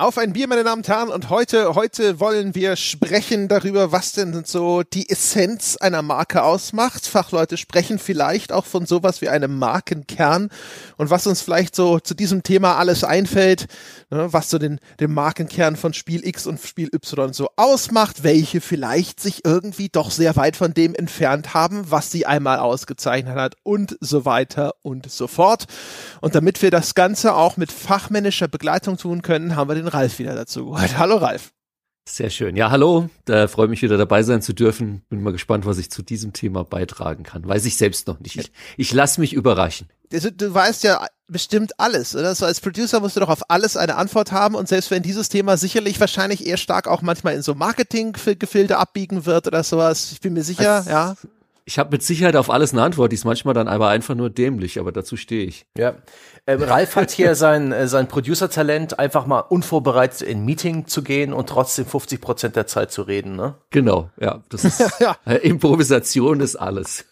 Auf ein Bier, meine Damen und Herren. Und heute, heute wollen wir sprechen darüber, was denn so die Essenz einer Marke ausmacht. Fachleute sprechen vielleicht auch von sowas wie einem Markenkern und was uns vielleicht so zu diesem Thema alles einfällt, ne, was so den, den Markenkern von Spiel X und Spiel Y so ausmacht, welche vielleicht sich irgendwie doch sehr weit von dem entfernt haben, was sie einmal ausgezeichnet hat und so weiter und so fort. Und damit wir das Ganze auch mit fachmännischer Begleitung tun können, haben wir den Ralf wieder dazu geholt. Hallo Ralf. Sehr schön. Ja, hallo. Da freue mich wieder dabei sein zu dürfen. Bin mal gespannt, was ich zu diesem Thema beitragen kann. Weiß ich selbst noch nicht. Ich, ich lasse mich überraschen. Also, du weißt ja bestimmt alles, oder? So als Producer musst du doch auf alles eine Antwort haben und selbst wenn dieses Thema sicherlich wahrscheinlich eher stark auch manchmal in so Marketing-Gefilde abbiegen wird oder sowas, ich bin mir sicher, als, ja. Ich habe mit Sicherheit auf alles eine Antwort, die ist manchmal dann aber einfach nur dämlich, aber dazu stehe ich. Ja. Ähm, Ralf hat hier sein, äh, sein Producer-Talent, einfach mal unvorbereitet in Meeting zu gehen und trotzdem 50 Prozent der Zeit zu reden, ne? Genau, ja. Das ist, ja. Äh, Improvisation ist alles.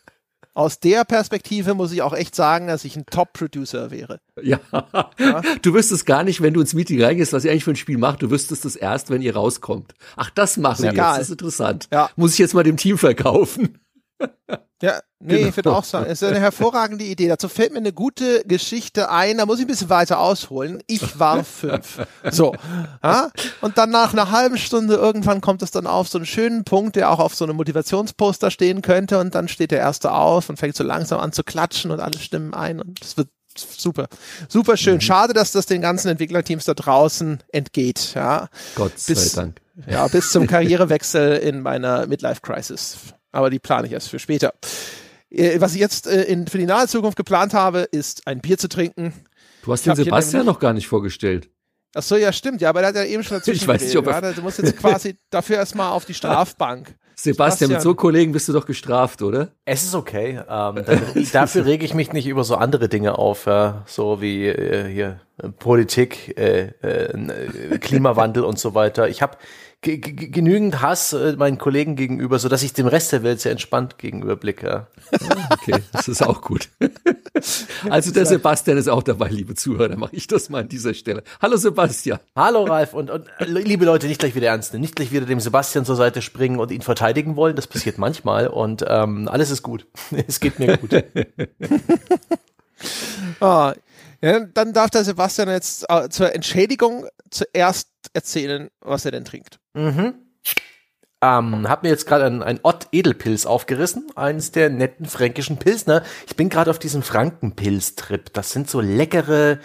Aus der Perspektive muss ich auch echt sagen, dass ich ein Top-Producer wäre. Ja. ja. Du wüsstest gar nicht, wenn du ins Meeting reingehst, was ihr eigentlich für ein Spiel macht. Du wüsstest es erst, wenn ihr rauskommt. Ach, das machen wir jetzt. Das ist interessant. Ja. Muss ich jetzt mal dem Team verkaufen. Ja, nee, genau. ich würde auch sagen, es ist eine hervorragende Idee. Dazu fällt mir eine gute Geschichte ein, da muss ich ein bisschen weiter ausholen. Ich war fünf. So. Ja? Und dann nach einer halben Stunde irgendwann kommt es dann auf so einen schönen Punkt, der auch auf so einem Motivationsposter stehen könnte und dann steht der Erste auf und fängt so langsam an zu klatschen und alle stimmen ein und es wird super, super schön. Mhm. Schade, dass das den ganzen Entwicklerteams da draußen entgeht. Ja. Gott bis, sei Dank. Ja, bis zum Karrierewechsel in meiner Midlife Crisis aber die plane ich erst für später. Äh, was ich jetzt äh, in, für die nahe Zukunft geplant habe, ist ein Bier zu trinken. Du hast ich den Sebastian noch gar nicht vorgestellt. Ach so, ja, stimmt. Ja, aber der hat ja eben schon dazwischen Ich weiß nicht, ob er Du musst jetzt quasi dafür erstmal auf die Strafbank. Sebastian, mit so Kollegen bist du doch gestraft, oder? Es ist okay. Ähm, dann, dafür rege ich mich nicht über so andere Dinge auf, ja, so wie äh, hier Politik, äh, äh, Klimawandel und so weiter. Ich habe genügend Hass äh, meinen Kollegen gegenüber, so dass ich dem Rest der Welt sehr entspannt gegenüber blicke. Okay, das ist auch gut. Also der Sebastian ist auch dabei, liebe Zuhörer, mache ich das mal an dieser Stelle. Hallo Sebastian. Hallo Ralf und, und liebe Leute, nicht gleich wieder ernst nehmen, nicht gleich wieder dem Sebastian zur Seite springen und ihn verteidigen wollen, das passiert manchmal und ähm, alles ist gut. Es geht mir gut. ah, ja, dann darf der Sebastian jetzt äh, zur Entschädigung zuerst erzählen, was er denn trinkt. Mhm. Ähm, hab mir jetzt gerade ein, ein Ott Edelpilz aufgerissen, eines der netten fränkischen Pilsner. Ich bin gerade auf diesem Frankenpilz-Trip. Das sind so leckere,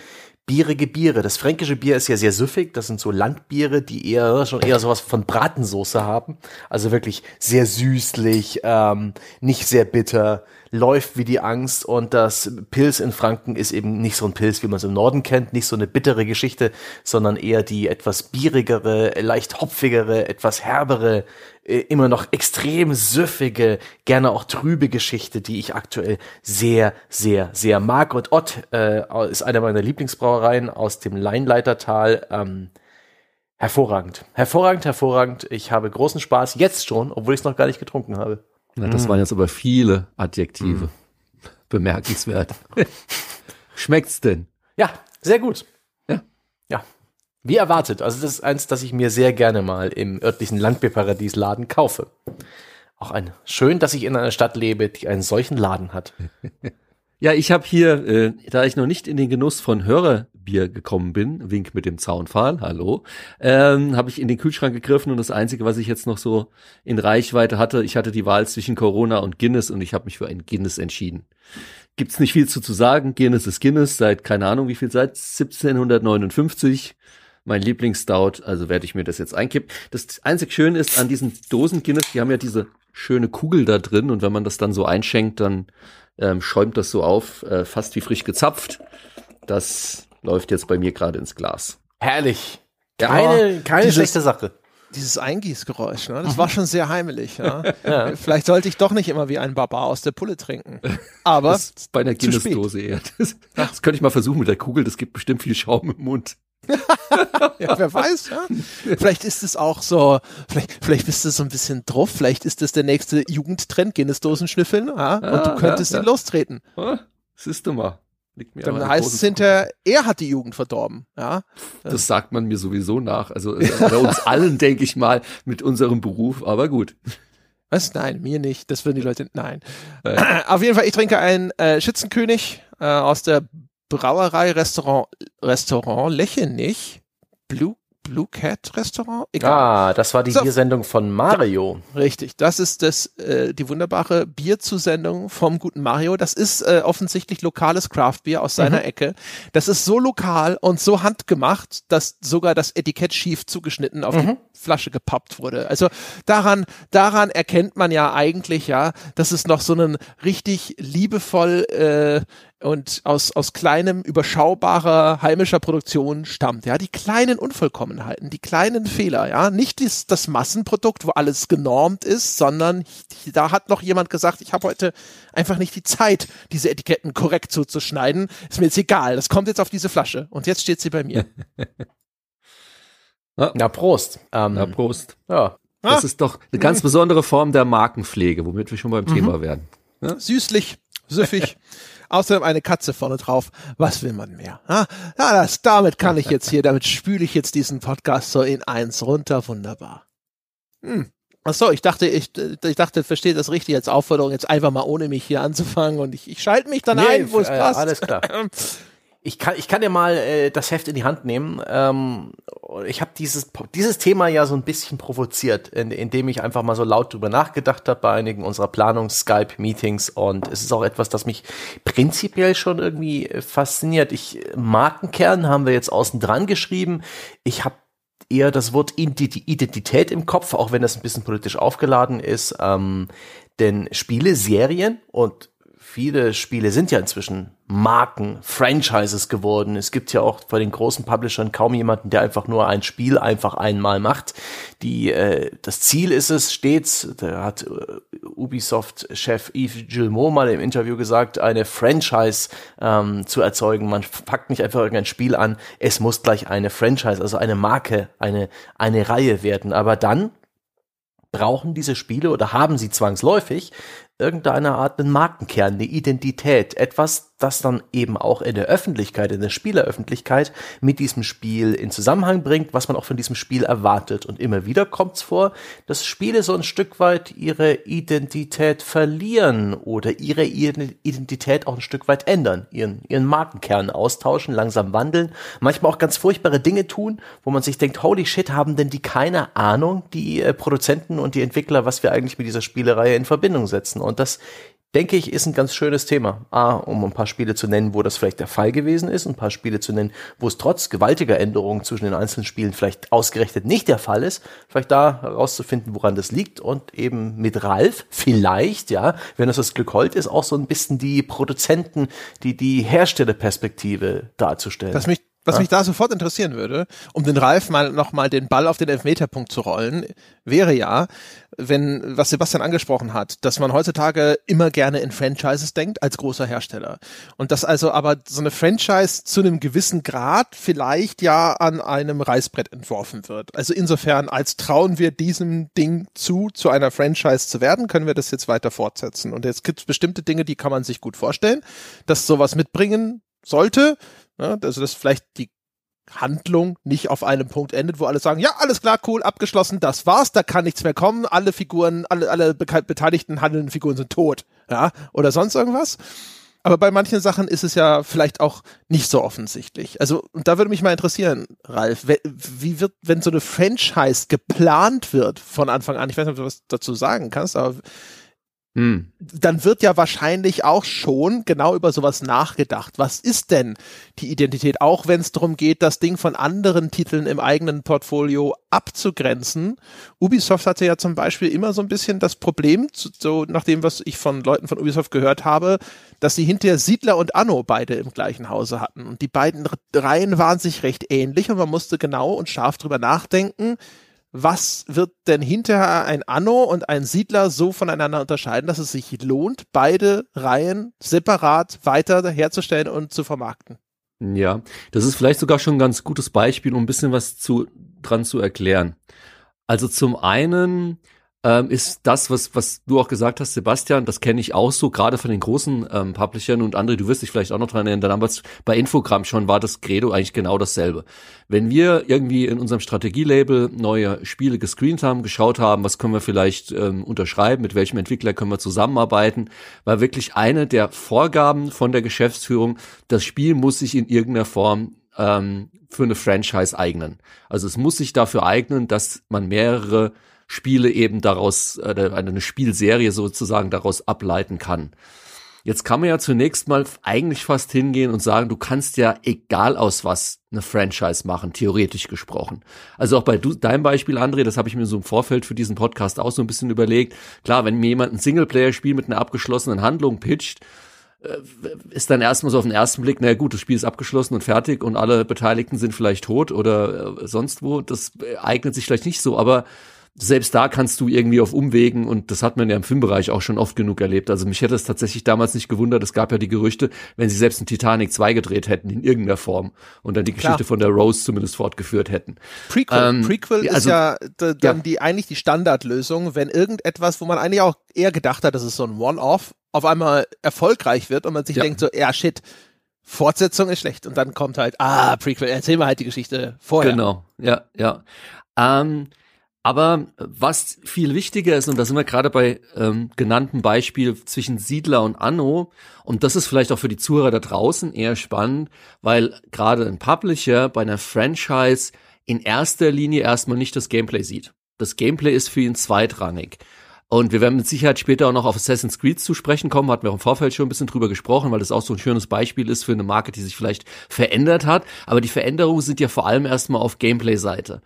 bierige Biere. Das fränkische Bier ist ja sehr süffig. Das sind so Landbiere, die eher schon eher sowas von Bratensoße haben. Also wirklich sehr süßlich, ähm, nicht sehr bitter, läuft wie die Angst. Und das Pilz in Franken ist eben nicht so ein Pilz, wie man es im Norden kennt, nicht so eine bittere Geschichte, sondern eher die etwas bierigere, leicht hopfigere, etwas herbere, äh, immer noch extrem süffige, gerne auch trübe Geschichte, die ich aktuell sehr, sehr, sehr mag. Und Ott äh, ist eine meiner Lieblingsbrauereien aus dem Leinleitertal. Ähm, hervorragend, hervorragend, hervorragend. Ich habe großen Spaß jetzt schon, obwohl ich es noch gar nicht getrunken habe. Na, das mm. waren jetzt aber viele Adjektive. Mm. Bemerkenswert. Schmeckt's denn? Ja, sehr gut. Wie erwartet. Also das ist eins, das ich mir sehr gerne mal im örtlichen Landbierparadies-Laden kaufe. Auch ein schön, dass ich in einer Stadt lebe, die einen solchen Laden hat. Ja, ich habe hier, äh, da ich noch nicht in den Genuss von Hörerbier gekommen bin, Wink mit dem Zaunpfahl, hallo, ähm, habe ich in den Kühlschrank gegriffen und das Einzige, was ich jetzt noch so in Reichweite hatte, ich hatte die Wahl zwischen Corona und Guinness und ich habe mich für ein Guinness entschieden. Gibt's nicht viel zu, zu sagen, Guinness ist Guinness, seit keine Ahnung wie viel, seit 1759 mein Lieblingsstout, also werde ich mir das jetzt einkippen. Das einzig Schöne ist an diesen Dosen Guinness, die haben ja diese schöne Kugel da drin und wenn man das dann so einschenkt, dann ähm, schäumt das so auf, äh, fast wie frisch gezapft. Das läuft jetzt bei mir gerade ins Glas. Herrlich. Keine, ja, keine dieses, schlechte Sache. Dieses Eingießgeräusch, ne? das war schon sehr heimelig. Ja? ja. Vielleicht sollte ich doch nicht immer wie ein Baba aus der Pulle trinken. Aber das bei einer Guinness-Dose eher. Das, das könnte ich mal versuchen mit der Kugel, das gibt bestimmt viel Schaum im Mund. ja, wer weiß, ja. Vielleicht ist es auch so, vielleicht, vielleicht bist du so ein bisschen drauf, vielleicht ist es der nächste Jugendtrend, Guinness-Dosen schnüffeln, ja, und du könntest ja, ihn lostreten. Siehst du mal. Liegt mir Dann heißt es hinterher, er hat die Jugend verdorben. Ja, Das sagt man mir sowieso nach. Also äh, bei uns allen, denke ich mal, mit unserem Beruf, aber gut. Was? Nein, mir nicht. Das würden die Leute. Nein. Nein. Auf jeden Fall, ich trinke einen äh, Schützenkönig äh, aus der Brauerei Restaurant Restaurant Lechenich. Blue Blue Cat Restaurant? Egal. Ah, das war die So. Biersendung von Mario. Richtig. Das ist das äh, die wunderbare Bierzusendung vom guten Mario. Das ist äh, offensichtlich lokales Craftbier aus seiner Ecke. Das ist so lokal und so handgemacht, dass sogar das Etikett schief zugeschnitten auf die Flasche gepappt wurde. Also daran daran erkennt man ja eigentlich ja, dass es noch so einen richtig liebevoll äh, und aus, aus kleinem, überschaubarer heimischer Produktion stammt. Ja, die kleinen Unvollkommenheiten, die kleinen Fehler, ja, nicht dies, das Massenprodukt, wo alles genormt ist, sondern da hat noch jemand gesagt, ich habe heute einfach nicht die Zeit, diese Etiketten korrekt zuzuschneiden. Ist mir jetzt egal, das kommt jetzt auf diese Flasche und jetzt steht sie bei mir. Na, Prost. Ähm, Na, Prost. ja. Das ist doch eine ganz besondere Form der Markenpflege, womit wir schon beim Thema werden. Süßlich, süffig. Außerdem eine Katze vorne drauf. Was will man mehr? Ja, ja das, damit kann ich jetzt hier, damit spüle ich jetzt diesen Podcast so in eins runter. Wunderbar. Hm. Ach so, ich dachte, ich, ich dachte, verstehe das richtig als Aufforderung, jetzt einfach mal ohne mich hier anzufangen und ich, ich schalte mich dann ein, wo es äh, passt. Alles klar. Ich kann, ich kann dir mal äh, das Heft in die Hand nehmen. Ähm, ich habe dieses, dieses Thema ja so ein bisschen provoziert, in, indem ich einfach mal so laut drüber nachgedacht habe bei einigen unserer Planungs-Skype-Meetings. Und es ist auch etwas, das mich prinzipiell schon irgendwie äh, fasziniert. Ich Markenkern haben wir jetzt außen dran geschrieben. Ich habe eher das Wort Identi- Identität im Kopf, auch wenn das ein bisschen politisch aufgeladen ist. Ähm, denn Spiele, Serien und viele Spiele sind ja inzwischen Marken, Franchises geworden. Es gibt ja auch bei den großen Publishern kaum jemanden, der einfach nur ein Spiel einfach einmal macht. Die, äh, das Ziel ist es stets, da hat äh, Ubisoft-Chef Yves Gilmot mal im Interview gesagt, eine Franchise ähm, zu erzeugen. Man packt nicht einfach irgendein Spiel an, es muss gleich eine Franchise, also eine Marke, eine, eine Reihe werden. Aber dann brauchen diese Spiele oder haben sie zwangsläufig irgendeine Art einen Markenkern, eine Identität, etwas, das dann eben auch in der Öffentlichkeit, in der Spieleröffentlichkeit mit diesem Spiel in Zusammenhang bringt, was man auch von diesem Spiel erwartet. Und immer wieder kommt es vor, dass Spiele so ein Stück weit ihre Identität verlieren oder ihre Identität auch ein Stück weit ändern, ihren, ihren Markenkern austauschen, langsam wandeln, manchmal auch ganz furchtbare Dinge tun, wo man sich denkt, holy shit, haben denn die keine Ahnung, die äh, Produzenten und die Entwickler, was wir eigentlich mit dieser Spielereihe in Verbindung setzen. Und das denke ich, ist ein ganz schönes Thema. A, um ein paar Spiele zu nennen, wo das vielleicht der Fall gewesen ist, ein paar Spiele zu nennen, wo es trotz gewaltiger Änderungen zwischen den einzelnen Spielen vielleicht ausgerechnet nicht der Fall ist, vielleicht da herauszufinden, woran das liegt und eben mit Ralf vielleicht, ja, wenn es das Glück Holt ist, auch so ein bisschen die Produzenten, die, die Herstellerperspektive darzustellen. Was mich, was mich da sofort interessieren würde, um den Ralf mal nochmal den Ball auf den Elfmeterpunkt zu rollen, wäre ja, wenn, was Sebastian angesprochen hat, dass man heutzutage immer gerne in Franchises denkt als großer Hersteller. Und dass also aber so eine Franchise zu einem gewissen Grad vielleicht ja an einem Reißbrett entworfen wird. Also insofern, als trauen wir diesem Ding zu, zu einer Franchise zu werden, können wir das jetzt weiter fortsetzen. Und jetzt gibt es bestimmte Dinge, die kann man sich gut vorstellen, dass sowas mitbringen sollte. Also dass vielleicht die Handlung nicht auf einem Punkt endet, wo alle sagen, ja, alles klar, cool, abgeschlossen, das war's, da kann nichts mehr kommen, alle Figuren, alle, alle beteiligten handelnden Figuren sind tot, ja, oder sonst irgendwas. Aber bei manchen Sachen ist es ja vielleicht auch nicht so offensichtlich. Also, und da würde mich mal interessieren, Ralf, wie wird, wenn so eine Franchise geplant wird von Anfang an, ich weiß nicht, ob du was dazu sagen kannst, aber Hm. dann wird ja wahrscheinlich auch schon genau über sowas nachgedacht. Was ist denn die Identität, auch wenn es darum geht, das Ding von anderen Titeln im eigenen Portfolio abzugrenzen? Ubisoft hatte ja zum Beispiel immer so ein bisschen das Problem, so nach dem, was ich von Leuten von Ubisoft gehört habe, dass sie hinterher Siedler und Anno beide im gleichen Hause hatten. Und die beiden Reihen waren sich recht ähnlich und man musste genau und scharf drüber nachdenken, was wird denn hinterher ein Anno und ein Siedler so voneinander unterscheiden, dass es sich lohnt, beide Reihen separat weiter herzustellen und zu vermarkten? Ja, das ist vielleicht sogar schon ein ganz gutes Beispiel, um ein bisschen was zu, dran zu erklären. Also zum einen ähm, ist das, was, was du auch gesagt hast, Sebastian, das kenne ich auch so, gerade von den großen ähm, Publishern und andere, du wirst dich vielleicht auch noch dran erinnern, damals bei Infogramm schon war das Credo eigentlich genau dasselbe. Wenn wir irgendwie in unserem Strategielabel neue Spiele gescreent haben, geschaut haben, was können wir vielleicht ähm, unterschreiben, mit welchem Entwickler können wir zusammenarbeiten, war wirklich eine der Vorgaben von der Geschäftsführung, das Spiel muss sich in irgendeiner Form ähm, für eine Franchise eignen. Also es muss sich dafür eignen, dass man mehrere Spiele eben daraus, äh, eine Spielserie sozusagen daraus ableiten kann. Jetzt kann man ja zunächst mal eigentlich fast hingehen und sagen, du kannst ja egal aus was eine Franchise machen, theoretisch gesprochen. Also auch bei du, deinem Beispiel, André, das habe ich mir so im Vorfeld für diesen Podcast auch so ein bisschen überlegt. Klar, wenn mir jemand ein Singleplayer-Spiel mit einer abgeschlossenen Handlung pitcht, äh, ist dann erstmal so auf den ersten Blick, naja gut, das Spiel ist abgeschlossen und fertig und alle Beteiligten sind vielleicht tot oder äh, sonst wo. Das eignet sich vielleicht nicht so, aber selbst da kannst du irgendwie auf Umwegen und das hat man ja im Filmbereich auch schon oft genug erlebt. Also mich hätte es tatsächlich damals nicht gewundert. Es gab ja die Gerüchte, wenn sie selbst ein Titanic 2 gedreht hätten in irgendeiner Form und dann die Klar. Geschichte von der Rose zumindest fortgeführt hätten. Prequel, ähm, Prequel also, ist ja dann ja. die eigentlich die Standardlösung, wenn irgendetwas, wo man eigentlich auch eher gedacht hat, das ist so ein One-Off, auf einmal erfolgreich wird und man sich ja. denkt so, ja shit, Fortsetzung ist schlecht und dann kommt halt, ah, Prequel, erzähl mal halt die Geschichte vorher. Genau, ja, ja. Ähm, aber was viel wichtiger ist, und da sind wir gerade bei ähm, genannten Beispiel zwischen Siedler und Anno, und das ist vielleicht auch für die Zuhörer da draußen eher spannend, weil gerade ein Publisher bei einer Franchise in erster Linie erstmal nicht das Gameplay sieht. Das Gameplay ist für ihn zweitrangig. Und wir werden mit Sicherheit später auch noch auf Assassin's Creed zu sprechen kommen, hatten wir auch im Vorfeld schon ein bisschen drüber gesprochen, weil das auch so ein schönes Beispiel ist für eine Marke, die sich vielleicht verändert hat. Aber die Veränderungen sind ja vor allem erstmal auf Gameplay-Seite.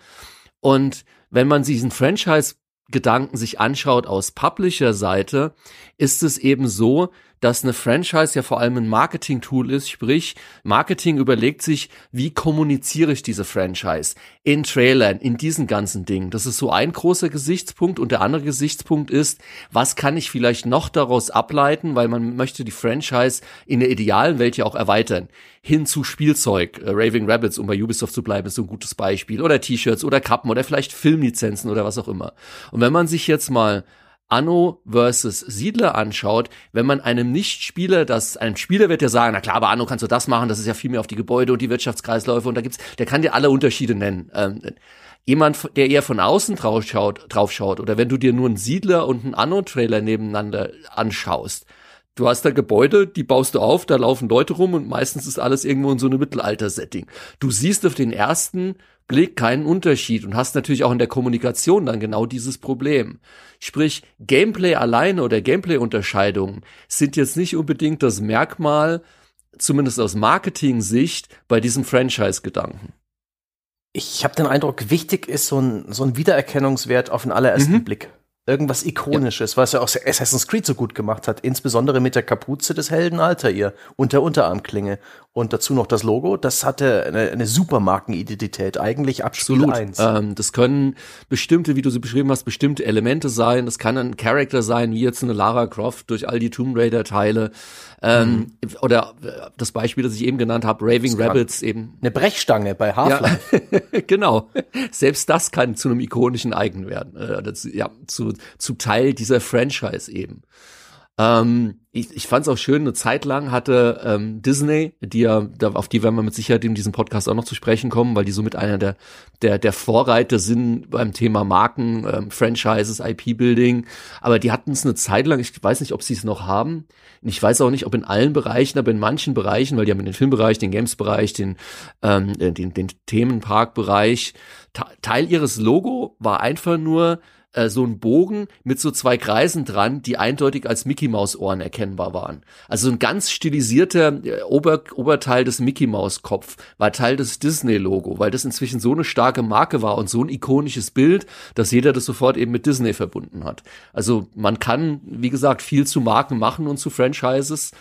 Und wenn man diesen Franchise-Gedanken sich anschaut aus Publisher-Seite, ist es eben so, dass eine Franchise ja vor allem ein Marketing-Tool ist, sprich, Marketing überlegt sich, wie kommuniziere ich diese Franchise in Trailern, in diesen ganzen Dingen. Das ist so ein großer Gesichtspunkt und der andere Gesichtspunkt ist, was kann ich vielleicht noch daraus ableiten, weil man möchte die Franchise in der idealen Welt ja auch erweitern. Hin zu Spielzeug, äh, Raving Rabbits, um bei Ubisoft zu bleiben, ist so ein gutes Beispiel, oder T-Shirts oder Kappen oder vielleicht Filmlizenzen oder was auch immer. Und wenn man sich jetzt mal Anno versus Siedler anschaut, wenn man einem Nicht-Spieler, das einem Spieler wird ja sagen, na klar, aber Anno kannst du das machen, das ist ja viel mehr auf die Gebäude und die Wirtschaftskreisläufe und da gibt's, der kann dir alle Unterschiede nennen. Ähm, jemand, der eher von außen drauf schaut, drauf schaut, oder wenn du dir nur einen Siedler und einen Anno-Trailer nebeneinander anschaust, Du hast da Gebäude, die baust du auf, da laufen Leute rum und meistens ist alles irgendwo in so einem Mittelalter-Setting. Du siehst auf den ersten Blick keinen Unterschied und hast natürlich auch in der Kommunikation dann genau dieses Problem. Sprich, Gameplay alleine oder Gameplay-Unterscheidungen sind jetzt nicht unbedingt das Merkmal, zumindest aus Marketing-Sicht, bei diesem Franchise-Gedanken. Ich habe den Eindruck, wichtig ist so ein, so ein Wiedererkennungswert auf den allerersten mhm. Blick irgendwas Ikonisches, ja. was ja auch Assassin's Creed so gut gemacht hat, insbesondere mit der Kapuze des Helden Altair und der Unterarmklinge und dazu noch das Logo, das hatte eine, eine super Markenidentität, eigentlich ab Spiel Absolut. 1. Ähm, das können bestimmte, wie du sie beschrieben hast, bestimmte Elemente sein, das kann ein Charakter sein, wie jetzt eine Lara Croft durch all die Tomb Raider Teile, ähm, mhm. Oder äh, das Beispiel, das ich eben genannt habe, Raving Rabbits eben. Eine Brechstange bei Half-Life. Ja, genau. Selbst das kann zu einem ikonischen Eigen werden. Äh, das, ja, zu, zu Teil dieser Franchise eben. Ähm, ich, ich fand es auch schön, eine Zeit lang hatte ähm, Disney, die ja, da, auf die werden wir mit Sicherheit in diesem Podcast auch noch zu sprechen kommen, weil die somit einer der, der, der Vorreiter sind beim Thema Marken, ähm, Franchises, IP-Building. Aber die hatten es eine Zeit lang, ich weiß nicht, ob sie es noch haben. Ich weiß auch nicht, ob in allen Bereichen, aber in manchen Bereichen, weil die haben den Filmbereich, den Games-Bereich, den, ähm, den, den Themenparkbereich. Teil ihres Logo war einfach nur äh, so ein Bogen mit so zwei Kreisen dran, die eindeutig als Mickey Maus Ohren erkennbar waren. Also ein ganz stilisierter äh, Ober Oberteil des Mickey Maus Kopf war Teil des Disney Logo, weil das inzwischen so eine starke Marke war und so ein ikonisches Bild, dass jeder das sofort eben mit Disney verbunden hat. Also man kann, wie gesagt, viel zu Marken machen und zu Franchises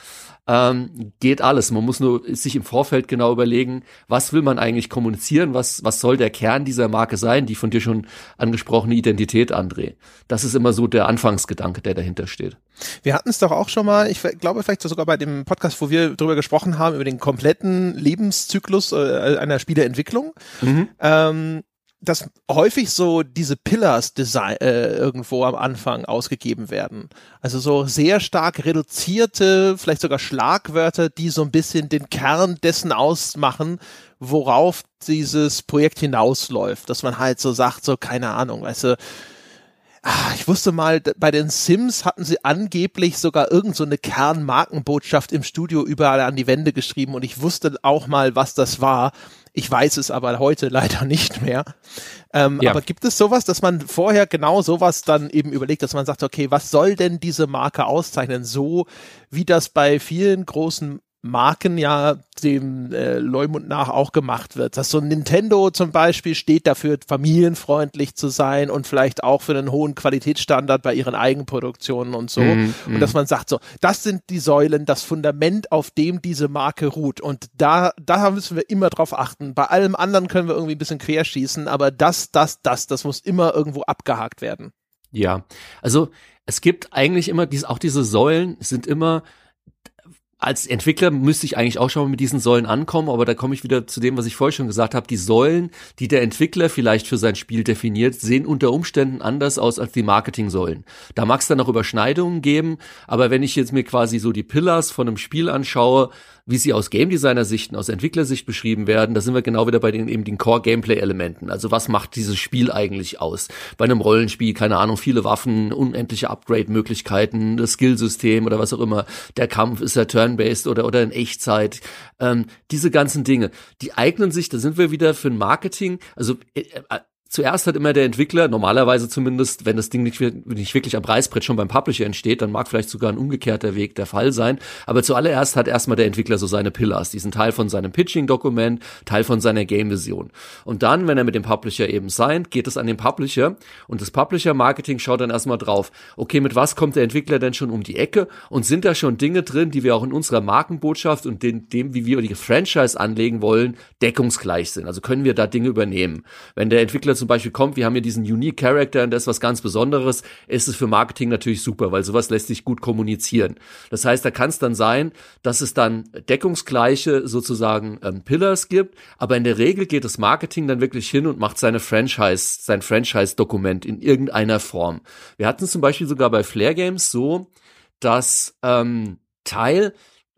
ähm, geht alles. Man muss nur sich im Vorfeld genau überlegen, was will man eigentlich kommunizieren, was, was soll der Kern dieser Marke sein, die von dir schon angesprochene Identität, André. Das ist immer so der Anfangsgedanke, der dahinter steht. Wir hatten es doch auch schon mal, ich glaube vielleicht sogar bei dem Podcast, wo wir darüber gesprochen haben, über den kompletten Lebenszyklus äh, einer Spieleentwicklung. Mhm. Ähm, dass häufig so diese Pillars Design äh, irgendwo am Anfang ausgegeben werden. Also so sehr stark reduzierte, vielleicht sogar Schlagwörter, die so ein bisschen den Kern dessen ausmachen, worauf dieses Projekt hinausläuft. Dass man halt so sagt, so keine Ahnung, weißt du, ah, ich wusste mal, bei den Sims hatten sie angeblich sogar irgend so eine Kernmarkenbotschaft im Studio überall an die Wände geschrieben und ich wusste auch mal, was das war. Ich weiß es aber heute leider nicht mehr. Ähm, ja. Aber gibt es sowas, dass man vorher genau sowas dann eben überlegt, dass man sagt, okay, was soll denn diese Marke auszeichnen? So wie das bei vielen großen Marken ja dem äh, Leumund nach auch gemacht wird. Dass so ein Nintendo zum Beispiel steht dafür, familienfreundlich zu sein und vielleicht auch für einen hohen Qualitätsstandard bei ihren Eigenproduktionen und so. Mm, und dass man sagt so, das sind die Säulen, das Fundament, auf dem diese Marke ruht. Und da, da müssen wir immer drauf achten. Bei allem anderen können wir irgendwie ein bisschen querschießen, aber das, das, das, das muss immer irgendwo abgehakt werden. Ja, also es gibt eigentlich immer dies, auch diese Säulen sind immer als Entwickler müsste ich eigentlich auch schon mal mit diesen Säulen ankommen, aber da komme ich wieder zu dem, was ich vorher schon gesagt habe. Die Säulen, die der Entwickler vielleicht für sein Spiel definiert, sehen unter Umständen anders aus als die Marketing-Säulen. Da mag es dann noch Überschneidungen geben, aber wenn ich jetzt mir quasi so die Pillars von einem Spiel anschaue, wie sie aus Game Designer Sichten, aus Entwicklersicht beschrieben werden, da sind wir genau wieder bei den eben den Core Gameplay Elementen. Also was macht dieses Spiel eigentlich aus? Bei einem Rollenspiel, keine Ahnung, viele Waffen, unendliche Upgrade Möglichkeiten, das Skillsystem oder was auch immer. Der Kampf ist ja turn-based oder oder in Echtzeit. Ähm, diese ganzen Dinge, die eignen sich, da sind wir wieder für ein Marketing, also äh, äh zuerst hat immer der Entwickler, normalerweise zumindest, wenn das Ding nicht, nicht wirklich am Reißbrett schon beim Publisher entsteht, dann mag vielleicht sogar ein umgekehrter Weg der Fall sein. Aber zuallererst hat erstmal der Entwickler so seine Pillars, diesen Teil von seinem Pitching-Dokument, Teil von seiner Game-Vision. Und dann, wenn er mit dem Publisher eben signed, geht es an den Publisher und das Publisher-Marketing schaut dann erstmal drauf, okay, mit was kommt der Entwickler denn schon um die Ecke und sind da schon Dinge drin, die wir auch in unserer Markenbotschaft und den, dem, wie wir die Franchise anlegen wollen, deckungsgleich sind. Also können wir da Dinge übernehmen. Wenn der Entwickler zum Beispiel kommt, wir haben hier diesen Unique Character und das ist was ganz Besonderes, ist es für Marketing natürlich super, weil sowas lässt sich gut kommunizieren. Das heißt, da kann es dann sein, dass es dann deckungsgleiche sozusagen ähm, Pillars gibt, aber in der Regel geht das Marketing dann wirklich hin und macht seine Franchise, sein Franchise-Dokument in irgendeiner Form. Wir hatten zum Beispiel sogar bei Flair Games so, dass ähm, Teil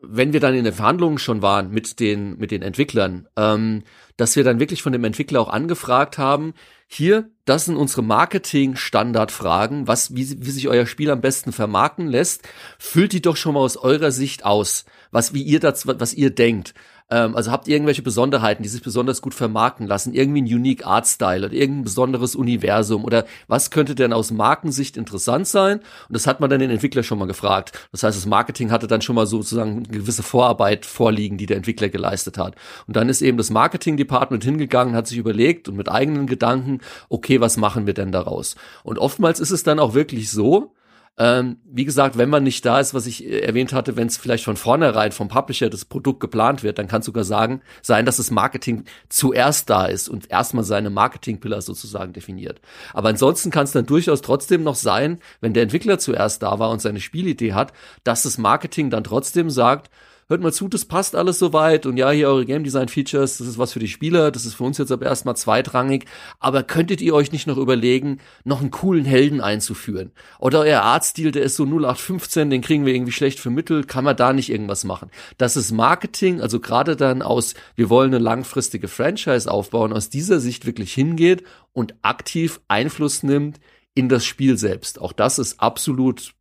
wenn wir dann in den Verhandlungen schon waren mit den mit den Entwicklern, ähm, dass wir dann wirklich von dem Entwickler auch angefragt haben, hier, das sind unsere Marketing-Standardfragen, was, wie, wie sich euer Spiel am besten vermarkten lässt. Füllt die doch schon mal aus eurer Sicht aus, was, wie ihr das, was ihr denkt. Ähm, also habt ihr irgendwelche Besonderheiten, die sich besonders gut vermarkten lassen? Irgendwie ein unique Art Style oder irgendein besonderes Universum oder was könnte denn aus Markensicht interessant sein? Und das hat man dann den Entwickler schon mal gefragt. Das heißt, das Marketing hatte dann schon mal sozusagen eine gewisse Vorarbeit vorliegen, die der Entwickler geleistet hat. Und dann ist eben das Marketing Department hingegangen, hat sich überlegt und mit eigenen Gedanken, okay, was machen wir denn daraus? Und oftmals ist es dann auch wirklich so, ähm, wie gesagt, wenn man nicht da ist, was ich äh, erwähnt hatte, wenn es vielleicht von vornherein vom Publisher das Produkt geplant wird, dann kann es sogar sagen, sein, dass das Marketing zuerst da ist und erstmal seine Marketing-Pillar sozusagen definiert. Aber ansonsten kann es dann durchaus trotzdem noch sein, wenn der Entwickler zuerst da war und seine Spielidee hat, dass das Marketing dann trotzdem sagt, hört mal zu, das passt alles soweit und ja, hier eure Game Design Features, das ist was für die Spieler, das ist für uns jetzt aber erstmal zweitrangig, aber könntet ihr euch nicht noch überlegen, noch einen coolen Helden einzuführen? Oder euer Artstil, der ist so 0815, den kriegen wir irgendwie schlecht vermittelt, kann man da nicht irgendwas machen? Das ist Marketing, also gerade dann aus, wir wollen eine langfristige Franchise aufbauen, aus dieser Sicht wirklich hingeht und aktiv Einfluss nimmt in das Spiel selbst. Auch das ist absolut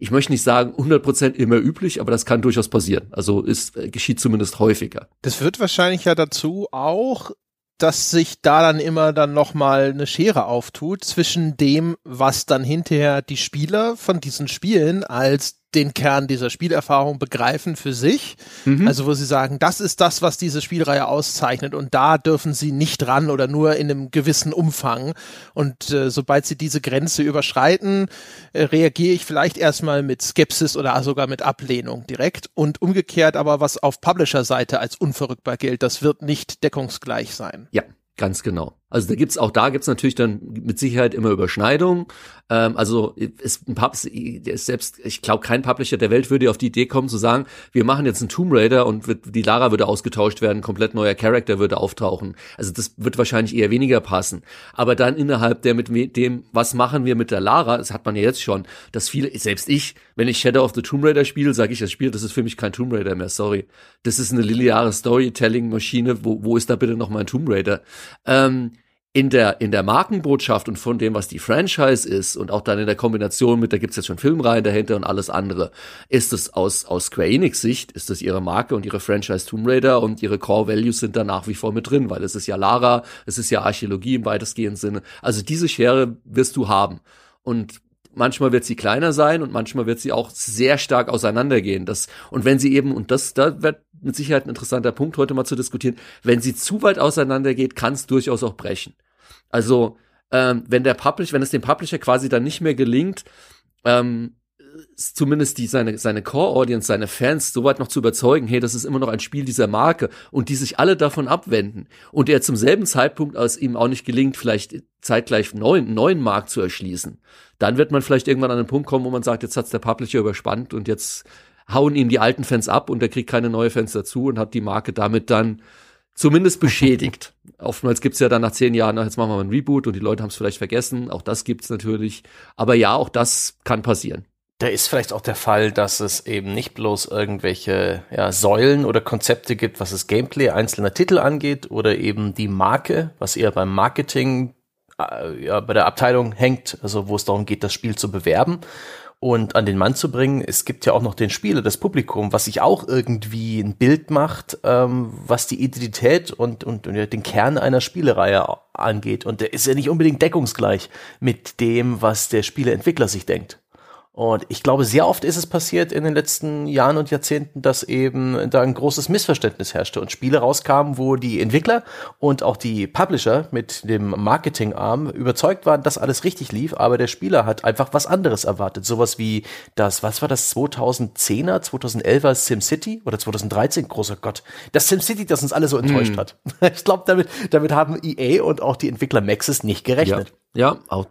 ich möchte nicht sagen 100% immer üblich, aber das kann durchaus passieren. Also ist äh, geschieht zumindest häufiger. Das wird wahrscheinlich ja dazu auch dass sich da dann immer dann nochmal eine Schere auftut zwischen dem, was dann hinterher die Spieler von diesen Spielen als den Kern dieser Spielerfahrung begreifen für sich. Mhm. Also wo sie sagen, das ist das, was diese Spielreihe auszeichnet und da dürfen sie nicht ran oder nur in einem gewissen Umfang. Und äh, sobald sie diese Grenze überschreiten, äh, reagiere ich vielleicht erstmal mit Skepsis oder sogar mit Ablehnung direkt. Und umgekehrt aber, was auf Publisher-Seite als unverrückbar gilt, das wird nicht deckungsgleich sein. Ja, Ganz genau. Also da gibt's auch da gibt's natürlich dann mit Sicherheit immer Überschneidungen. Ähm, also ist ein Pub, ist selbst, ich glaube, kein Publisher der Welt würde auf die Idee kommen zu sagen, wir machen jetzt einen Tomb Raider und wird, die Lara würde ausgetauscht werden, komplett neuer Charakter würde auftauchen. Also das wird wahrscheinlich eher weniger passen. Aber dann innerhalb der mit dem, was machen wir mit der Lara, das hat man ja jetzt schon, dass viele, selbst ich, wenn ich Shadow of the Tomb Raider spiele, sage ich das Spiel, das ist für mich kein Tomb Raider mehr, sorry. Das ist eine lineare Storytelling-Maschine, wo, wo ist da bitte noch mein Tomb Raider? Ähm, in der, in der Markenbotschaft und von dem, was die Franchise ist und auch dann in der Kombination mit, da gibt's jetzt schon Filmreihen dahinter und alles andere, ist es aus, aus Square Enix Sicht, ist es ihre Marke und ihre Franchise Tomb Raider und ihre Core Values sind da nach wie vor mit drin, weil es ist ja Lara, es ist ja Archäologie im weitestgehenden Sinne. Also diese Schere wirst du haben. Und manchmal wird sie kleiner sein und manchmal wird sie auch sehr stark auseinandergehen. Das, und wenn sie eben, und das, da wird mit Sicherheit ein interessanter Punkt heute mal zu diskutieren, wenn sie zu weit auseinandergeht, kann es durchaus auch brechen. Also, ähm, wenn der Publisher, wenn es dem Publisher quasi dann nicht mehr gelingt, ähm, zumindest die seine seine Core Audience, seine Fans so weit noch zu überzeugen, hey, das ist immer noch ein Spiel dieser Marke und die sich alle davon abwenden und er zum selben Zeitpunkt als ihm auch nicht gelingt, vielleicht zeitgleich neuen neuen Markt zu erschließen, dann wird man vielleicht irgendwann an den Punkt kommen, wo man sagt, jetzt hat's der Publisher überspannt und jetzt hauen ihm die alten Fans ab und er kriegt keine neuen Fans dazu und hat die Marke damit dann zumindest beschädigt. Oftmals gibt's ja dann nach zehn Jahren, jetzt machen wir mal ein Reboot und die Leute haben es vielleicht vergessen. Auch das gibt's natürlich. Aber ja, auch das kann passieren. Da ist vielleicht auch der Fall, dass es eben nicht bloß irgendwelche ja, Säulen oder Konzepte gibt, was das Gameplay einzelner Titel angeht oder eben die Marke, was eher beim Marketing äh, ja, bei der Abteilung hängt, also wo es darum geht, das Spiel zu bewerben und an den Mann zu bringen. Es gibt ja auch noch den Spieler, das Publikum, was sich auch irgendwie ein Bild macht, ähm, was die Identität und, und, und den Kern einer Spielereihe angeht. Und der ist ja nicht unbedingt deckungsgleich mit dem, was der Spieleentwickler sich denkt. Und ich glaube, sehr oft ist es passiert in den letzten Jahren und Jahrzehnten, dass eben da ein großes Missverständnis herrschte und Spiele rauskamen, wo die Entwickler und auch die Publisher mit dem Marketingarm überzeugt waren, dass alles richtig lief, aber der Spieler hat einfach was anderes erwartet. Sowas wie das, was war das, 2010er, 2011er SimCity oder 2013, großer Gott, das SimCity, das uns alle so enttäuscht hm. hat. Ich glaube, damit, damit haben EA und auch die Entwickler Maxis nicht gerechnet. Ja. Ja, auch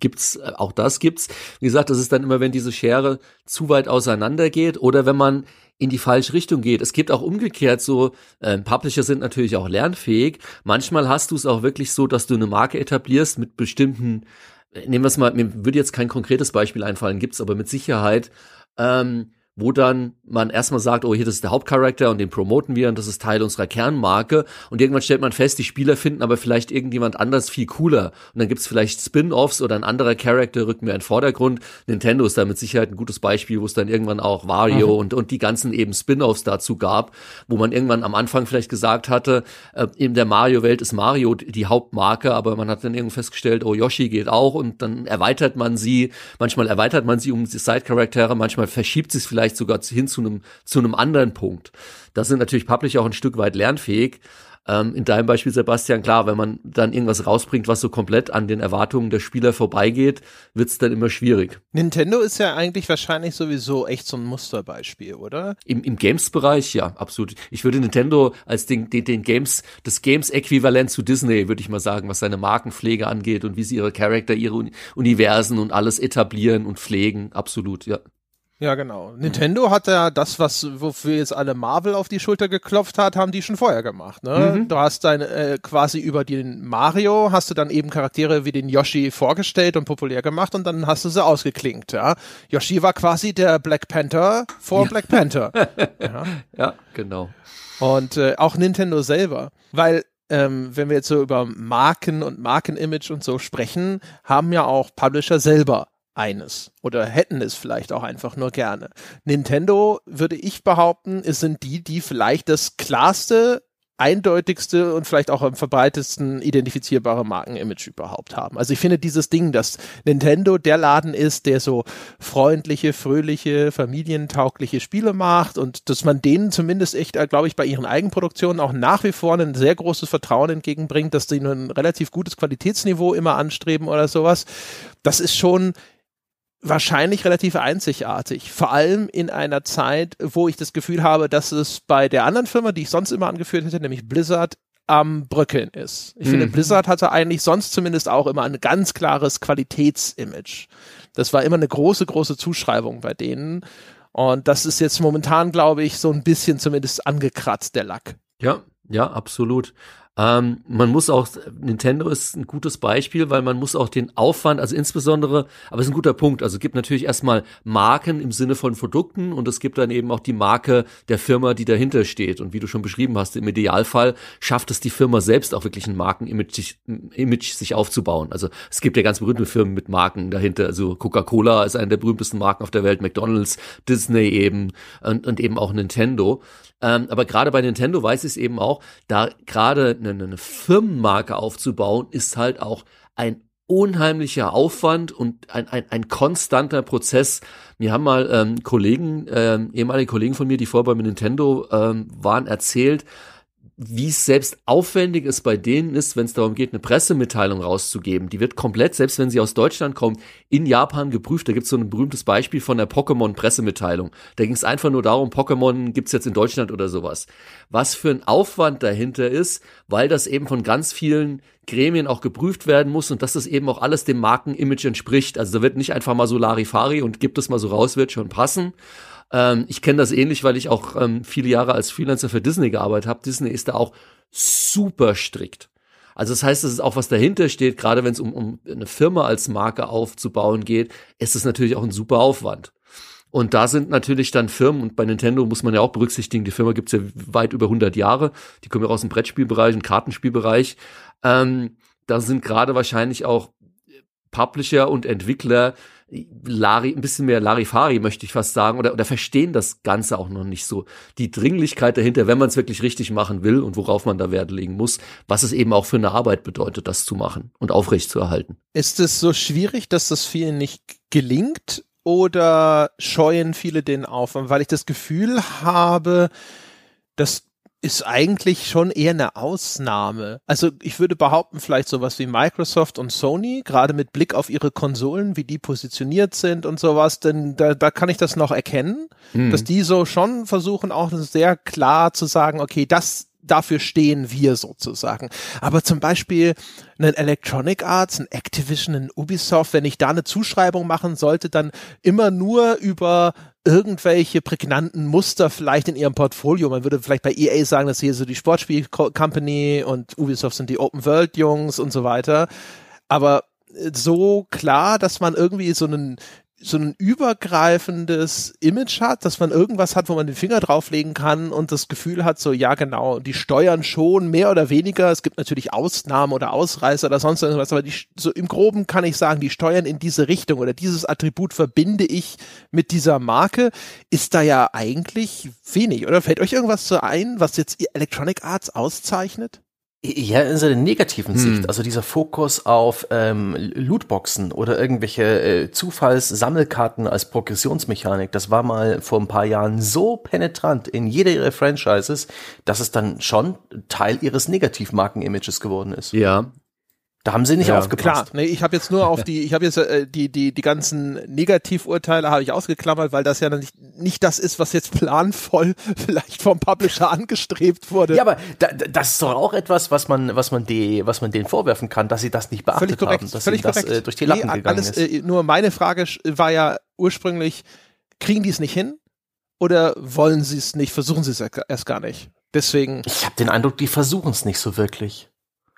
gibt's, auch das gibt's. Wie gesagt, das ist dann immer, wenn diese Schere zu weit auseinander geht oder wenn man in die falsche Richtung geht. Es gibt auch umgekehrt so, äh, Publisher sind natürlich auch lernfähig. Manchmal hast du es auch wirklich so, dass du eine Marke etablierst mit bestimmten, äh, nehmen wir es mal, mir würde jetzt kein konkretes Beispiel einfallen, gibt's aber mit Sicherheit. Ähm, wo dann man erstmal sagt, oh, hier, das ist der Hauptcharakter und den promoten wir und das ist Teil unserer Kernmarke. Und irgendwann stellt man fest, die Spieler finden aber vielleicht irgendjemand anders viel cooler. Und dann gibt's vielleicht Spin-offs oder ein anderer Charakter rückt mehr in den Vordergrund. Nintendo ist da mit Sicherheit ein gutes Beispiel, wo es dann irgendwann auch Wario mhm. und, und die ganzen eben Spin-offs dazu gab, wo man irgendwann am Anfang vielleicht gesagt hatte, äh, in der Mario-Welt ist Mario die Hauptmarke, aber man hat dann irgendwann festgestellt, oh, Yoshi geht auch und dann erweitert man sie. Manchmal erweitert man sie um die Side-Charaktere, manchmal verschiebt sie es vielleicht vielleicht sogar hin zu einem, zu einem anderen Punkt. Das sind natürlich Publisher auch ein Stück weit lernfähig. Ähm, in deinem Beispiel, Sebastian, klar, wenn man dann irgendwas rausbringt, was so komplett an den Erwartungen der Spieler vorbeigeht, wird's dann immer schwierig. Nintendo ist ja eigentlich wahrscheinlich sowieso echt so ein Musterbeispiel, oder? Im, im Games-Bereich, ja, absolut. Ich würde Nintendo als den, den, den Games, das Games-Äquivalent zu Disney, würde ich mal sagen, was seine Markenpflege angeht und wie sie ihre Charakter, ihre Universen und alles etablieren und pflegen, absolut, ja. Ja, genau. Nintendo hat ja das, was wofür jetzt alle Marvel auf die Schulter geklopft hat, haben die schon vorher gemacht. Ne? Mhm. Du hast dein äh, quasi über den Mario hast du dann eben Charaktere wie den Yoshi vorgestellt und populär gemacht und dann hast du sie ausgeklinkt. Ja? Yoshi war quasi der Black Panther vor ja. Black Panther. ja. ja, genau. Und äh, auch Nintendo selber, weil ähm, wenn wir jetzt so über Marken und Markenimage und so sprechen, haben ja auch Publisher selber eines oder hätten es vielleicht auch einfach nur gerne. Nintendo, würde ich behaupten, es sind die, die vielleicht das klarste, eindeutigste und vielleicht auch am verbreitetsten identifizierbare Markenimage überhaupt haben. Also ich finde dieses Ding, dass Nintendo der Laden ist, der so freundliche, fröhliche, familientaugliche Spiele macht und dass man denen zumindest echt, äh, glaube ich, bei ihren Eigenproduktionen auch nach wie vor ein sehr großes Vertrauen entgegenbringt, dass sie nur ein relativ gutes Qualitätsniveau immer anstreben oder sowas. Das ist schon wahrscheinlich relativ einzigartig. Vor allem in einer Zeit, wo ich das Gefühl habe, dass es bei der anderen Firma, die ich sonst immer angeführt hätte, nämlich Blizzard, am Bröckeln ist. Ich mhm. finde, Blizzard hatte eigentlich sonst zumindest auch immer ein ganz klares Qualitätsimage. Das war immer eine große, große Zuschreibung bei denen. Und das ist jetzt momentan, glaube ich, so ein bisschen zumindest angekratzt, der Lack. Ja, ja, absolut. Ähm, man muss auch, Nintendo ist ein gutes Beispiel, weil man muss auch den Aufwand, also insbesondere, aber es ist ein guter Punkt, also gibt natürlich erstmal Marken im Sinne von Produkten und es gibt dann eben auch die Marke der Firma, die dahinter steht. Und wie du schon beschrieben hast, im Idealfall schafft es die Firma selbst auch wirklich ein Markenimage sich, Image sich aufzubauen. Also es gibt ja ganz berühmte Firmen mit Marken dahinter. Also Coca-Cola ist eine der berühmtesten Marken auf der Welt, McDonalds, Disney eben und, und eben auch Nintendo. Ähm, aber gerade bei Nintendo weiß ich es eben auch, da gerade eine, eine Firmenmarke aufzubauen, ist halt auch ein unheimlicher Aufwand und ein, ein, ein konstanter Prozess. Mir haben mal ähm, Kollegen, ähm, ehemalige Kollegen von mir, die vorher bei Nintendo ähm, waren, erzählt, wie es selbst aufwendig ist bei denen ist, wenn es darum geht, eine Pressemitteilung rauszugeben. Die wird komplett, selbst wenn sie aus Deutschland kommt, in Japan geprüft. Da gibt es so ein berühmtes Beispiel von der Pokémon-Pressemitteilung. Da ging es einfach nur darum, Pokémon gibt's jetzt in Deutschland oder sowas. Was für ein Aufwand dahinter ist, weil das eben von ganz vielen Gremien auch geprüft werden muss und dass das eben auch alles dem Markenimage entspricht. Also da wird nicht einfach mal so Larifari und gibt es mal so raus, wird schon passen ähm, ich kenne das ähnlich, weil ich auch ähm, viele Jahre als Freelancer für Disney gearbeitet habe. Disney ist da auch super strikt. Also das heißt, es ist auch was dahinter steht, gerade wenn es um, um eine Firma als Marke aufzubauen geht, ist es natürlich auch ein super Aufwand. Und da sind natürlich dann Firmen, und bei Nintendo muss man ja auch berücksichtigen, die Firma gibt's ja weit über 100 Jahre, die kommen ja aus dem Brettspielbereich, dem Kartenspielbereich. Ähm, da sind gerade wahrscheinlich auch Publisher und Entwickler, Lari, ein bisschen mehr Larifari, möchte ich fast sagen, oder, oder verstehen das Ganze auch noch nicht so. Die Dringlichkeit dahinter, wenn man es wirklich richtig machen will und worauf man da Wert legen muss, was es eben auch für eine Arbeit bedeutet, das zu machen und aufrecht zu erhalten. Ist es so schwierig, dass das vielen nicht gelingt oder scheuen viele den Aufwand? Weil ich das Gefühl habe, dass ist eigentlich schon eher eine Ausnahme. Also ich würde behaupten, vielleicht sowas wie Microsoft und Sony, gerade mit Blick auf ihre Konsolen, wie die positioniert sind und sowas, denn da, da kann ich das noch erkennen, mhm. dass die so schon versuchen, auch sehr klar zu sagen, okay, das dafür stehen wir sozusagen. Aber zum Beispiel ein Electronic Arts, ein Activision, ein Ubisoft, wenn ich da eine Zuschreibung machen sollte, dann immer nur über irgendwelche prägnanten Muster vielleicht in ihrem Portfolio. Man würde vielleicht bei EA sagen, dass hier so die Sportspiel-Company und Ubisoft sind die Open-World-Jungs und so weiter. Aber so klar, dass man irgendwie so einen so ein übergreifendes Image hat, dass man irgendwas hat, wo man den Finger drauflegen kann und das Gefühl hat, so ja genau, die steuern schon mehr oder weniger. Es gibt natürlich Ausnahmen oder Ausreißer oder sonst irgendwas, aber die, so im Groben kann ich sagen, die steuern in diese Richtung oder dieses Attribut verbinde ich mit dieser Marke. Ist da ja eigentlich wenig, oder? Fällt euch irgendwas so ein, was jetzt Electronic Arts auszeichnet? Ja, in seiner negativen Sicht, hm. also dieser Fokus auf ähm, Lootboxen oder irgendwelche äh, Zufallssammelkarten als Progressionsmechanik, das war mal vor ein paar Jahren so penetrant in jeder ihrer Franchises, dass es dann schon Teil ihres Negativmarken-Images geworden ist. Ja, da haben sie nicht ja, aufgepasst. Klar, nee, ich habe jetzt nur auf die, ich habe jetzt äh, die die die ganzen Negativurteile habe ich ausgeklammert, weil das ja nicht nicht das ist, was jetzt planvoll vielleicht vom Publisher angestrebt wurde. Ja, aber da, das ist doch auch etwas, was man was man die was man denen vorwerfen kann, dass sie das nicht beachtet völlig korrekt, haben, dass völlig korrekt. das äh, durch die Lappen nee, gegangen alles, ist. Äh, nur meine Frage war ja ursprünglich, kriegen die es nicht hin oder wollen sie es nicht, versuchen sie es erst gar nicht? Deswegen. Ich habe den Eindruck, die versuchen es nicht so wirklich.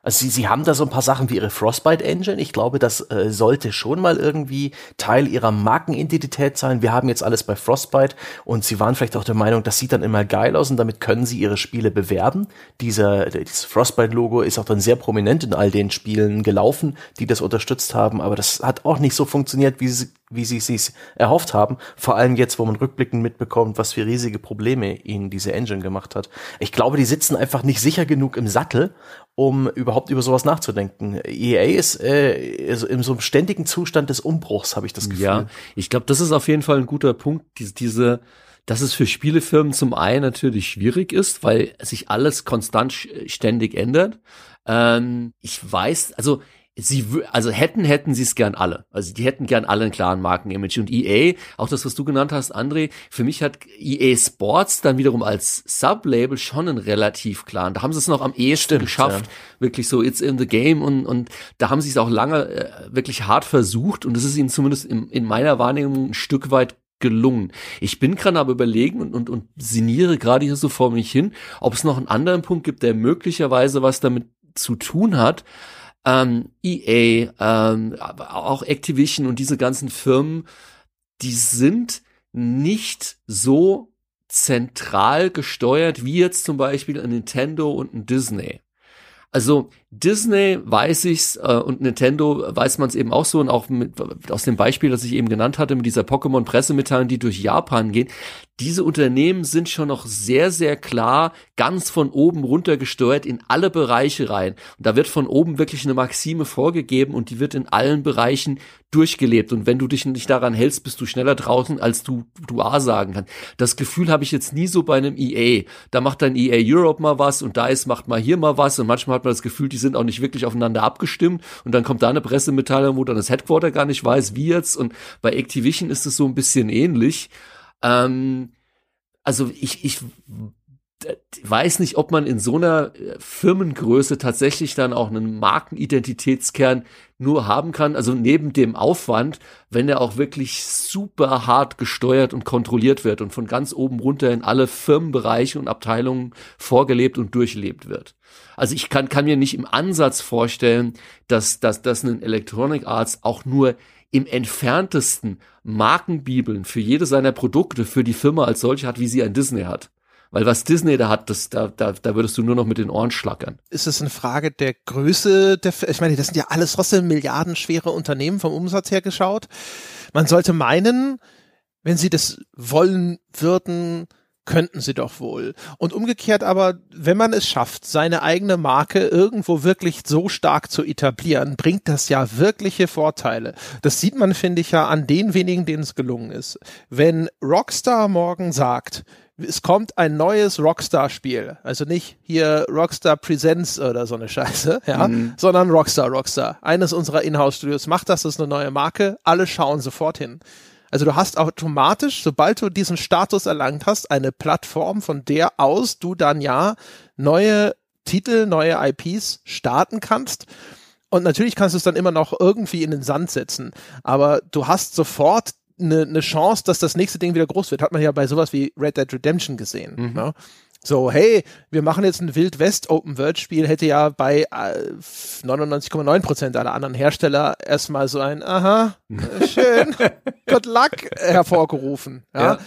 Also sie, sie haben da so ein paar Sachen wie ihre Frostbite Engine. Ich glaube, das äh, sollte schon mal irgendwie Teil ihrer Markenidentität sein. Wir haben jetzt alles bei Frostbite und sie waren vielleicht auch der Meinung, das sieht dann immer geil aus und damit können sie ihre Spiele bewerben. Dieser, dieses Frostbite-Logo ist auch dann sehr prominent in all den Spielen gelaufen, die das unterstützt haben, aber das hat auch nicht so funktioniert, wie sie wie sie es erhofft haben. Vor allem jetzt, wo man rückblickend mitbekommt, was für riesige Probleme ihnen diese Engine gemacht hat. Ich glaube, die sitzen einfach nicht sicher genug im Sattel, um überhaupt über sowas nachzudenken. EA ist äh, in so einem ständigen Zustand des Umbruchs, habe ich das Gefühl. Ja, ich glaube, das ist auf jeden Fall ein guter Punkt. Diese, diese dass es für Spielefirmen zum einen natürlich schwierig ist, weil sich alles konstant ständig ändert. Ähm, ich weiß, also sie, also hätten, hätten sie es gern alle. Also die hätten gern alle einen klaren Markenimage. Und EA, auch das, was du genannt hast, André, für mich hat EA Sports dann wiederum als Sublabel schon einen relativ klaren. Da haben sie es noch am ehesten geschafft. Ja. Wirklich so, it's in the game. Und, und da haben sie es auch lange äh, wirklich hart versucht. Und es ist ihnen zumindest in, in meiner Wahrnehmung ein Stück weit gelungen. Ich bin gerade aber überlegen und, und, und sinniere gerade hier so vor mich hin, ob es noch einen anderen Punkt gibt, der möglicherweise was damit zu tun hat ähm, EA, ähm, auch Activision und diese ganzen Firmen, die sind nicht so zentral gesteuert wie jetzt zum Beispiel ein Nintendo und ein Disney. Also Disney weiß ich's äh, und Nintendo weiß man es eben auch so und auch mit, aus dem Beispiel, das ich eben genannt hatte, mit dieser Pokémon-Pressemitteilung, die durch Japan gehen. Diese Unternehmen sind schon noch sehr, sehr klar ganz von oben runter gesteuert in alle Bereiche rein. Und da wird von oben wirklich eine Maxime vorgegeben und die wird in allen Bereichen durchgelebt. Und wenn du dich nicht daran hältst, bist du schneller draußen, als du, du A sagen kannst. Das Gefühl habe ich jetzt nie so bei einem EA. Da macht dann EA Europe mal was und da ist, macht mal hier mal was und manchmal hat man das Gefühl, die sind auch nicht wirklich aufeinander abgestimmt und dann kommt da eine Pressemitteilung, wo dann das Headquarter gar nicht weiß, wie jetzt und bei Activision ist es so ein bisschen ähnlich. Ähm, also ich, ich weiß nicht, ob man in so einer äh, Firmengröße tatsächlich dann auch einen Markenidentitätskern nur haben kann. Also neben dem Aufwand, wenn er auch wirklich super hart gesteuert und kontrolliert wird und von ganz oben runter in alle Firmenbereiche und Abteilungen vorgelebt und durchlebt wird. Also ich kann, kann mir nicht im Ansatz vorstellen, dass, dass, dass ein Electronic Arts auch nur im entferntesten Markenbibeln für jede seiner Produkte für die Firma als solche hat, wie sie ein Disney hat. Weil was Disney da hat, das, da, da, da würdest du nur noch mit den Ohren schlackern. Ist es eine Frage der Größe der, ich meine, das sind ja alles trotzdem milliardenschwere Unternehmen vom Umsatz her geschaut. Man sollte meinen, wenn sie das wollen würden, könnten sie doch wohl. Und umgekehrt aber, wenn man es schafft, seine eigene Marke irgendwo wirklich so stark zu etablieren, bringt das ja wirkliche Vorteile. Das sieht man, finde ich, ja an den wenigen, denen es gelungen ist. Wenn Rockstar morgen sagt, es kommt ein neues Rockstar-Spiel. Also nicht hier Rockstar Presents oder so eine Scheiße, ja, mhm. sondern Rockstar, Rockstar. Eines unserer Inhouse-Studios macht das, das ist eine neue Marke. Alle schauen sofort hin. Also du hast automatisch, sobald du diesen Status erlangt hast, eine Plattform, von der aus du dann ja neue Titel, neue IPs starten kannst. Und natürlich kannst du es dann immer noch irgendwie in den Sand setzen. Aber du hast sofort eine, eine Chance, dass das nächste Ding wieder groß wird. Hat man ja bei sowas wie Red Dead Redemption gesehen. Mhm. Ne? So, hey, wir machen jetzt ein Wild West Open World Spiel, hätte ja bei äh, 99,9% aller anderen Hersteller erstmal so ein, aha, schön, good luck hervorgerufen. Ja? ja.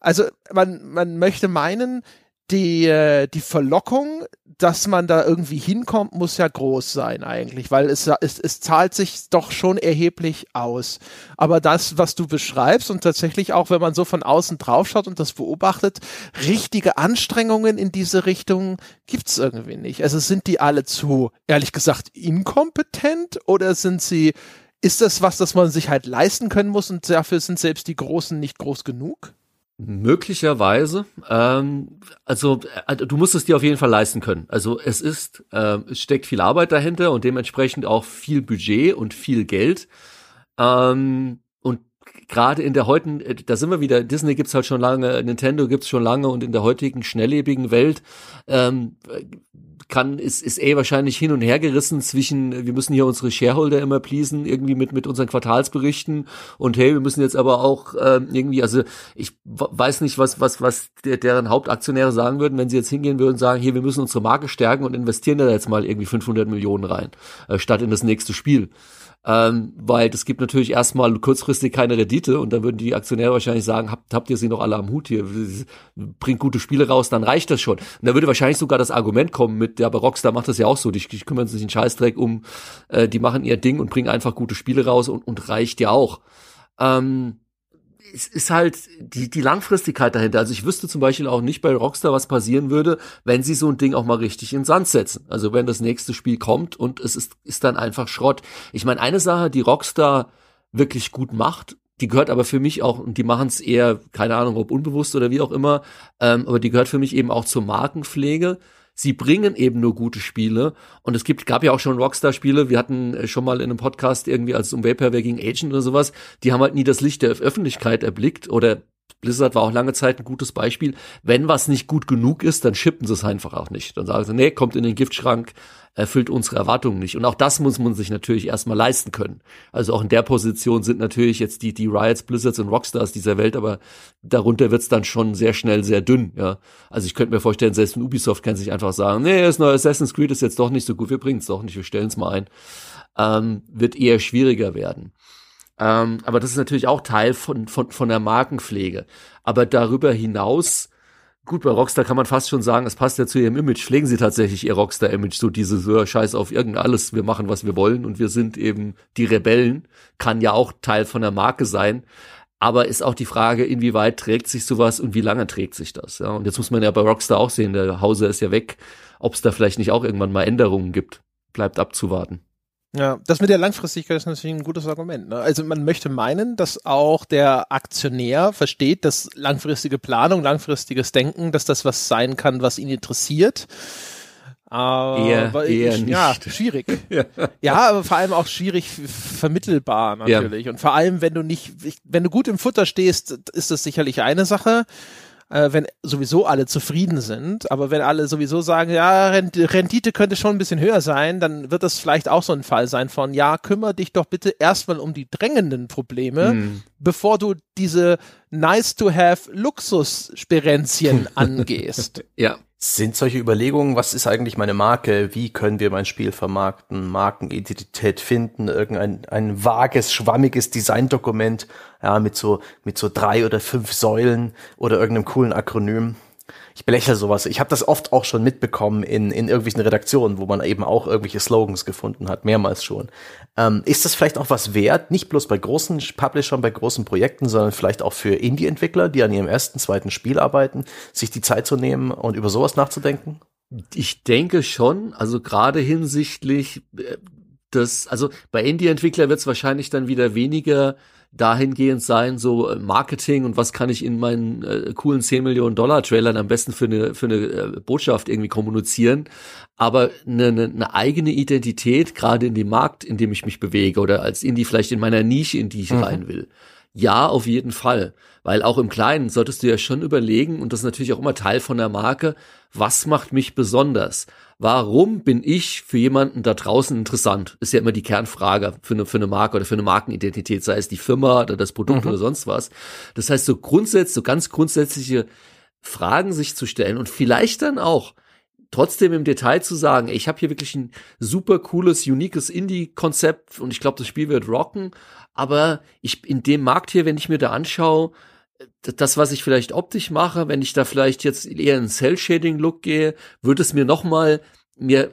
Also man, man möchte meinen, die, äh, die Verlockung, dass man da irgendwie hinkommt, muss ja groß sein eigentlich, weil es, es, es zahlt sich doch schon erheblich aus. Aber das, was du beschreibst und tatsächlich auch, wenn man so von außen draufschaut und das beobachtet, richtige Anstrengungen in diese Richtung gibt's irgendwie nicht. Also sind die alle zu, ehrlich gesagt, inkompetent oder sind sie, ist das was, das man sich halt leisten können muss und dafür sind selbst die Großen nicht groß genug? Möglicherweise. Ähm, also äh, du musst es dir auf jeden Fall leisten können. Also es ist, äh, es steckt viel Arbeit dahinter und dementsprechend auch viel Budget und viel Geld. Ähm, und gerade in der heutigen, äh, da sind wir wieder, Disney gibt's halt schon lange, Nintendo gibt's schon lange und in der heutigen schnelllebigen Welt ähm, kann, ist, ist eh wahrscheinlich hin und her gerissen zwischen, wir müssen hier unsere Shareholder immer pleasen, irgendwie mit, mit unseren Quartalsberichten und hey, wir müssen jetzt aber auch ähm, irgendwie, also ich weiß nicht, was, was, was der, deren Hauptaktionäre sagen würden, wenn sie jetzt hingehen würden und sagen, hier, wir müssen unsere Marke stärken und investieren da jetzt mal irgendwie 500 Millionen rein, äh, statt in das nächste Spiel ähm, weil das gibt natürlich erstmal kurzfristig keine Rendite und dann würden die Aktionäre wahrscheinlich sagen, habt, habt ihr sie noch alle am Hut hier, bringt gute Spiele raus, dann reicht das schon. Und da würde wahrscheinlich sogar das Argument kommen mit, ja, aber Rockstar macht das ja auch so, die, die kümmern sich einen Scheißdreck um, äh, die machen ihr Ding und bringen einfach gute Spiele raus und, und reicht ja auch. Ähm, es ist halt die, die Langfristigkeit dahinter. Also ich wüsste zum Beispiel auch nicht bei Rockstar, was passieren würde, wenn sie so ein Ding auch mal richtig in Sand setzen. Also wenn das nächste Spiel kommt und es ist, ist dann einfach Schrott. Ich meine, eine Sache, die Rockstar wirklich gut macht, die gehört aber für mich auch, und die machen es eher, keine Ahnung, ob unbewusst oder wie auch immer, ähm, aber die gehört für mich eben auch zur Markenpflege. Sie bringen eben nur gute Spiele. Und es gibt, gab ja auch schon Rockstar-Spiele. Wir hatten äh, schon mal in einem Podcast irgendwie, als es um Vaporware gegen Agent oder sowas, die haben halt nie das Licht der Öffentlichkeit erblickt oder Blizzard war auch lange Zeit ein gutes Beispiel. Wenn was nicht gut genug ist, dann schippen sie es einfach auch nicht. Dann sagen sie, nee, kommt in den Giftschrank, erfüllt unsere Erwartungen nicht. Und auch das muss man sich natürlich erstmal leisten können. Also auch in der Position sind natürlich jetzt die, die Riots, Blizzards und Rockstars dieser Welt, aber darunter wird's dann schon sehr schnell sehr dünn, ja. Also ich könnte mir vorstellen, selbst ein Ubisoft kann sich einfach sagen, nee, das neue Assassin's Creed ist jetzt doch nicht so gut, wir bringen's doch nicht, wir stellen's mal ein. Ähm, wird eher schwieriger werden. Ähm, aber das ist natürlich auch Teil von, von, von der Markenpflege. Aber darüber hinaus Gut, bei Rockstar kann man fast schon sagen, es passt ja zu ihrem Image. Pflegen sie tatsächlich ihr Rockstar-Image, so diese so, Scheiß auf irgend wir machen, was wir wollen und wir sind eben die Rebellen. Kann ja auch Teil von der Marke sein. Aber ist auch die Frage, inwieweit trägt sich sowas und wie lange trägt sich das? Ja, und jetzt muss man ja bei Rockstar auch sehen, der Hauser ist ja weg, ob es da vielleicht nicht auch irgendwann mal Änderungen gibt. Bleibt abzuwarten. Ja, das mit der Langfristigkeit ist natürlich ein gutes Argument. Ne? Also man möchte meinen, dass auch der Aktionär versteht, dass langfristige Planung, langfristiges Denken, dass das was sein kann, was ihn interessiert. Aber eher, eher ich, nicht. Ja, schwierig. ja. ja. aber vor allem auch schwierig vermittelbar natürlich. Ja. Und vor allem, wenn du nicht, wenn du gut im Futter stehst, ist das sicherlich eine Sache äh, wenn sowieso alle zufrieden sind. Aber wenn alle sowieso sagen, ja, Rendite könnte schon ein bisschen höher sein, dann wird das vielleicht auch so ein Fall sein von, ja, kümmere dich doch bitte erstmal um die drängenden Probleme, mhm. bevor du diese nice to have Luxussperenzien angehst. ja. Sind solche Überlegungen, was ist eigentlich meine Marke, wie können wir mein Spiel vermarkten, Markenidentität finden, irgendein ein vages, schwammiges Designdokument, ja, mit so, mit so drei oder fünf Säulen oder irgendeinem coolen Akronym ich belächle sowas. Ich habe das oft auch schon mitbekommen in, in irgendwelchen Redaktionen, wo man eben auch irgendwelche Slogans gefunden hat, mehrmals schon. Ähm, ist das vielleicht auch was wert, nicht bloß bei großen Publishern, bei großen Projekten, sondern vielleicht auch für Indie-Entwickler, die an ihrem ersten, zweiten Spiel arbeiten, sich die Zeit zu nehmen und über sowas nachzudenken? Ich denke schon, also gerade hinsichtlich äh, das, also bei Indie-Entwickler wird es wahrscheinlich dann wieder weniger dahingehend sein, so äh, Marketing und was kann ich in meinen äh, coolen 10 Millionen Dollar Trailern am besten für eine, für eine äh, Botschaft irgendwie kommunizieren. Aber eine, eine, eine eigene Identität, gerade in dem Markt, in dem ich mich bewege oder als Indie vielleicht in meiner Nische, in die ich mhm. rein will. Ja, auf jeden Fall. Weil auch im Kleinen solltest du ja schon überlegen, und das ist natürlich auch immer Teil von der Marke, was macht mich besonders? Warum bin ich für jemanden da draußen interessant? Ist ja immer die Kernfrage für eine, für eine Marke oder für eine Markenidentität, sei es die Firma oder das Produkt mhm. oder sonst was. Das heißt, so grundsätzlich, so ganz grundsätzliche Fragen sich zu stellen und vielleicht dann auch trotzdem im Detail zu sagen, ich habe hier wirklich ein super cooles, uniques Indie-Konzept und ich glaube, das Spiel wird rocken, aber ich in dem Markt hier, wenn ich mir da anschaue, das, was ich vielleicht optisch mache, wenn ich da vielleicht jetzt eher in Cell-Shading-Look gehe, würde es mir nochmal mir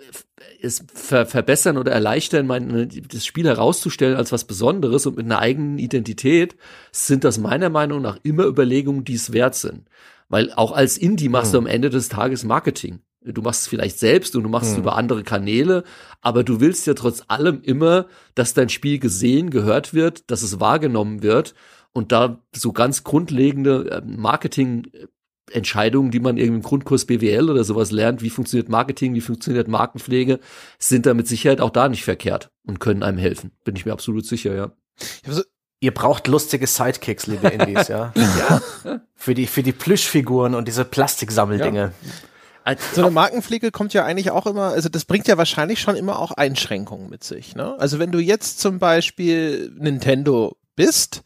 es ver verbessern oder erleichtern, mein, das Spiel herauszustellen als was Besonderes und mit einer eigenen Identität, sind das meiner Meinung nach immer Überlegungen, die es wert sind. Weil auch als Indie machst mhm. du am Ende des Tages Marketing. Du machst es vielleicht selbst und du machst es mhm. über andere Kanäle, aber du willst ja trotz allem immer, dass dein Spiel gesehen, gehört wird, dass es wahrgenommen wird und da so ganz grundlegende ähm, Marketing Entscheidungen, die man irgendwie im Grundkurs BWL oder sowas lernt, wie funktioniert Marketing, wie funktioniert Markenpflege, sind da mit Sicherheit auch da nicht verkehrt und können einem helfen. Bin ich mir absolut sicher, ja. Ihr braucht lustige Sidekicks, liebe Indies, ja. ja. Für die, für die Plüschfiguren und diese Plastiksammeldinge. Ja. So eine Markenpflege kommt ja eigentlich auch immer, also das bringt ja wahrscheinlich schon immer auch Einschränkungen mit sich. Ne? Also wenn du jetzt zum Beispiel Nintendo bist,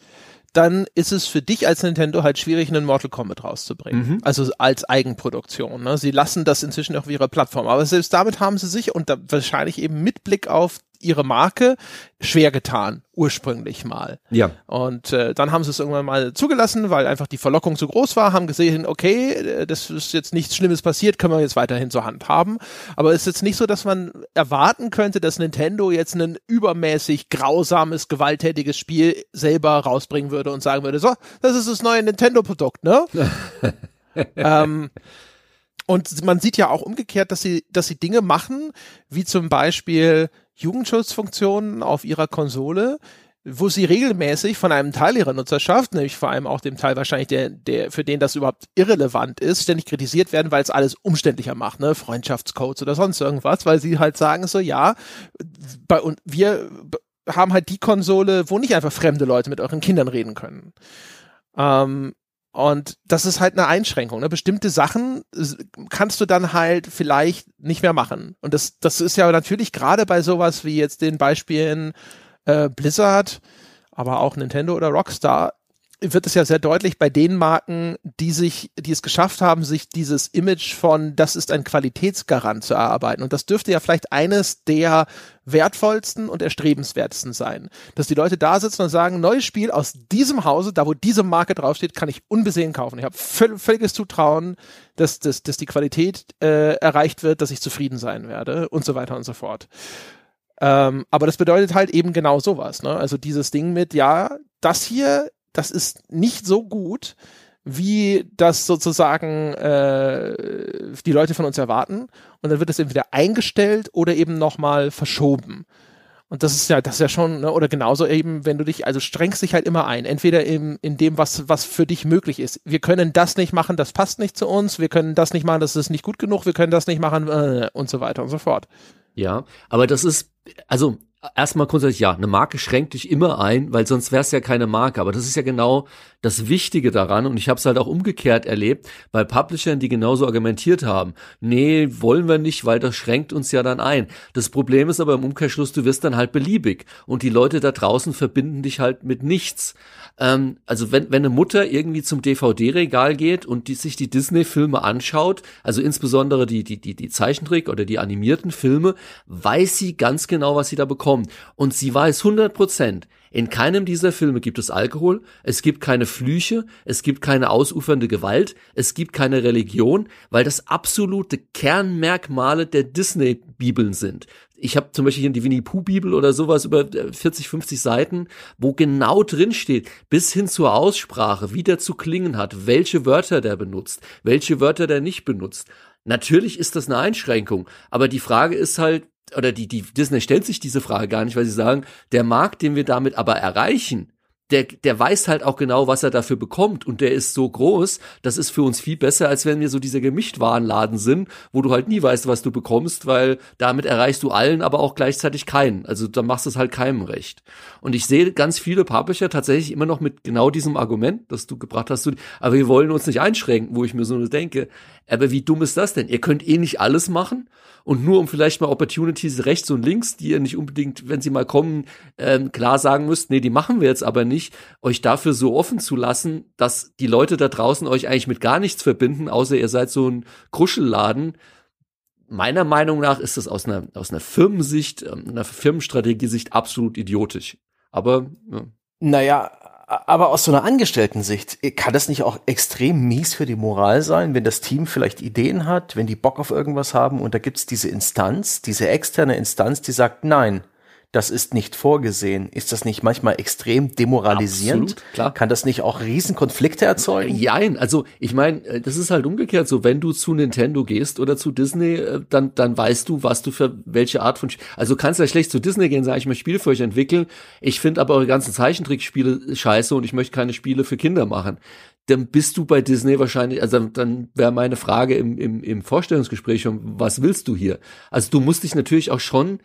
dann ist es für dich als Nintendo halt schwierig, einen Mortal Kombat rauszubringen. Mhm. Also als Eigenproduktion. Ne? Sie lassen das inzwischen auf ihrer Plattform. Aber selbst damit haben sie sich und da wahrscheinlich eben mit Blick auf ihre Marke schwer getan, ursprünglich mal. Ja. Und äh, dann haben sie es irgendwann mal zugelassen, weil einfach die Verlockung zu groß war, haben gesehen, okay, äh, das ist jetzt nichts Schlimmes passiert, können wir jetzt weiterhin zur Hand haben. Aber es ist jetzt nicht so, dass man erwarten könnte, dass Nintendo jetzt ein übermäßig grausames, gewalttätiges Spiel selber rausbringen würde und sagen würde, so, das ist das neue Nintendo-Produkt, ne? ähm, und man sieht ja auch umgekehrt, dass sie, dass sie Dinge machen, wie zum Beispiel Jugendschutzfunktionen auf ihrer Konsole, wo sie regelmäßig von einem Teil ihrer Nutzerschaft, nämlich vor allem auch dem Teil wahrscheinlich, der, der, für den das überhaupt irrelevant ist, ständig kritisiert werden, weil es alles umständlicher macht, ne, Freundschaftscodes oder sonst irgendwas, weil sie halt sagen so, ja, bei und wir haben halt die Konsole, wo nicht einfach fremde Leute mit euren Kindern reden können. Ähm, und das ist halt eine Einschränkung. Ne? Bestimmte Sachen kannst du dann halt vielleicht nicht mehr machen. Und das, das ist ja natürlich gerade bei sowas wie jetzt den Beispielen äh, Blizzard, aber auch Nintendo oder Rockstar, wird es ja sehr deutlich bei den Marken, die sich, die es geschafft haben, sich dieses Image von, das ist ein Qualitätsgarant zu erarbeiten. Und das dürfte ja vielleicht eines der wertvollsten und erstrebenswertesten sein. Dass die Leute da sitzen und sagen, neues Spiel aus diesem Hause, da wo diese Marke draufsteht, kann ich unbesehen kaufen. Ich habe völliges Zutrauen, dass, dass, dass die Qualität äh, erreicht wird, dass ich zufrieden sein werde und so weiter und so fort. Ähm, aber das bedeutet halt eben genau sowas. Ne? Also dieses Ding mit, ja, das hier, das ist nicht so gut, wie das sozusagen äh, die Leute von uns erwarten. Und dann wird es entweder eingestellt oder eben nochmal verschoben. Und das ist ja, das ist ja schon, ne, oder genauso eben, wenn du dich, also strengst dich halt immer ein, entweder im, in dem, was, was für dich möglich ist. Wir können das nicht machen, das passt nicht zu uns, wir können das nicht machen, das ist nicht gut genug, wir können das nicht machen, äh, und so weiter und so fort. Ja, aber das ist, also erstmal grundsätzlich ja, eine Marke schränkt dich immer ein, weil sonst wär's ja keine Marke. Aber das ist ja genau das Wichtige daran und ich habe es halt auch umgekehrt erlebt bei Publishern, die genauso argumentiert haben. Nee, wollen wir nicht, weil das schränkt uns ja dann ein. Das Problem ist aber im Umkehrschluss, du wirst dann halt beliebig und die Leute da draußen verbinden dich halt mit nichts. Ähm, also wenn, wenn eine Mutter irgendwie zum DVD-Regal geht und die, sich die Disney-Filme anschaut, also insbesondere die, die, die, die Zeichentrick oder die animierten Filme, weiß sie ganz genau, was sie da bekommt. Und sie weiß 100 Prozent, in keinem dieser Filme gibt es Alkohol, es gibt keine Flüche, es gibt keine ausufernde Gewalt, es gibt keine Religion, weil das absolute Kernmerkmale der Disney-Bibeln sind. Ich habe zum Beispiel hier die Winnie Pooh Bibel oder sowas über 40, äh, 50 Seiten, wo genau drin steht, bis hin zur Aussprache, wie der zu klingen hat, welche Wörter der benutzt, welche Wörter der nicht benutzt. Natürlich ist das eine Einschränkung, aber die Frage ist halt, oder die, die Disney stellt sich diese Frage gar nicht, weil sie sagen, der Markt, den wir damit aber erreichen, der, der weiß halt auch genau, was er dafür bekommt und der ist so groß, das ist für uns viel besser, als wenn wir so dieser Gemischtwarenladen sind, wo du halt nie weißt, was du bekommst, weil damit erreichst du allen, aber auch gleichzeitig keinen. Also da machst du es halt keinem recht. Und ich sehe ganz viele Publisher tatsächlich immer noch mit genau diesem Argument, das du gebracht hast, aber wir wollen uns nicht einschränken, wo ich mir so denke, aber wie dumm ist das denn? Ihr könnt eh nicht alles machen und nur um vielleicht mal Opportunities rechts und links, die ihr nicht unbedingt, wenn sie mal kommen, ähm, klar sagen müsst, nee, die machen wir jetzt aber nicht, euch dafür so offen zu lassen, dass die Leute da draußen euch eigentlich mit gar nichts verbinden, außer ihr seid so ein Kruschelladen. Meiner Meinung nach ist das aus einer, aus einer Firmensicht, ähm, einer Firmenstrategie-Sicht absolut idiotisch. Aber ja. Naja, aber aus so einer Angestellten-Sicht kann das nicht auch extrem mies für die Moral sein, wenn das Team vielleicht Ideen hat, wenn die Bock auf irgendwas haben und da gibt's diese Instanz, diese externe Instanz, die sagt, nein, das ist nicht vorgesehen. Ist das nicht manchmal extrem demoralisierend? Absolut, klar. Kann das nicht auch Riesenkonflikte erzeugen? Jein, also ich meine, äh, das ist halt umgekehrt so, wenn du zu Nintendo gehst oder zu Disney, äh, dann, dann weißt du, was du für welche Art von, also kannst ja schlecht zu Disney gehen, sag ich mal, Spiele für euch entwickeln. Ich finde aber eure ganzen Zeichentrickspiele scheiße und ich möchte keine Spiele für Kinder machen dann bist du bei Disney wahrscheinlich, also dann wäre meine Frage im, im, im Vorstellungsgespräch schon, was willst du hier? Also du musst dich natürlich auch schon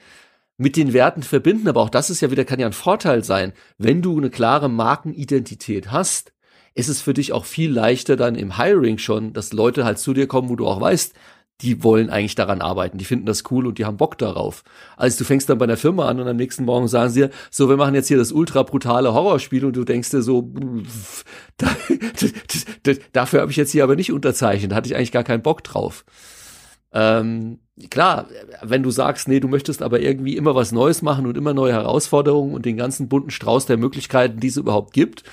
mit den Werten verbinden, aber auch das ist ja wieder, kann ja ein Vorteil sein. Wenn du eine klare Markenidentität hast, ist es für dich auch viel leichter dann im Hiring schon, dass Leute halt zu dir kommen, wo du auch weißt, die wollen eigentlich daran arbeiten, die finden das cool und die haben Bock darauf. Also du fängst dann bei einer Firma an und am nächsten Morgen sagen sie dir, so, wir machen jetzt hier das ultra brutale Horrorspiel und du denkst dir so, da, dafür habe ich jetzt hier aber nicht unterzeichnet, da hatte ich eigentlich gar keinen Bock drauf. Ähm, klar, wenn du sagst, nee, du möchtest aber irgendwie immer was Neues machen und immer neue Herausforderungen und den ganzen bunten Strauß der Möglichkeiten, die es überhaupt gibt,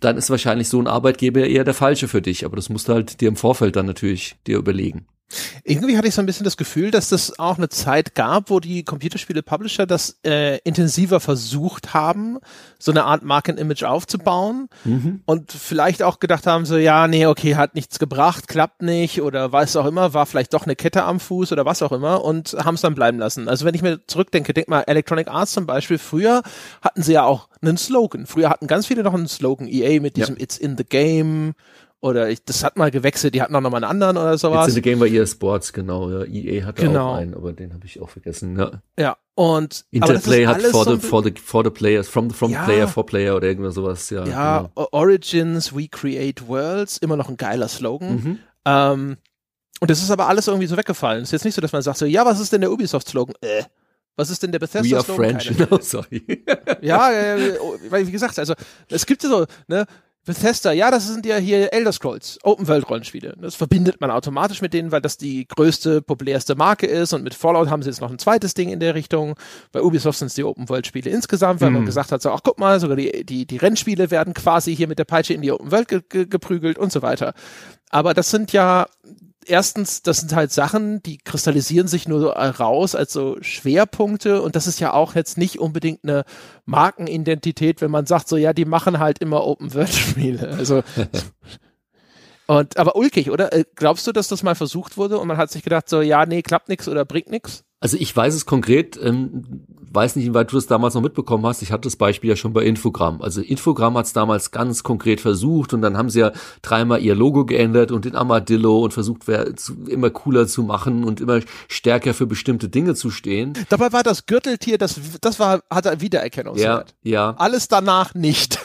dann ist wahrscheinlich so ein Arbeitgeber eher der falsche für dich. Aber das musst du halt dir im Vorfeld dann natürlich dir überlegen. Irgendwie hatte ich so ein bisschen das Gefühl, dass das auch eine Zeit gab, wo die Computerspiele-Publisher das äh, intensiver versucht haben, so eine Art Markenimage aufzubauen mhm. und vielleicht auch gedacht haben, so ja, nee, okay, hat nichts gebracht, klappt nicht oder was auch immer, war vielleicht doch eine Kette am Fuß oder was auch immer und haben es dann bleiben lassen. Also wenn ich mir zurückdenke, denk mal, Electronic Arts zum Beispiel, früher hatten sie ja auch einen Slogan. Früher hatten ganz viele noch einen Slogan, EA mit diesem ja. It's in the Game oder ich, das hat mal gewechselt, die hatten auch noch mal einen anderen oder sowas. Jetzt in the Game war EA Sports, genau. Ja. EA hatte genau. auch einen, aber den habe ich auch vergessen. Ja, ja und Interplay hat for the, for the, for the players, from, from ja, player for player oder irgendwas sowas, ja. Ja, genau. Origins, we create worlds, immer noch ein geiler Slogan. Mhm. Ähm, und das ist aber alles irgendwie so weggefallen. Es ist jetzt nicht so, dass man sagt so, ja, was ist denn der Ubisoft-Slogan? Äh, was ist denn der Bethesda-Slogan? We are French, no, sorry. ja, äh, weil wie gesagt, also es gibt ja so, ne, Bethesda, ja, das sind ja hier Elder Scrolls, Open World Rollenspiele. Das verbindet man automatisch mit denen, weil das die größte, populärste Marke ist und mit Fallout haben sie jetzt noch ein zweites Ding in der Richtung. Bei Ubisoft sind es die Open World Spiele insgesamt, weil mm. man gesagt hat, so, ach guck mal, sogar die, die, die Rennspiele werden quasi hier mit der Peitsche in die Open World ge ge geprügelt und so weiter. Aber das sind ja erstens, das sind halt Sachen, die kristallisieren sich nur so raus als so Schwerpunkte und das ist ja auch jetzt nicht unbedingt eine Markenidentität, wenn man sagt so, ja, die machen halt immer Open-World-Spiele. Also und aber ulkig, oder? Äh, glaubst du, dass das mal versucht wurde und man hat sich gedacht so, ja, nee, klappt nix oder bringt nix? Also ich weiß es konkret, ähm, weiß nicht, inwieweit du das damals noch mitbekommen hast. Ich hatte das Beispiel ja schon bei Infogramm. Also Infogramm hat es damals ganz konkret versucht und dann haben sie ja dreimal ihr Logo geändert und den Armadillo und versucht, immer cooler zu machen und immer stärker für bestimmte Dinge zu stehen. Dabei war das Gürteltier, das, das war, hatte Wiedererkennungswert. Ja, ja. Alles danach nicht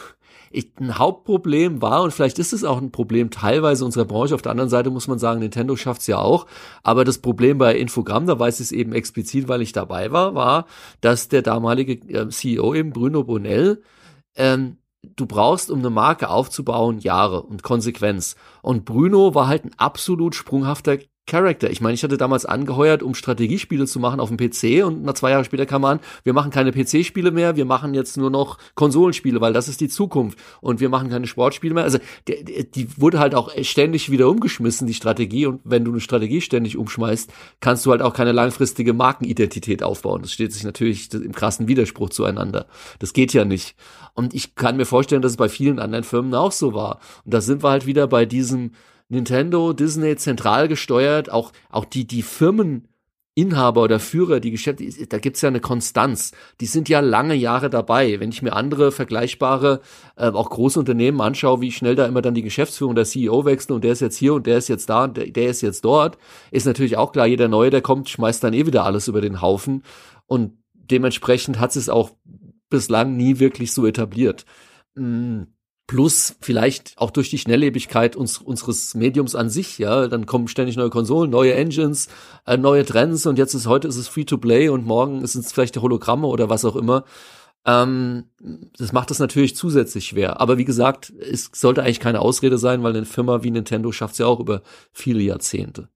ich, ein Hauptproblem war, und vielleicht ist es auch ein Problem teilweise unserer Branche, auf der anderen Seite muss man sagen, Nintendo schafft es ja auch, aber das Problem bei Infogramm, da weiß ich es eben explizit, weil ich dabei war, war, dass der damalige äh, CEO eben, Bruno Bonell, ähm, du brauchst, um eine Marke aufzubauen, Jahre und Konsequenz. Und Bruno war halt ein absolut sprunghafter Character. Ich meine, ich hatte damals angeheuert, um Strategiespiele zu machen auf dem PC und nach zwei Jahre später kam man, wir machen keine PC-Spiele mehr, wir machen jetzt nur noch Konsolenspiele, weil das ist die Zukunft und wir machen keine Sportspiele mehr. Also die, die wurde halt auch ständig wieder umgeschmissen, die Strategie und wenn du eine Strategie ständig umschmeißt, kannst du halt auch keine langfristige Markenidentität aufbauen. Das steht sich natürlich im krassen Widerspruch zueinander. Das geht ja nicht. Und ich kann mir vorstellen, dass es bei vielen anderen Firmen auch so war. Und da sind wir halt wieder bei diesem Nintendo, Disney zentral gesteuert, auch, auch die, die Firmeninhaber oder Führer, die Geschäfte, da gibt's ja eine Konstanz. Die sind ja lange Jahre dabei. Wenn ich mir andere vergleichbare, äh, auch große Unternehmen anschaue, wie schnell da immer dann die Geschäftsführung, der CEO wechseln und der ist jetzt hier und der ist jetzt da und der, der ist jetzt dort, ist natürlich auch klar, jeder Neue, der kommt, schmeißt dann eh wieder alles über den Haufen. Und dementsprechend hat es auch bislang nie wirklich so etabliert. Mm plus vielleicht auch durch die Schnelllebigkeit uns, unseres Mediums an sich, ja, dann kommen ständig neue Konsolen, neue Engines, äh, neue Trends und jetzt ist heute ist es Free to Play und morgen ist es vielleicht Hologramme oder was auch immer. Ähm, das macht es natürlich zusätzlich schwer. Aber wie gesagt, es sollte eigentlich keine Ausrede sein, weil eine Firma wie Nintendo schafft es ja auch über viele Jahrzehnte.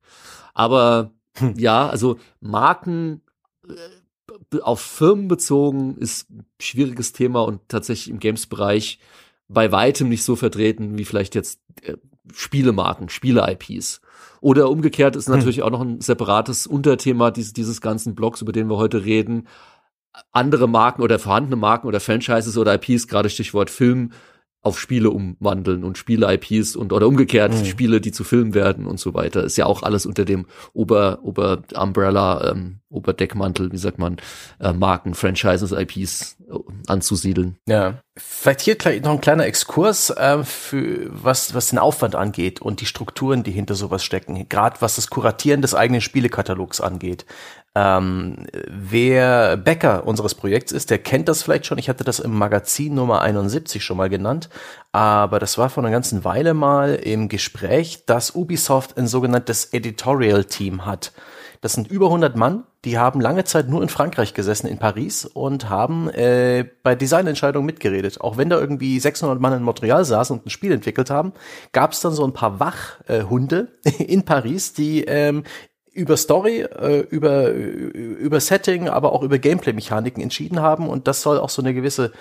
Aber hm. ja, also Marken äh, auf Firmen bezogen ist ein schwieriges Thema und tatsächlich im Games-Bereich bei weitem nicht so vertreten wie vielleicht jetzt äh, Spielemarken, Spiele-IPs. Oder umgekehrt ist hm. natürlich hm. auch noch ein separates Unterthema dieses, dieses ganzen Blogs, über den wir heute reden. Andere Marken oder vorhandene Marken oder Franchises oder IPs, gerade Stichwort Film, auf Spiele umwandeln und Spiele-IPs und oder umgekehrt mhm. Spiele, die zu Filmen werden und so weiter. Ist ja auch alles unter dem Ober, Ober Umbrella, ähm, Oberdeckmantel, wie sagt man, äh, Marken, Franchises, IPs äh, anzusiedeln. Ja. Vielleicht hier noch ein kleiner Exkurs äh, für was, was den Aufwand angeht und die Strukturen, die hinter sowas stecken. Gerade was das Kuratieren des eigenen Spielekatalogs angeht. Ähm, wer Bäcker unseres Projekts ist, der kennt das vielleicht schon. Ich hatte das im Magazin Nummer 71 schon mal genannt. Aber das war vor einer ganzen Weile mal im Gespräch, dass Ubisoft ein sogenanntes Editorial Team hat. Das sind über 100 Mann, die haben lange Zeit nur in Frankreich gesessen, in Paris, und haben äh, bei Designentscheidungen mitgeredet. Auch wenn da irgendwie 600 Mann in Montreal saßen und ein Spiel entwickelt haben, gab es dann so ein paar Wachhunde äh, in Paris, die ähm, über Story, äh, über, über Setting, aber auch über Gameplay-Mechaniken entschieden haben. Und das soll auch so eine gewisse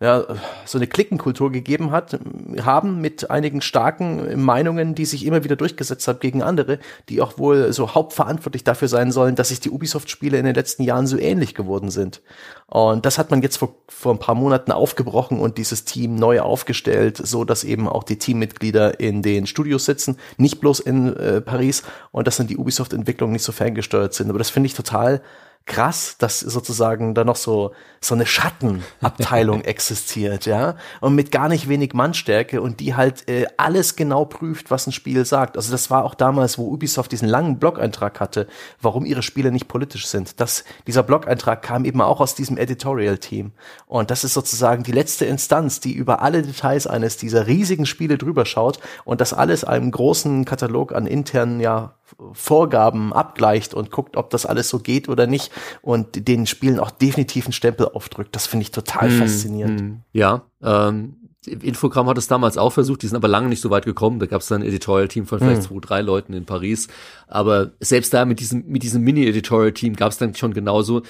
ja, so eine Klickenkultur gegeben hat, haben mit einigen starken Meinungen, die sich immer wieder durchgesetzt haben gegen andere, die auch wohl so hauptverantwortlich dafür sein sollen, dass sich die Ubisoft-Spiele in den letzten Jahren so ähnlich geworden sind. Und das hat man jetzt vor, vor ein paar Monaten aufgebrochen und dieses Team neu aufgestellt, so dass eben auch die Teammitglieder in den Studios sitzen, nicht bloß in äh, Paris und dass dann die Ubisoft-Entwicklungen nicht so ferngesteuert sind. Aber das finde ich total krass, dass sozusagen da noch so so eine Schattenabteilung existiert, ja, und mit gar nicht wenig Mannstärke und die halt äh, alles genau prüft, was ein Spiel sagt. Also das war auch damals, wo Ubisoft diesen langen Blog-Eintrag hatte, warum ihre Spiele nicht politisch sind. Das, dieser Blog-Eintrag kam eben auch aus diesem Editorial-Team und das ist sozusagen die letzte Instanz, die über alle Details eines dieser riesigen Spiele drüber schaut und das alles einem großen Katalog an internen ja Vorgaben abgleicht und guckt, ob das alles so geht oder nicht und den Spielen auch definitiv einen Stempel aufdrückt. Das finde ich total mm, faszinierend. Mm, ja, ähm, Infogramm hat es damals auch versucht, die sind aber lange nicht so weit gekommen. Da gab es dann ein Editorial-Team von vielleicht mm. zwei, drei Leuten in Paris. Aber selbst da mit diesem, mit diesem Mini-Editorial-Team gab es dann schon genauso.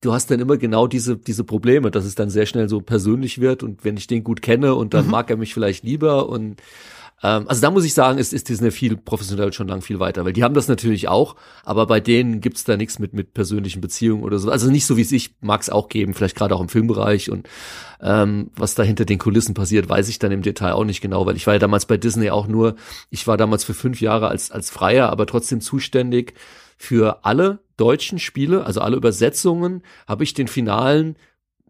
Du hast dann immer genau diese, diese Probleme, dass es dann sehr schnell so persönlich wird und wenn ich den gut kenne und dann mhm. mag er mich vielleicht lieber und ähm, also da muss ich sagen, ist, ist Disney viel professionell schon lang viel weiter, weil die haben das natürlich auch, aber bei denen gibt's da nichts mit, mit persönlichen Beziehungen oder so. Also nicht so, wie es ich mag es auch geben, vielleicht gerade auch im Filmbereich und ähm, was da hinter den Kulissen passiert, weiß ich dann im Detail auch nicht genau, weil ich war ja damals bei Disney auch nur, ich war damals für fünf Jahre als, als Freier, aber trotzdem zuständig für alle deutschen Spiele, also alle Übersetzungen, habe ich den finalen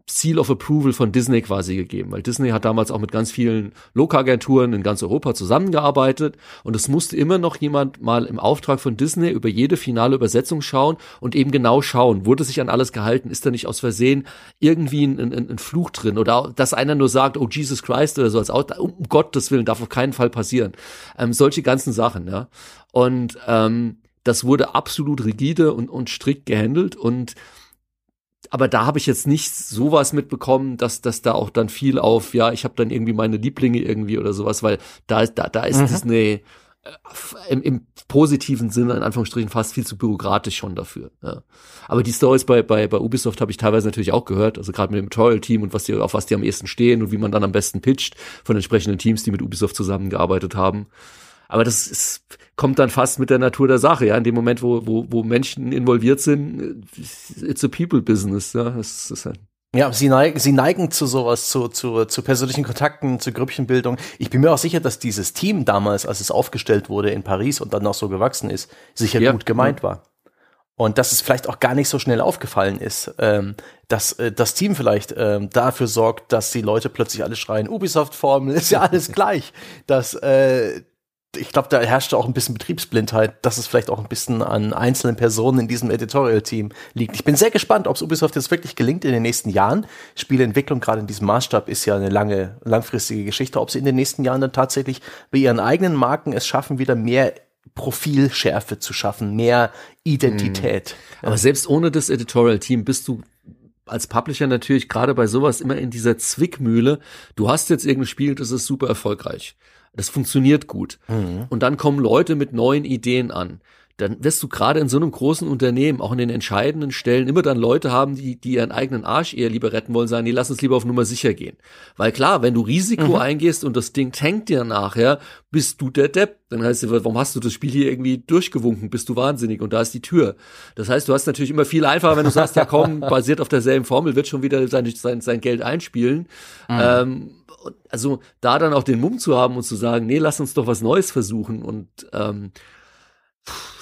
Seal of Approval von Disney quasi gegeben, weil Disney hat damals auch mit ganz vielen Lokagenturen in ganz Europa zusammengearbeitet und es musste immer noch jemand mal im Auftrag von Disney über jede finale Übersetzung schauen und eben genau schauen, wurde sich an alles gehalten, ist da nicht aus Versehen irgendwie ein, ein, ein Fluch drin oder dass einer nur sagt, oh Jesus Christ oder so als Auto, um Gottes Willen darf auf keinen Fall passieren. Ähm, solche ganzen Sachen, ja. Und ähm, das wurde absolut rigide und, und strikt gehandelt und aber da habe ich jetzt nicht sowas mitbekommen, dass dass da auch dann viel auf, ja, ich habe dann irgendwie meine Lieblinge irgendwie oder sowas, weil da ist da da ist mhm. Disney äh, im, im positiven Sinne in Anführungsstrichen fast viel zu bürokratisch schon dafür. Ja. Aber die Stories bei bei bei Ubisoft habe ich teilweise natürlich auch gehört, also gerade mit dem Tutorial Team und was die auf was die am ehesten stehen und wie man dann am besten pitcht von entsprechenden Teams, die mit Ubisoft zusammengearbeitet haben. Aber das ist, kommt dann fast mit der Natur der Sache, ja. In dem Moment, wo, wo, wo Menschen involviert sind, it's a people business, ja. Das ist halt ja, sie neigen, sie neigen zu sowas, zu, zu, zu persönlichen Kontakten, zu Grüppchenbildung. Ich bin mir auch sicher, dass dieses Team damals, als es aufgestellt wurde in Paris und dann noch so gewachsen ist, sicher ja. gut gemeint war. Und dass es vielleicht auch gar nicht so schnell aufgefallen ist, ähm, dass äh, das Team vielleicht ähm, dafür sorgt, dass die Leute plötzlich alle schreien, Ubisoft-Formel ist ja alles gleich. Dass, äh, ich glaube, da herrschte auch ein bisschen Betriebsblindheit, dass es vielleicht auch ein bisschen an einzelnen Personen in diesem Editorial-Team liegt. Ich bin sehr gespannt, ob es Ubisoft jetzt wirklich gelingt in den nächsten Jahren. Spieleentwicklung gerade in diesem Maßstab ist ja eine lange, langfristige Geschichte, ob sie in den nächsten Jahren dann tatsächlich bei ihren eigenen Marken es schaffen, wieder mehr Profilschärfe zu schaffen, mehr Identität. Mhm. Aber selbst ohne das Editorial-Team bist du als Publisher natürlich gerade bei sowas immer in dieser Zwickmühle. Du hast jetzt irgendein Spiel, das ist super erfolgreich. Das funktioniert gut. Mhm. Und dann kommen Leute mit neuen Ideen an. Dann wirst du gerade in so einem großen Unternehmen, auch in den entscheidenden Stellen, immer dann Leute haben, die, die ihren eigenen Arsch eher lieber retten wollen, sagen, nee, lass uns lieber auf Nummer sicher gehen. Weil klar, wenn du Risiko mhm. eingehst und das Ding tankt dir nachher, bist du der Depp. Dann heißt es, warum hast du das Spiel hier irgendwie durchgewunken? Bist du wahnsinnig? Und da ist die Tür. Das heißt, du hast natürlich immer viel einfacher, wenn du sagst, ja komm, basiert auf derselben Formel, wird schon wieder sein, sein, sein Geld einspielen. Mhm. Ähm, also da dann auch den Mumm zu haben und zu sagen, nee, lass uns doch was Neues versuchen und ähm,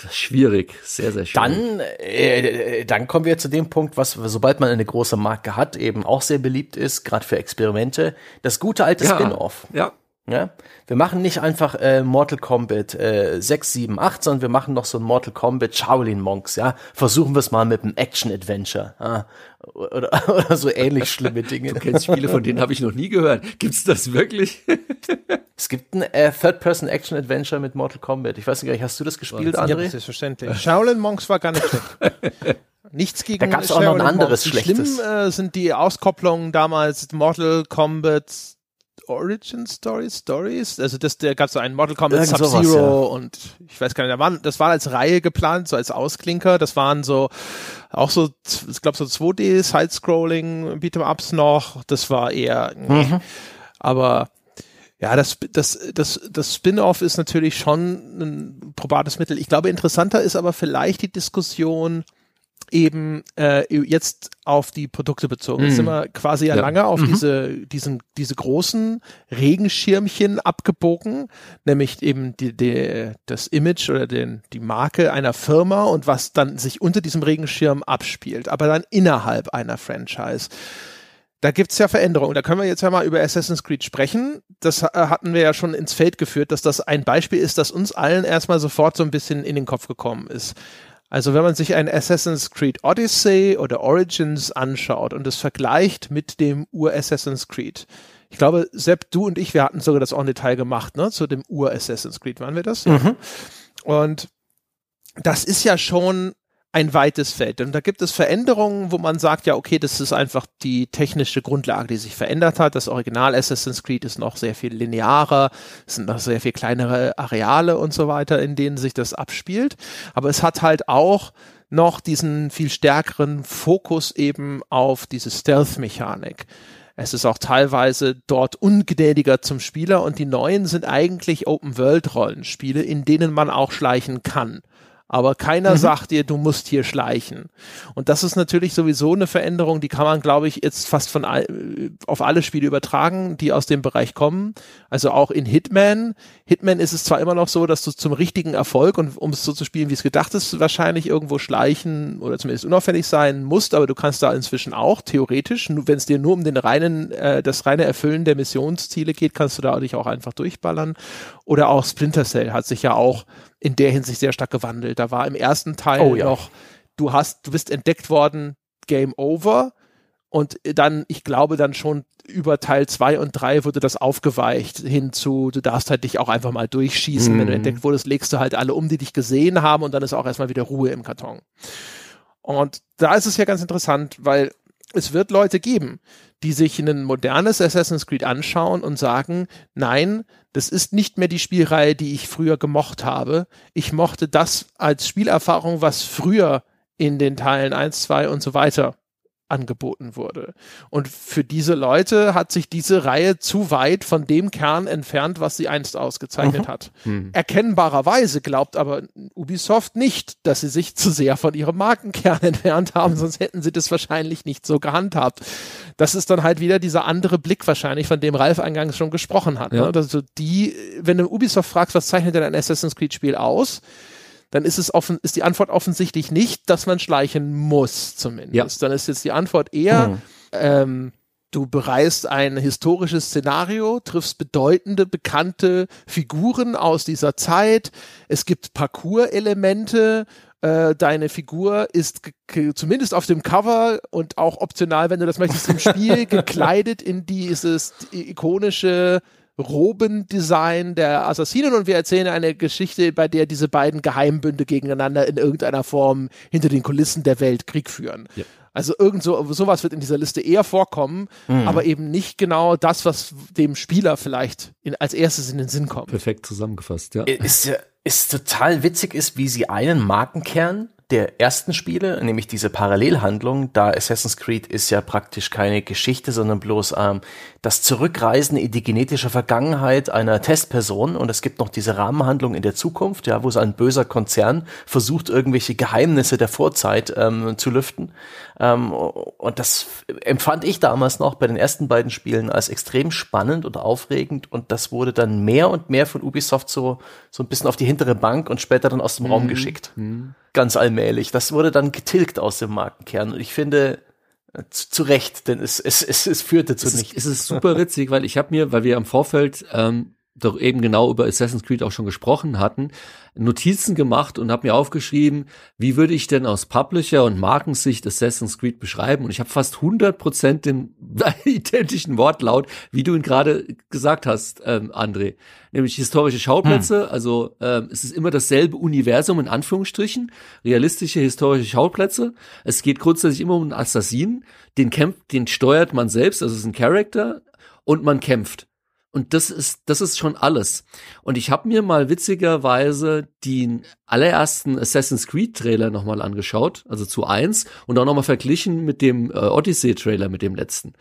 schwierig, sehr, sehr schwierig. Dann, äh, dann kommen wir zu dem Punkt, was, sobald man eine große Marke hat, eben auch sehr beliebt ist, gerade für Experimente, das gute alte ja, Spin-off. Ja. Ja? Wir machen nicht einfach äh, Mortal Kombat äh, 6, 7, 8, sondern wir machen noch so ein Mortal Kombat Shaolin Monks, ja. Versuchen wir es mal mit einem Action-Adventure. Ja? Oder, oder so ähnlich schlimme Dinge. Du kennst Spiele, von denen habe ich noch nie gehört. Gibt's das wirklich? es gibt ein äh, Third-Person-Action-Adventure mit Mortal Kombat. Ich weiß nicht, hast du das gespielt, André? Ja, selbstverständlich. Shaolin Monks war gar nicht schlecht. Nichts gegen Da gab es auch noch ein anderes Monks. Schlimm äh, sind die Auskopplungen damals Mortal Kombat Origin Stories, Stories. Also das, der gab so einen Mortal Kombat Sub-Zero ja. und ich weiß gar nicht, da waren, das war als Reihe geplant, so als Ausklinker. Das waren so auch so, ich glaube so 2D Side-Scrolling Beat'em Ups noch. Das war eher. Mhm. aber ja, das, das, das, das Spin-off ist natürlich schon ein probates Mittel. Ich glaube, interessanter ist aber vielleicht die Diskussion eben äh, jetzt auf die Produkte bezogen. Jetzt Mhm. sind wir quasi ja, Ja. lange auf diese, diesen, diese großen Regenschirmchen abgebogen, nämlich eben die, die, das Image oder den, die Marke einer Firma und was dann sich unter diesem Regenschirm abspielt, aber dann innerhalb einer Franchise da gibt's ja Veränderungen. Da können wir jetzt ja mal über Assassin's Creed sprechen. Das äh, hatten wir ja schon ins Feld geführt, dass das ein Beispiel ist, das uns allen erstmal sofort so ein bisschen in den Kopf gekommen ist. Also wenn man sich ein Assassin's Creed Odyssey oder Origins anschaut und es vergleicht mit dem Ur-Assassin's Creed. Ich glaube, Sepp, du und ich, wir hatten sogar das auch im Detail gemacht, ne, zu dem Ur-Assassin's Creed. Waren wir das? Mhm. Und das ist ja schon ein weites Feld. Und da gibt es Veränderungen, wo man sagt, ja, okay, das ist einfach die technische Grundlage, die sich verändert hat. Das Original Assassin's Creed ist noch sehr viel linearer, es sind noch sehr viel kleinere Areale und so weiter, in denen sich das abspielt. Aber es hat halt auch noch diesen viel stärkeren Fokus eben auf diese Stealth-Mechanik. Es ist auch teilweise dort ungnädiger zum Spieler und die neuen sind eigentlich Open-World-Rollenspiele, in denen man auch schleichen kann. Aber keiner sagt dir, du musst hier schleichen. Und das ist natürlich sowieso eine Veränderung, die kann man, glaube ich, jetzt fast von all, auf alle Spiele übertragen, die aus dem Bereich kommen. Also auch in Hitman. Hitman ist es zwar immer noch so, dass du zum richtigen Erfolg und um es so zu spielen, wie es gedacht ist, wahrscheinlich irgendwo schleichen oder zumindest unauffällig sein musst, aber du kannst da inzwischen auch theoretisch, wenn es dir nur um den reinen, äh, das reine Erfüllen der Missionsziele geht, kannst du da dich auch einfach durchballern. Oder auch Splinter Cell hat sich ja auch in der Hinsicht sehr stark gewandelt. Da war im ersten Teil Oh ja. noch, du hast, du bist entdeckt worden, Game Over. Und dann, ich glaube dann schon über Teil zwei und drei wurde das aufgeweicht hinzu, du darfst halt dich auch einfach mal durchschießen. Wenn du Mhm. entdeckt wurdest, legst du halt alle um, die dich gesehen haben und dann ist auch erstmal wieder Ruhe im Karton. Und da ist es ja ganz interessant, weil es wird Leute geben, die sich ein modernes Assassin's Creed anschauen und sagen, nein, das ist nicht mehr die Spielreihe, die ich früher gemocht habe. Ich mochte das als Spielerfahrung, was früher in den Teilen 1, 2 und so weiter angeboten wurde. Und für diese Leute hat sich diese Reihe zu weit von dem Kern entfernt, was sie einst ausgezeichnet hat. Hm. Erkennbarerweise glaubt aber Ubisoft nicht, dass sie sich zu sehr von ihrem Markenkern entfernt haben, sonst hätten sie das wahrscheinlich nicht so gehandhabt. Das ist dann halt wieder dieser andere Blick wahrscheinlich, von dem Ralf eingangs schon gesprochen hat. Ja. Ne? Also die, wenn du Ubisoft fragst, was zeichnet denn ein Assassin's Creed Spiel aus? Dann ist es offen, ist die Antwort offensichtlich nicht, dass man schleichen muss, zumindest. Ja. Dann ist jetzt die Antwort eher, Mhm. ähm, du bereist ein historisches Szenario, triffst bedeutende, bekannte Figuren aus dieser Zeit. Es gibt Parcours-Elemente. Äh, deine Figur ist zumindest auf dem Cover und auch optional, wenn du das möchtest, im Spiel gekleidet in dieses ikonische Robendesign der Assassinen und wir erzählen eine Geschichte, bei der diese beiden Geheimbünde gegeneinander in irgendeiner Form hinter den Kulissen der Welt Krieg führen. Ja. Also irgend so, sowas wird in dieser Liste eher vorkommen, aber eben nicht genau das, was dem Spieler vielleicht in, als erstes in den Sinn kommt. Perfekt zusammengefasst, ja. Ist, ist total witzig ist, wie sie einen Markenkern der ersten Spiele, nämlich diese Parallelhandlung, da Assassin's Creed ist ja praktisch keine Geschichte, sondern bloß ähm, das Zurückreisen in die genetische Vergangenheit einer Testperson und es gibt noch diese Rahmenhandlung in der Zukunft, ja, wo so ein böser Konzern versucht, irgendwelche Geheimnisse der Vorzeit ähm, zu lüften. Ähm, und das empfand ich damals noch bei den ersten beiden Spielen als extrem spannend und aufregend und das wurde dann mehr und mehr von Ubisoft so, so ein bisschen auf die hintere Bank und später dann aus dem Raum geschickt. Ganz allmählich. Das wurde dann getilgt aus dem Markenkern und ich finde, äh, zu, zu Recht, denn es, es, es, es führte zu Es ist, nichts. es ist super witzig, weil ich habe mir, weil wir im Vorfeld ähm, doch eben genau über Assassin's Creed auch schon gesprochen hatten, Notizen gemacht und habe mir aufgeschrieben, wie würde ich denn aus Publisher und Markensicht Assassin's Creed beschreiben? Und ich habe fast 100% den identischen Wortlaut, wie du ihn gerade gesagt hast, ähm, André. Nämlich historische Schauplätze, also ähm, es ist immer dasselbe Universum in Anführungsstrichen, realistische historische Schauplätze. Es geht grundsätzlich immer um einen Assassinen, den kämpft, den steuert man selbst, also es ist ein Charakter und man kämpft. Und das ist, das ist schon alles. Und ich habe mir mal witzigerweise den allerersten Assassin's Creed Trailer nochmal angeschaut, also zu eins, und auch nochmal verglichen mit dem äh, Odyssey Trailer, mit dem letzten.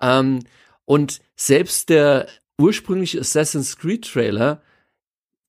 Ähm, und selbst der ursprüngliche Assassin's Creed Trailer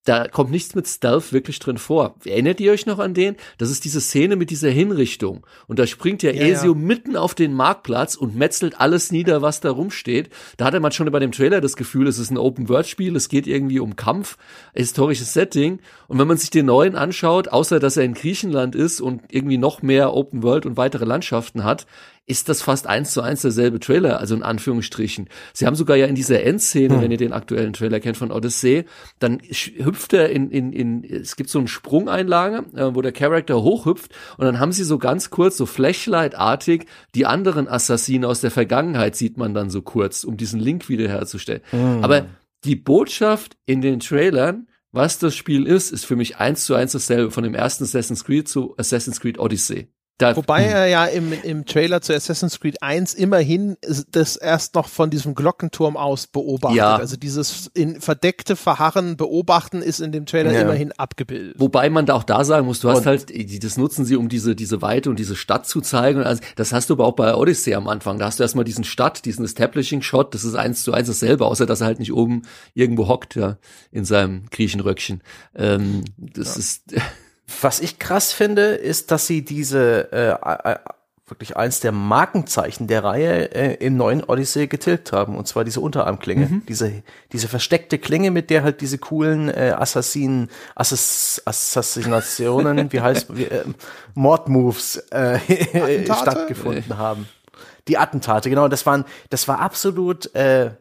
da kommt nichts mit Stealth wirklich drin vor. Erinnert ihr euch noch an den? Das ist diese Szene mit dieser Hinrichtung. Und da springt ja, ja Ezio ja. mitten auf den Marktplatz und metzelt alles nieder, was da rumsteht. Da hatte man schon bei dem Trailer das Gefühl, es ist ein Open-World-Spiel, es geht irgendwie um Kampf, historisches Setting. Und wenn man sich den neuen anschaut, außer dass er in Griechenland ist und irgendwie noch mehr Open-World und weitere Landschaften hat, ist das fast eins zu eins derselbe Trailer, also in Anführungsstrichen. Sie haben sogar ja in dieser Endszene, hm. wenn ihr den aktuellen Trailer kennt von Odyssey, dann hüpft er in, in, in, es gibt so einen Sprungeinlage, äh, wo der Charakter hochhüpft und dann haben sie so ganz kurz, so Flashlight-artig, die anderen Assassinen aus der Vergangenheit sieht man dann so kurz, um diesen Link wiederherzustellen. Hm. Aber die Botschaft in den Trailern, was das Spiel ist, ist für mich eins zu eins dasselbe von dem ersten Assassin's Creed zu Assassin's Creed Odyssey. Da, Wobei er ja im, im Trailer zu Assassin's Creed 1 immerhin das erst noch von diesem Glockenturm aus beobachtet. Ja. Also dieses in verdeckte Verharren beobachten ist in dem Trailer ja. immerhin abgebildet. Wobei man da auch da sagen muss, du hast und halt, das nutzen sie, um diese, diese Weite und diese Stadt zu zeigen. Also, das hast du aber auch bei Odyssey am Anfang. Da hast du erstmal diesen Stadt, diesen Establishing-Shot, das ist eins zu eins dasselbe, außer dass er halt nicht oben irgendwo hockt, ja, in seinem Griechenröckchen. Ähm, das ja. ist was ich krass finde, ist, dass sie diese äh, wirklich eins der Markenzeichen der Reihe äh, im neuen Odyssey getilgt haben, und zwar diese Unterarmklinge, mhm. diese diese versteckte Klinge, mit der halt diese coolen äh, Assassinen, Assass, Assassinationen, wie heißt wie, äh, Mordmoves äh, stattgefunden haben. Die Attentate, genau, das waren das war absolut äh,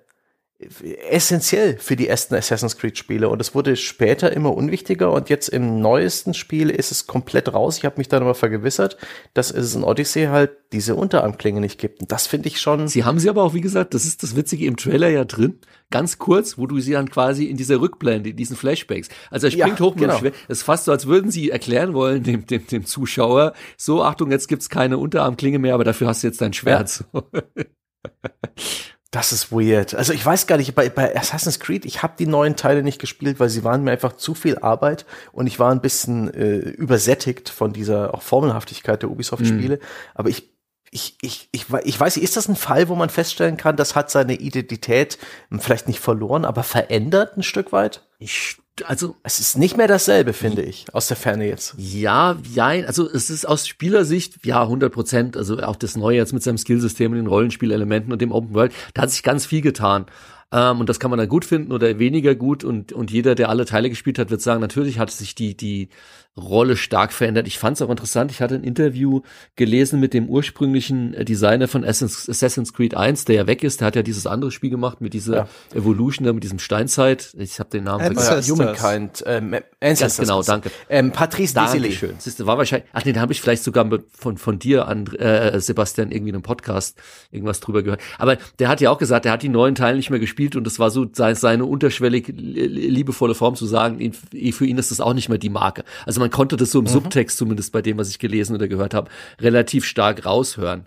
essentiell für die ersten Assassin's Creed Spiele und es wurde später immer unwichtiger und jetzt im neuesten Spiel ist es komplett raus. Ich habe mich dann aber vergewissert, dass es in Odyssey halt diese Unterarmklinge nicht gibt und das finde ich schon. Sie haben sie aber auch, wie gesagt, das ist das Witzige im Trailer ja drin, ganz kurz, wo du sie dann quasi in dieser Rückblende, in diesen Flashbacks, also er springt ja, hoch mit genau. schwer, es ist fast so, als würden sie erklären wollen dem, dem, dem Zuschauer, so Achtung, jetzt gibt's keine Unterarmklinge mehr, aber dafür hast du jetzt dein Schwert. Ja. Das ist weird. Also ich weiß gar nicht, bei, bei Assassin's Creed, ich habe die neuen Teile nicht gespielt, weil sie waren mir einfach zu viel Arbeit und ich war ein bisschen äh, übersättigt von dieser auch Formelhaftigkeit der Ubisoft-Spiele. Mhm. Aber ich ich, ich, ich, ich weiß nicht, ist das ein Fall, wo man feststellen kann, das hat seine Identität vielleicht nicht verloren, aber verändert ein Stück weit? Ich also es ist nicht mehr dasselbe, finde ich, aus der Ferne jetzt. Ja, ja, also es ist aus Spielersicht, ja, 100 Prozent, also auch das Neue jetzt mit seinem Skillsystem und den Rollenspielelementen und dem Open World, da hat sich ganz viel getan. Ähm, und das kann man dann gut finden oder weniger gut und, und jeder, der alle Teile gespielt hat, wird sagen, natürlich hat sich die, die, Rolle stark verändert. Ich fand es auch interessant. Ich hatte ein Interview gelesen mit dem ursprünglichen äh, Designer von Assassin's Creed 1, der ja weg ist. Der hat ja dieses andere Spiel gemacht mit dieser ja. Evolution, da mit diesem Steinzeit. Ich habe den Namen vergessen. Humankind. Ähm, Ganz genau, danke. Ähm, Patrice Desilets. Schön. Siehste, war wahrscheinlich. Ach nee, da habe ich vielleicht sogar von von dir an äh, Sebastian irgendwie in einem Podcast irgendwas drüber gehört. Aber der hat ja auch gesagt, der hat die neuen Teile nicht mehr gespielt und das war so seine unterschwellig liebevolle Form zu sagen, für ihn ist das auch nicht mehr die Marke. Also man konnte das so im mhm. Subtext, zumindest bei dem, was ich gelesen oder gehört habe, relativ stark raushören.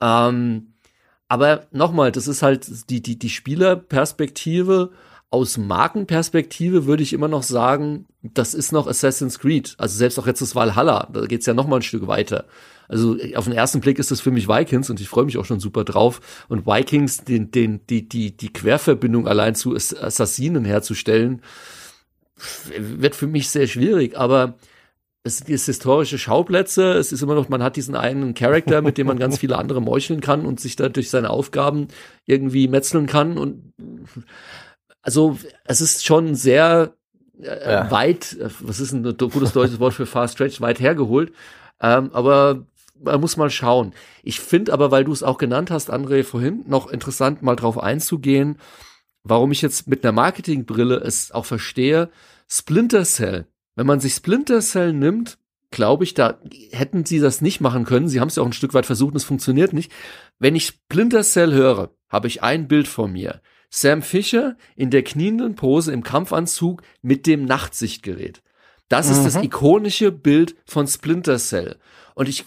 Ähm, aber nochmal, das ist halt die, die, die Spielerperspektive. Aus Markenperspektive würde ich immer noch sagen, das ist noch Assassin's Creed. Also selbst auch jetzt das Valhalla, da geht's ja noch mal ein Stück weiter. Also auf den ersten Blick ist das für mich Vikings und ich freue mich auch schon super drauf. Und Vikings, den, den, die, die, die Querverbindung allein zu Assassinen herzustellen, wird für mich sehr schwierig. Aber es ist historische Schauplätze, es ist immer noch, man hat diesen einen Charakter, mit dem man ganz viele andere meucheln kann und sich da durch seine Aufgaben irgendwie metzeln kann und also es ist schon sehr äh, ja. weit, äh, was ist ein gutes deutsches Wort für Fast Stretch, weit hergeholt, ähm, aber man muss mal schauen. Ich finde aber, weil du es auch genannt hast, André, vorhin, noch interessant, mal drauf einzugehen, warum ich jetzt mit einer Marketingbrille es auch verstehe, Splinter Cell wenn man sich Splinter Cell nimmt, glaube ich, da hätten sie das nicht machen können. Sie haben es ja auch ein Stück weit versucht und es funktioniert nicht. Wenn ich Splinter Cell höre, habe ich ein Bild vor mir. Sam Fisher in der knienden Pose im Kampfanzug mit dem Nachtsichtgerät. Das mhm. ist das mhm. ikonische Bild von Splinter Cell. Und ich,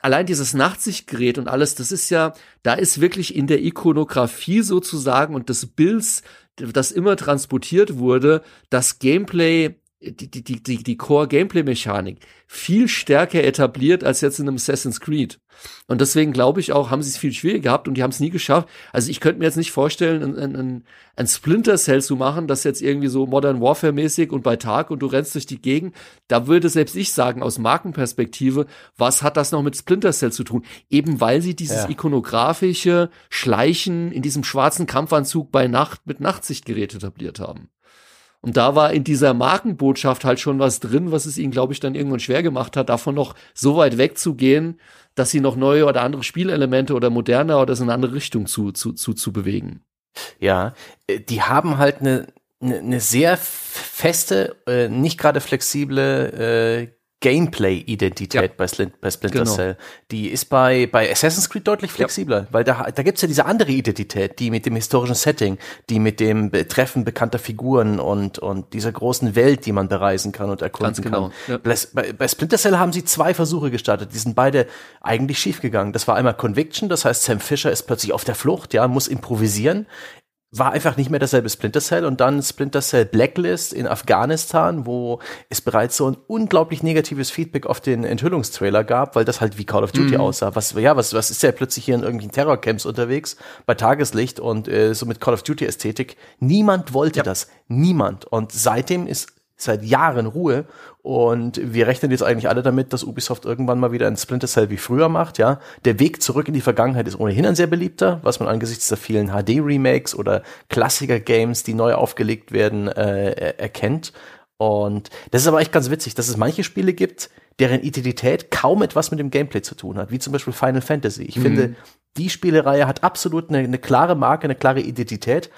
allein dieses Nachtsichtgerät und alles, das ist ja, da ist wirklich in der Ikonografie sozusagen und des Bilds dass immer transportiert wurde, dass Gameplay die, die, die, die Core-Gameplay-Mechanik viel stärker etabliert als jetzt in einem Assassin's Creed. Und deswegen glaube ich auch, haben sie es viel schwieriger gehabt und die haben es nie geschafft. Also ich könnte mir jetzt nicht vorstellen, ein, ein, ein Splinter Cell zu machen, das jetzt irgendwie so Modern Warfare mäßig und bei Tag und du rennst durch die Gegend. Da würde selbst ich sagen, aus Markenperspektive, was hat das noch mit Splinter Cell zu tun? Eben weil sie dieses ja. ikonografische Schleichen in diesem schwarzen Kampfanzug bei Nacht mit Nachtsichtgerät etabliert haben. Und da war in dieser Markenbotschaft halt schon was drin, was es ihnen, glaube ich, dann irgendwann schwer gemacht hat, davon noch so weit wegzugehen, dass sie noch neue oder andere Spielelemente oder moderner oder so eine andere Richtung zu, zu, zu, zu bewegen. Ja, äh, die haben halt eine, eine, eine sehr feste, äh, nicht gerade flexible äh, Gameplay-Identität ja. bei, bei Splinter genau. Cell. Die ist bei, bei Assassin's Creed deutlich flexibler, ja. weil da, da gibt's ja diese andere Identität, die mit dem historischen Setting, die mit dem Treffen bekannter Figuren und, und dieser großen Welt, die man bereisen kann und erkunden genau. kann. Ja. Bei, bei Splinter Cell haben sie zwei Versuche gestartet, die sind beide eigentlich schiefgegangen. Das war einmal Conviction, das heißt Sam Fisher ist plötzlich auf der Flucht, ja, muss improvisieren war einfach nicht mehr dasselbe Splinter Cell und dann Splinter Cell Blacklist in Afghanistan, wo es bereits so ein unglaublich negatives Feedback auf den Enthüllungstrailer gab, weil das halt wie Call of Duty mhm. aussah. Was ja, was was ist ja plötzlich hier in irgendwelchen Terrorcamps unterwegs bei Tageslicht und äh, so mit Call of Duty Ästhetik. Niemand wollte ja. das, niemand und seitdem ist seit Jahren Ruhe und wir rechnen jetzt eigentlich alle damit, dass Ubisoft irgendwann mal wieder ein Splinter Cell wie früher macht, ja. Der Weg zurück in die Vergangenheit ist ohnehin ein sehr beliebter, was man angesichts der vielen HD-Remakes oder Klassiker-Games, die neu aufgelegt werden, äh, erkennt. Und das ist aber echt ganz witzig, dass es manche Spiele gibt, deren Identität kaum etwas mit dem Gameplay zu tun hat, wie zum Beispiel Final Fantasy. Ich mhm. finde, die Spielereihe hat absolut eine, eine klare Marke, eine klare Identität,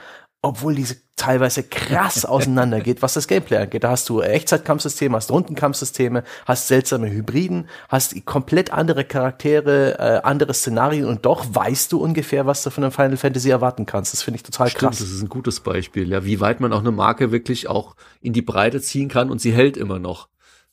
obwohl diese teilweise krass auseinandergeht, was das Gameplay angeht. Da hast du Echtzeitkampfsysteme, hast Rundenkampfsysteme, hast seltsame Hybriden, hast komplett andere Charaktere, äh, andere Szenarien und doch weißt du ungefähr, was du von einem Final Fantasy erwarten kannst. Das finde ich total Stimmt, krass. Das ist ein gutes Beispiel, ja, wie weit man auch eine Marke wirklich auch in die Breite ziehen kann und sie hält immer noch.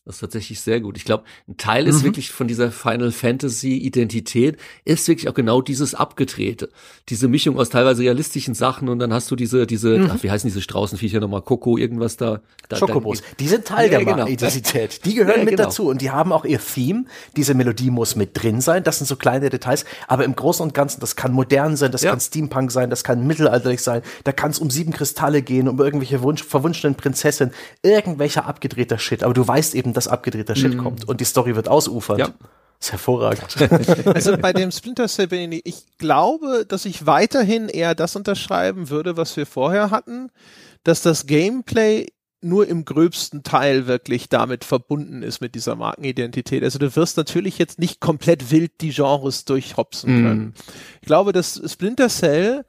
Das ist tatsächlich sehr gut. Ich glaube, ein Teil ist mhm. wirklich von dieser Final Fantasy Identität, ist wirklich auch genau dieses Abgedrehte. Diese Mischung aus teilweise realistischen Sachen und dann hast du diese, diese, mhm. ach, wie heißen diese Straußenviecher nochmal? Coco, irgendwas da. da Schokobos. Die sind Teil ja, der genau. Identität. Die gehören ja, mit genau. dazu und die haben auch ihr Theme. Diese Melodie muss mit drin sein. Das sind so kleine Details. Aber im Großen und Ganzen, das kann modern sein, das ja. kann Steampunk sein, das kann mittelalterlich sein. Da kann es um sieben Kristalle gehen, um irgendwelche Wunsch, verwunschenen Prinzessinnen, irgendwelcher abgedrehter Shit. Aber du weißt eben, dass abgedrehter Shit mm. kommt und die Story wird ausufert. Ja. Das ist hervorragend. Also bei dem Splinter Cell bin ich, ich glaube, dass ich weiterhin eher das unterschreiben würde, was wir vorher hatten, dass das Gameplay nur im gröbsten Teil wirklich damit verbunden ist mit dieser Markenidentität. Also du wirst natürlich jetzt nicht komplett wild die Genres durchhopsen können. Mm. Ich glaube, dass Splinter Cell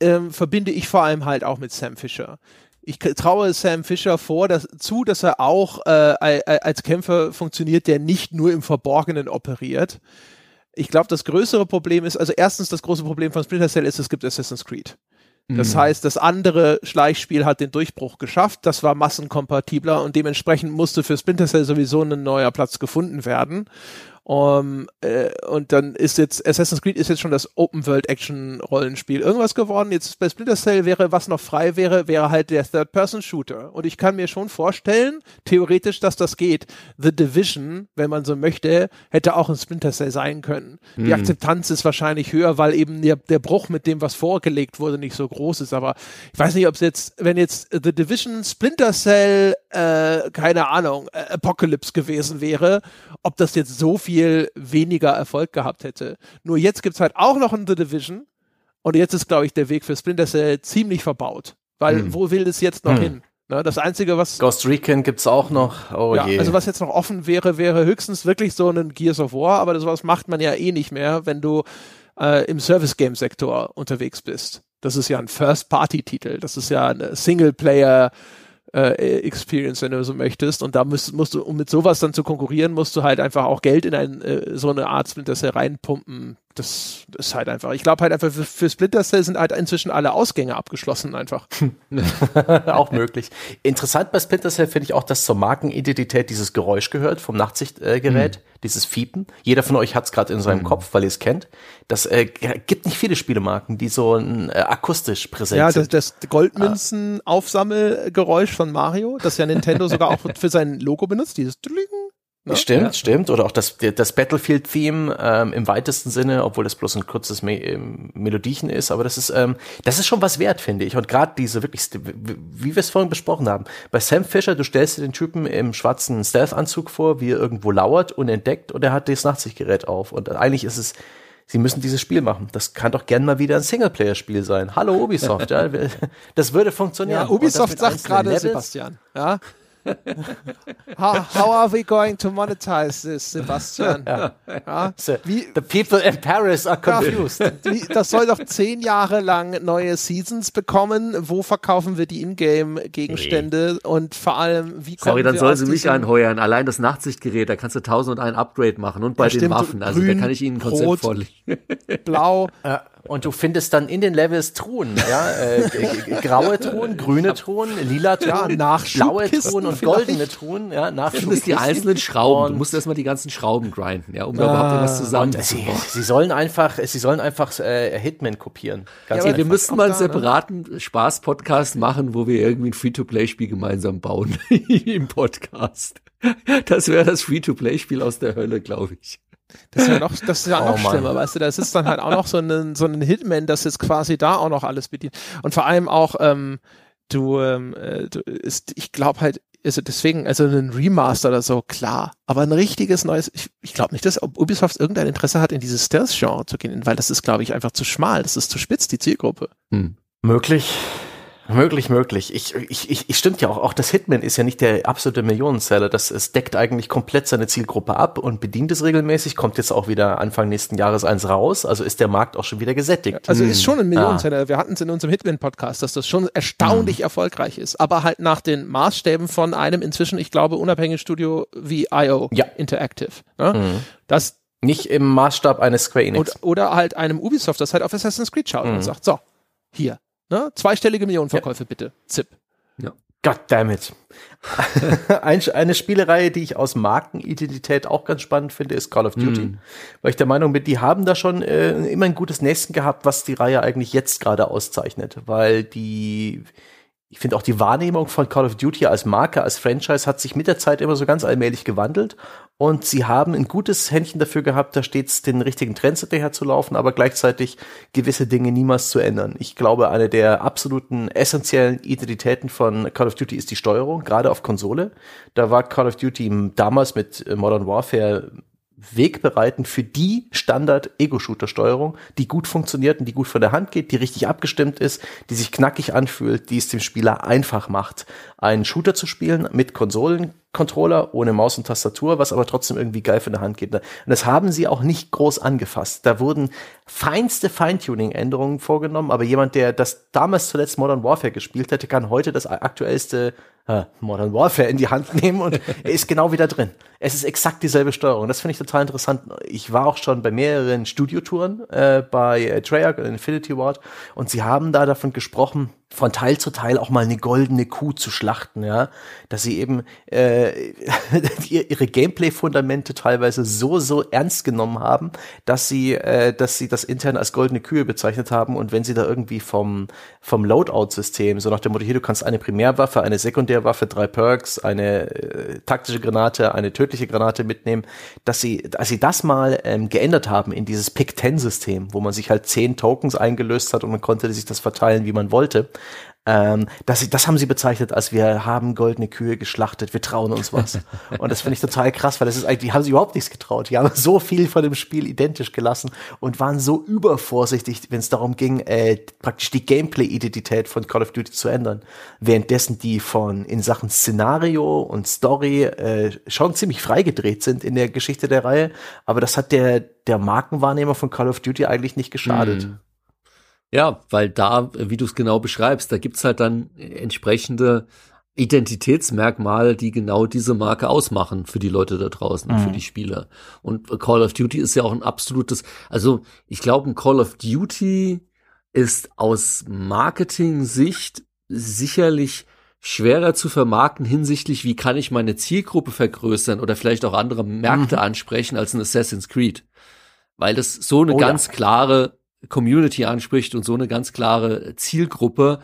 ähm, verbinde ich vor allem halt auch mit Sam Fisher ich traue Sam Fisher vor, dass, zu, dass er auch äh, als Kämpfer funktioniert, der nicht nur im Verborgenen operiert. Ich glaube, das größere Problem ist, also erstens das große Problem von Splinter Cell ist, es gibt Assassin's Creed. Das mhm. heißt, das andere Schleichspiel hat den Durchbruch geschafft, das war massenkompatibler und dementsprechend musste für Splinter Cell sowieso ein neuer Platz gefunden werden. Um, äh, und dann ist jetzt Assassin's Creed ist jetzt schon das Open World Action Rollenspiel irgendwas geworden. Jetzt bei Splinter Cell wäre, was noch frei wäre, wäre halt der Third Person Shooter. Und ich kann mir schon vorstellen, theoretisch, dass das geht. The Division, wenn man so möchte, hätte auch ein Splinter Cell sein können. Mhm. Die Akzeptanz ist wahrscheinlich höher, weil eben der, der Bruch mit dem, was vorgelegt wurde, nicht so groß ist. Aber ich weiß nicht, ob es jetzt, wenn jetzt The Division, Splinter Cell, äh, keine Ahnung, äh, Apocalypse gewesen wäre, ob das jetzt so viel viel weniger Erfolg gehabt hätte. Nur jetzt gibt es halt auch noch ein The Division und jetzt ist, glaube ich, der Weg für Splinter Cell ziemlich verbaut. Weil hm. wo will es jetzt noch hm. hin? Ne, das Einzige, was. Ghost Recon gibt's auch noch. Oh ja, je. Also was jetzt noch offen wäre, wäre höchstens wirklich so ein Gears of War, aber das macht man ja eh nicht mehr, wenn du äh, im Service-Game-Sektor unterwegs bist. Das ist ja ein First-Party-Titel. Das ist ja eine Singleplayer- äh, Experience, wenn du so möchtest. Und da musst, musst du, um mit sowas dann zu konkurrieren, musst du halt einfach auch Geld in ein, äh, so eine Art Splinter Cell reinpumpen. Das ist halt einfach. Ich glaube halt einfach, für, für Splinter Cell sind halt inzwischen alle Ausgänge abgeschlossen einfach. auch möglich. Interessant bei Splinter Cell finde ich auch, dass zur Markenidentität dieses Geräusch gehört vom Nachtsichtgerät, mhm. dieses Fiepen. Jeder von euch hat es gerade in seinem mhm. Kopf, weil ihr es kennt. Das äh, gibt nicht viele Spielemarken, die so ein, äh, akustisch präsent ja, sind. Ja, das, das Goldmünzen-Aufsammelgeräusch von Mario, das ja Nintendo sogar auch für sein Logo benutzt, dieses Dling Ne? Stimmt, ja. stimmt. Oder auch das, das Battlefield-Theme ähm, im weitesten Sinne, obwohl das bloß ein kurzes Me ähm, Melodiechen ist, aber das ist, ähm, das ist schon was wert, finde ich. Und gerade diese wirklich, wie wir es vorhin besprochen haben, bei Sam Fisher, du stellst dir den Typen im schwarzen Stealth-Anzug vor, wie er irgendwo lauert, unentdeckt, und er hat das Nachtsichtgerät auf. Und eigentlich ist es, Sie müssen dieses Spiel machen. Das kann doch gern mal wieder ein Singleplayer-Spiel sein. Hallo Ubisoft, ja. Das würde funktionieren. Ja, Ubisoft sagt gerade Sebastian, ja how, how, are we going to monetize this, Sebastian? Ja. Ja? Wie, the people in Paris are confused. Wie, das soll doch zehn Jahre lang neue Seasons bekommen. Wo verkaufen wir die Ingame-Gegenstände nee. und vor allem, wie Sorry, dann soll sie mich anheuern. Allein das Nachtsichtgerät, da kannst du tausend und ein Upgrade machen und bei ja, den stimmt, Waffen. Also grün, da kann ich Ihnen ein Konzept vorlegen. Blau. Ja. Und du findest dann in den Levels Truhen, ja, äh, graue Truhen, grüne Truhen, lila Truhen, ja, blaue Truhen und goldene Truhen, ja, nach Du findest die einzelnen Schrauben. Du musst erstmal die ganzen Schrauben grinden, ja, um ah, da überhaupt was zusammen sie, sie sollen einfach, sie sollen einfach äh, Hitman kopieren. Ganz ja, wir müssten mal einen ne? separaten ne? Spaß-Podcast machen, wo wir irgendwie ein Free-to-Play-Spiel gemeinsam bauen im Podcast. Das wäre das Free-to-Play-Spiel aus der Hölle, glaube ich. Das ist ja noch, das ist ja oh, noch schlimmer, weißt du, das ist dann halt auch noch so ein, so ein Hitman, das jetzt quasi da auch noch alles bedient. Und vor allem auch, ähm, du, ähm, äh, du ist, ich glaube halt, also deswegen, also ein Remaster oder so, klar. Aber ein richtiges neues, ich, ich glaube nicht, dass Ubisoft irgendein Interesse hat, in dieses Stealth-Genre zu gehen, weil das ist, glaube ich, einfach zu schmal, das ist zu spitz, die Zielgruppe. Hm. Möglich. Möglich, möglich. Ich, ich, ich, ich stimmt ja auch, auch das Hitman ist ja nicht der absolute Millionenseller. Das es deckt eigentlich komplett seine Zielgruppe ab und bedient es regelmäßig, kommt jetzt auch wieder Anfang nächsten Jahres eins raus, also ist der Markt auch schon wieder gesättigt. Also hm. ist schon ein Millionenseller. Ah. Wir hatten es in unserem Hitman-Podcast, dass das schon erstaunlich hm. erfolgreich ist, aber halt nach den Maßstäben von einem inzwischen, ich glaube, unabhängigen Studio wie IO ja. Interactive. Ne? Hm. Das nicht im Maßstab eines Square Enix. Oder, oder halt einem Ubisoft, das halt auf Assassin's Creed schaut und hm. sagt, so, hier, Ne? Zweistellige Millionenverkäufe ja. bitte. Zip. Ja. God damn it. eine Spielerei, die ich aus Markenidentität auch ganz spannend finde, ist Call of Duty. Mm. Weil ich der Meinung bin, die haben da schon äh, immer ein gutes Nächsten gehabt, was die Reihe eigentlich jetzt gerade auszeichnet. Weil die ich finde auch die Wahrnehmung von Call of Duty als Marke, als Franchise hat sich mit der Zeit immer so ganz allmählich gewandelt und sie haben ein gutes Händchen dafür gehabt, da stets den richtigen Trends hinterher zu laufen, aber gleichzeitig gewisse Dinge niemals zu ändern. Ich glaube, eine der absoluten essentiellen Identitäten von Call of Duty ist die Steuerung, gerade auf Konsole. Da war Call of Duty damals mit Modern Warfare wegbereitend für die Standard-Ego-Shooter-Steuerung, die gut funktioniert und die gut von der Hand geht, die richtig abgestimmt ist, die sich knackig anfühlt, die es dem Spieler einfach macht, einen Shooter zu spielen mit Konsolencontroller, ohne Maus und Tastatur, was aber trotzdem irgendwie geil von der Hand geht. Und das haben sie auch nicht groß angefasst. Da wurden feinste Feintuning-Änderungen vorgenommen, aber jemand, der das damals zuletzt Modern Warfare gespielt hätte, kann heute das aktuellste Modern Warfare in die Hand nehmen und er ist genau wieder drin. Es ist exakt dieselbe Steuerung. Das finde ich total interessant. Ich war auch schon bei mehreren Studiotouren äh, bei äh, Treyarch und Infinity Ward und sie haben da davon gesprochen, von Teil zu Teil auch mal eine goldene Kuh zu schlachten, ja, dass sie eben äh, ihre Gameplay-Fundamente teilweise so so ernst genommen haben, dass sie, äh, dass sie das intern als goldene Kühe bezeichnet haben. Und wenn sie da irgendwie vom vom Loadout-System so nach dem Motto hier du kannst eine Primärwaffe, eine Sekundärwaffe, drei Perks, eine äh, taktische Granate, eine tödliche Granate mitnehmen, dass sie, als sie das mal ähm, geändert haben in dieses Pick-10-System, wo man sich halt zehn Tokens eingelöst hat und man konnte sich das verteilen, wie man wollte, ähm, das, das haben sie bezeichnet, als wir haben goldene Kühe geschlachtet, wir trauen uns was. Und das finde ich total krass, weil das ist eigentlich, die haben sich überhaupt nichts getraut. Die haben so viel von dem Spiel identisch gelassen und waren so übervorsichtig, wenn es darum ging, äh, praktisch die Gameplay-Identität von Call of Duty zu ändern. Währenddessen die von in Sachen Szenario und Story äh, schon ziemlich freigedreht sind in der Geschichte der Reihe. Aber das hat der, der Markenwahrnehmer von Call of Duty eigentlich nicht geschadet. Mhm. Ja, weil da, wie du es genau beschreibst, da gibt's halt dann entsprechende Identitätsmerkmale, die genau diese Marke ausmachen für die Leute da draußen, mhm. für die Spieler. Und Call of Duty ist ja auch ein absolutes, also ich glaube, ein Call of Duty ist aus Marketing-Sicht sicherlich schwerer zu vermarkten hinsichtlich, wie kann ich meine Zielgruppe vergrößern oder vielleicht auch andere Märkte mhm. ansprechen als ein Assassin's Creed. Weil das so eine oh, ganz ja. klare Community anspricht und so eine ganz klare Zielgruppe,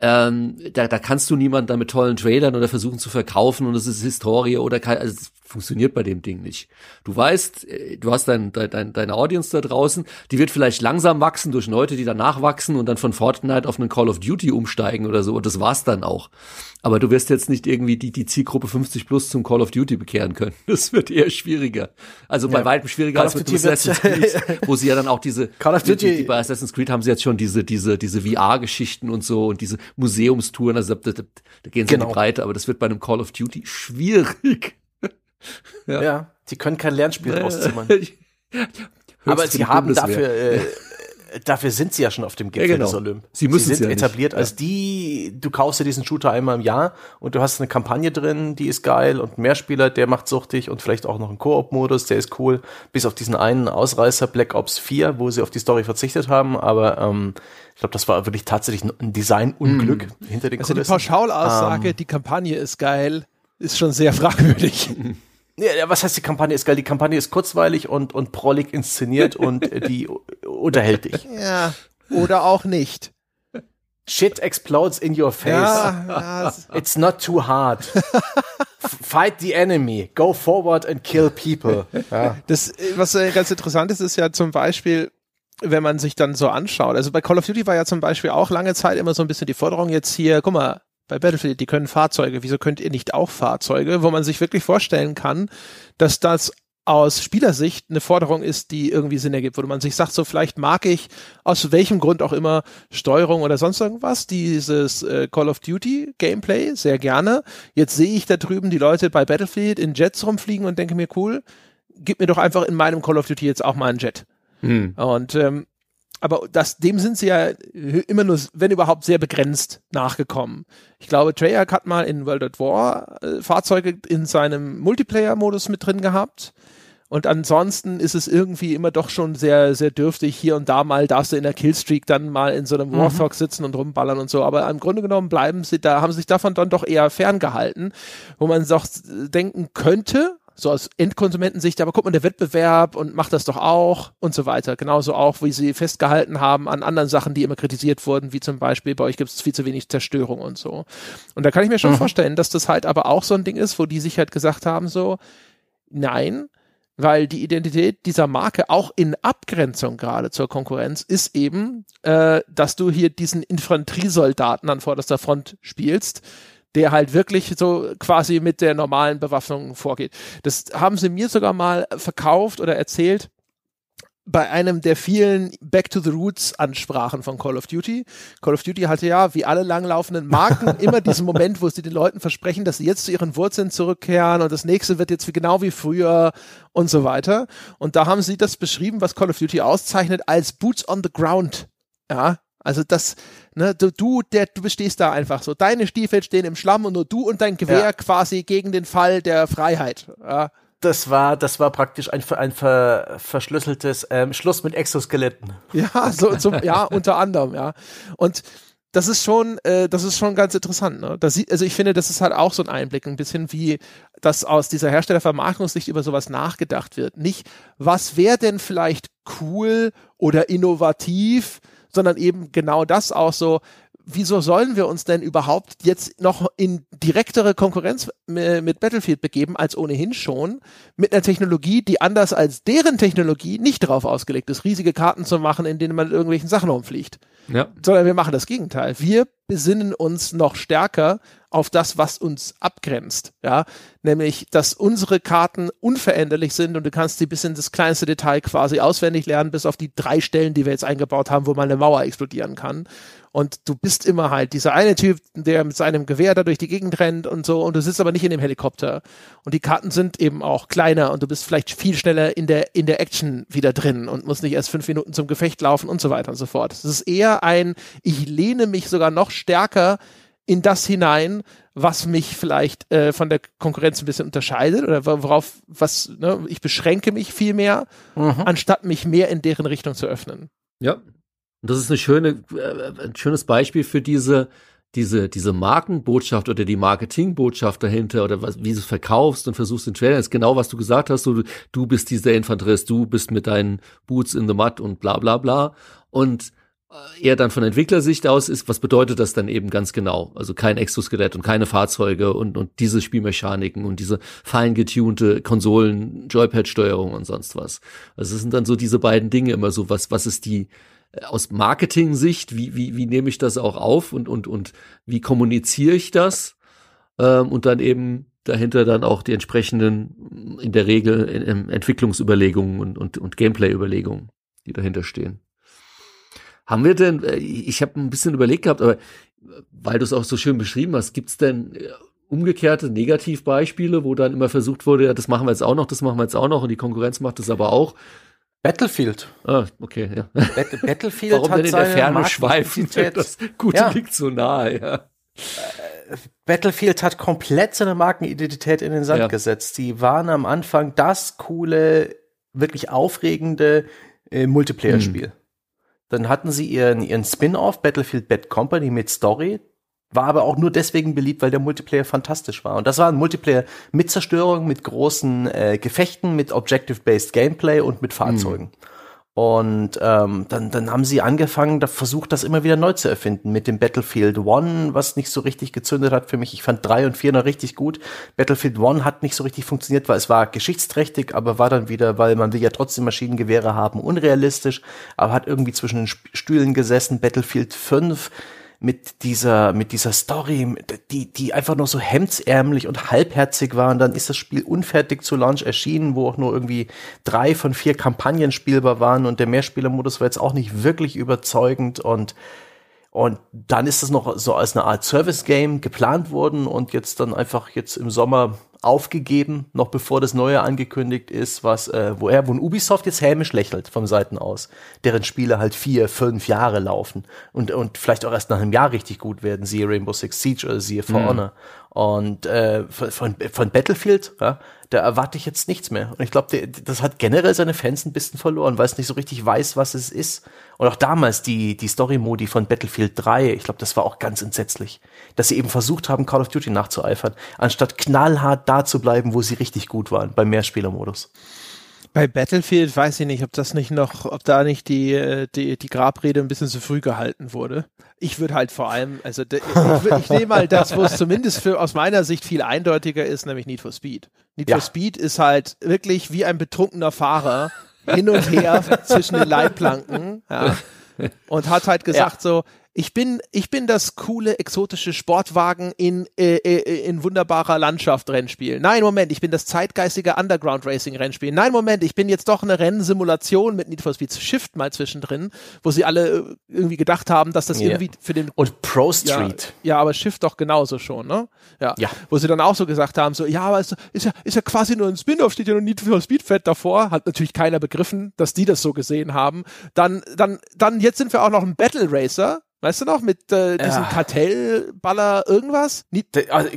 ähm, da, da kannst du niemanden da mit tollen Trailern oder versuchen zu verkaufen und es ist Historie oder kein, also funktioniert bei dem Ding nicht. Du weißt, äh, du hast dein, dein, deine Audience da draußen, die wird vielleicht langsam wachsen durch Leute, die danach wachsen und dann von Fortnite auf einen Call of Duty umsteigen oder so und das war's dann auch. Aber du wirst jetzt nicht irgendwie die, die Zielgruppe 50 plus zum Call of Duty bekehren können. Das wird eher schwieriger. Also ja. bei weitem schwieriger Call als mit Assassin's Creed, wo sie ja dann auch diese, Call of Duty. Die, die, bei Assassin's Creed haben sie jetzt schon diese, diese, diese VR-Geschichten und so und diese Museumstouren, also da, da, da gehen sie genau. in die genau. Breite, aber das wird bei einem Call of Duty schwierig. Ja. ja, die können kein Lernspiel rauszimmern. aber sie haben dafür, äh, dafür sind sie ja schon auf dem Gipfel ja, genau. des Olymp. Sie, müssen sie sind ja etabliert nicht. als die, du kaufst dir diesen Shooter einmal im Jahr und du hast eine Kampagne drin, die ist geil und Mehrspieler, der macht suchtig und vielleicht auch noch einen Koop-Modus, der ist cool, bis auf diesen einen Ausreißer Black Ops 4, wo sie auf die Story verzichtet haben, aber ähm, ich glaube, das war wirklich tatsächlich ein Designunglück mm. hinter den also Kulissen. Also die Pauschalaussage, ähm, die Kampagne ist geil, ist schon sehr fragwürdig. Ja, was heißt die Kampagne ist geil? Die Kampagne ist kurzweilig und, und prollig inszeniert und die unterhält dich. Ja, oder auch nicht. Shit explodes in your face. Ja, ja. It's not too hard. Fight the enemy. Go forward and kill people. Ja. Das, was ganz interessant ist, ist ja zum Beispiel, wenn man sich dann so anschaut. Also bei Call of Duty war ja zum Beispiel auch lange Zeit immer so ein bisschen die Forderung jetzt hier, guck mal, bei Battlefield, die können Fahrzeuge, wieso könnt ihr nicht auch Fahrzeuge, wo man sich wirklich vorstellen kann, dass das aus Spielersicht eine Forderung ist, die irgendwie Sinn ergibt, wo man sich sagt, so vielleicht mag ich aus welchem Grund auch immer Steuerung oder sonst irgendwas, dieses äh, Call of Duty Gameplay sehr gerne. Jetzt sehe ich da drüben die Leute bei Battlefield in Jets rumfliegen und denke mir, cool, gib mir doch einfach in meinem Call of Duty jetzt auch mal einen Jet. Hm. Und ähm, aber das, dem sind sie ja immer nur, wenn überhaupt, sehr begrenzt nachgekommen. Ich glaube, Treyarch hat mal in World at War äh, Fahrzeuge in seinem Multiplayer-Modus mit drin gehabt. Und ansonsten ist es irgendwie immer doch schon sehr, sehr dürftig. Hier und da mal darfst du in der Killstreak dann mal in so einem mhm. Warthog sitzen und rumballern und so. Aber im Grunde genommen bleiben sie da, haben sich davon dann doch eher ferngehalten, wo man doch denken könnte, so aus Endkonsumentensicht, aber guck mal, der Wettbewerb und macht das doch auch und so weiter. Genauso auch, wie sie festgehalten haben an anderen Sachen, die immer kritisiert wurden, wie zum Beispiel, bei euch gibt es viel zu wenig Zerstörung und so. Und da kann ich mir schon mhm. vorstellen, dass das halt aber auch so ein Ding ist, wo die sich halt gesagt haben, so, nein, weil die Identität dieser Marke auch in Abgrenzung gerade zur Konkurrenz ist eben, äh, dass du hier diesen Infanteriesoldaten an vorderster Front spielst, der halt wirklich so quasi mit der normalen Bewaffnung vorgeht. Das haben sie mir sogar mal verkauft oder erzählt bei einem der vielen Back to the Roots Ansprachen von Call of Duty. Call of Duty hatte ja, wie alle langlaufenden Marken, immer diesen Moment, wo sie den Leuten versprechen, dass sie jetzt zu ihren Wurzeln zurückkehren und das nächste wird jetzt genau wie früher und so weiter. Und da haben sie das beschrieben, was Call of Duty auszeichnet, als Boots on the Ground. Ja, also das, ne, du, du, der, du bestehst da einfach so. Deine Stiefel stehen im Schlamm und nur du und dein Gewehr ja. quasi gegen den Fall der Freiheit. Ja. Das war, das war praktisch ein, ein ver, verschlüsseltes ähm, Schluss mit Exoskeletten. Ja, so, so, ja, unter anderem, ja. Und das ist schon, äh, das ist schon ganz interessant. Ne? Das, also ich finde, das ist halt auch so ein Einblick, ein bisschen wie das aus dieser Herstellervermarktungssicht über sowas nachgedacht wird. Nicht, was wäre denn vielleicht cool oder innovativ, sondern eben genau das auch so, wieso sollen wir uns denn überhaupt jetzt noch in direktere Konkurrenz mit Battlefield begeben, als ohnehin schon, mit einer Technologie, die anders als deren Technologie nicht darauf ausgelegt ist, riesige Karten zu machen, in denen man irgendwelchen Sachen umfliegt. Ja. Sondern wir machen das Gegenteil. Wir besinnen uns noch stärker auf das, was uns abgrenzt, ja, nämlich, dass unsere Karten unveränderlich sind und du kannst sie bis in das kleinste Detail quasi auswendig lernen, bis auf die drei Stellen, die wir jetzt eingebaut haben, wo mal eine Mauer explodieren kann. Und du bist immer halt dieser eine Typ, der mit seinem Gewehr da durch die Gegend rennt und so, und du sitzt aber nicht in dem Helikopter. Und die Karten sind eben auch kleiner und du bist vielleicht viel schneller in der, in der Action wieder drin und musst nicht erst fünf Minuten zum Gefecht laufen und so weiter und so fort. Es ist eher ein, ich lehne mich sogar noch stärker in das hinein, was mich vielleicht äh, von der Konkurrenz ein bisschen unterscheidet oder worauf, was, ne, ich beschränke mich viel mehr, mhm. anstatt mich mehr in deren Richtung zu öffnen. Ja. Und das ist eine schöne, äh, ein schönes Beispiel für diese, diese, diese Markenbotschaft oder die Marketingbotschaft dahinter oder was, wie du es verkaufst und versuchst den Trailer, ist genau, was du gesagt hast, du, du bist dieser Infanterist, du bist mit deinen Boots in the Mud und bla, bla, bla. Und eher dann von Entwicklersicht aus ist, was bedeutet das dann eben ganz genau? Also kein Exoskelett und keine Fahrzeuge und, und diese Spielmechaniken und diese fein getunte Konsolen, Joypad-Steuerung und sonst was. Also es sind dann so diese beiden Dinge immer so, was, was ist die, äh, aus Marketing-Sicht, wie, wie, wie nehme ich das auch auf und, und, und wie kommuniziere ich das? Ähm, und dann eben dahinter dann auch die entsprechenden, in der Regel in, Entwicklungsüberlegungen und, und, und Gameplay-Überlegungen, die dahinter stehen. Haben wir denn, äh, ich habe ein bisschen überlegt gehabt, aber weil du es auch so schön beschrieben hast, gibt's denn äh, umgekehrte Negativbeispiele, wo dann immer versucht wurde, ja, das machen wir jetzt auch noch, das machen wir jetzt auch noch und die Konkurrenz macht das aber auch. Battlefield. Ah, okay, ja. Bat Battlefield Warum hat denn in der Ferne schweifen? Das Gute ja. liegt so nahe, ja. Äh, Battlefield hat komplett seine Markenidentität in den Sand ja. gesetzt. Die waren am Anfang das coole, wirklich aufregende äh, Multiplayer-Spiel. Hm. Dann hatten sie ihren, ihren Spin-off Battlefield Bad Company mit Story. War aber auch nur deswegen beliebt, weil der Multiplayer fantastisch war. Und das war ein Multiplayer mit Zerstörung, mit großen äh, Gefechten, mit Objective-Based Gameplay und mit Fahrzeugen. Mhm. Und ähm, dann, dann haben sie angefangen, da versucht, das immer wieder neu zu erfinden mit dem Battlefield One, was nicht so richtig gezündet hat für mich. Ich fand drei und vier noch richtig gut. Battlefield One hat nicht so richtig funktioniert, weil es war geschichtsträchtig, aber war dann wieder, weil man will ja trotzdem Maschinengewehre haben, unrealistisch, aber hat irgendwie zwischen den Stühlen gesessen. Battlefield 5 mit dieser, mit dieser Story, die, die einfach nur so hemdsärmlich und halbherzig war. Und dann ist das Spiel unfertig zu Launch erschienen, wo auch nur irgendwie drei von vier Kampagnen spielbar waren und der Mehrspielermodus war jetzt auch nicht wirklich überzeugend und und dann ist es noch so als eine Art Service-Game geplant worden und jetzt dann einfach jetzt im Sommer aufgegeben, noch bevor das Neue angekündigt ist, was, äh, wo er, wo ein Ubisoft jetzt hämisch lächelt vom Seiten aus, deren Spiele halt vier, fünf Jahre laufen und, und vielleicht auch erst nach einem Jahr richtig gut werden, siehe Rainbow Six Siege oder siehe For mhm. Honor. Und äh, von, von Battlefield, ja, da erwarte ich jetzt nichts mehr. Und ich glaube, das hat generell seine Fans ein bisschen verloren, weil es nicht so richtig weiß, was es ist. Und auch damals die, die Story-Modi von Battlefield 3, ich glaube, das war auch ganz entsetzlich. Dass sie eben versucht haben, Call of Duty nachzueifern, anstatt knallhart da zu bleiben, wo sie richtig gut waren, beim Mehrspielermodus. Bei Battlefield weiß ich nicht, ob das nicht noch, ob da nicht die, äh, die, die Grabrede ein bisschen zu früh gehalten wurde. Ich würde halt vor allem, also ich, ich nehme mal das, wo es zumindest für, aus meiner Sicht viel eindeutiger ist, nämlich Need for Speed. Need ja. for Speed ist halt wirklich wie ein betrunkener Fahrer hin und her zwischen den Leitplanken ja, und hat halt gesagt ja. so, ich bin, ich bin das coole, exotische Sportwagen in, äh, äh, in wunderbarer Landschaft Rennspiel. Nein, Moment, ich bin das zeitgeistige Underground Racing Rennspiel. Nein, Moment, ich bin jetzt doch eine Rennsimulation mit Need for Speed Shift mal zwischendrin, wo sie alle äh, irgendwie gedacht haben, dass das yeah. irgendwie für den. Und Pro Street. Ja, ja, aber Shift doch genauso schon, ne? Ja. ja. Wo sie dann auch so gesagt haben, so, ja, aber ist, ist ja, ist ja quasi nur ein Spin-off, steht ja nur Need for Speed Fett davor. Hat natürlich keiner begriffen, dass die das so gesehen haben. Dann, dann, dann, jetzt sind wir auch noch ein Battle Racer Weißt du noch, mit äh, diesem ja. Kartellballer irgendwas? Need, also,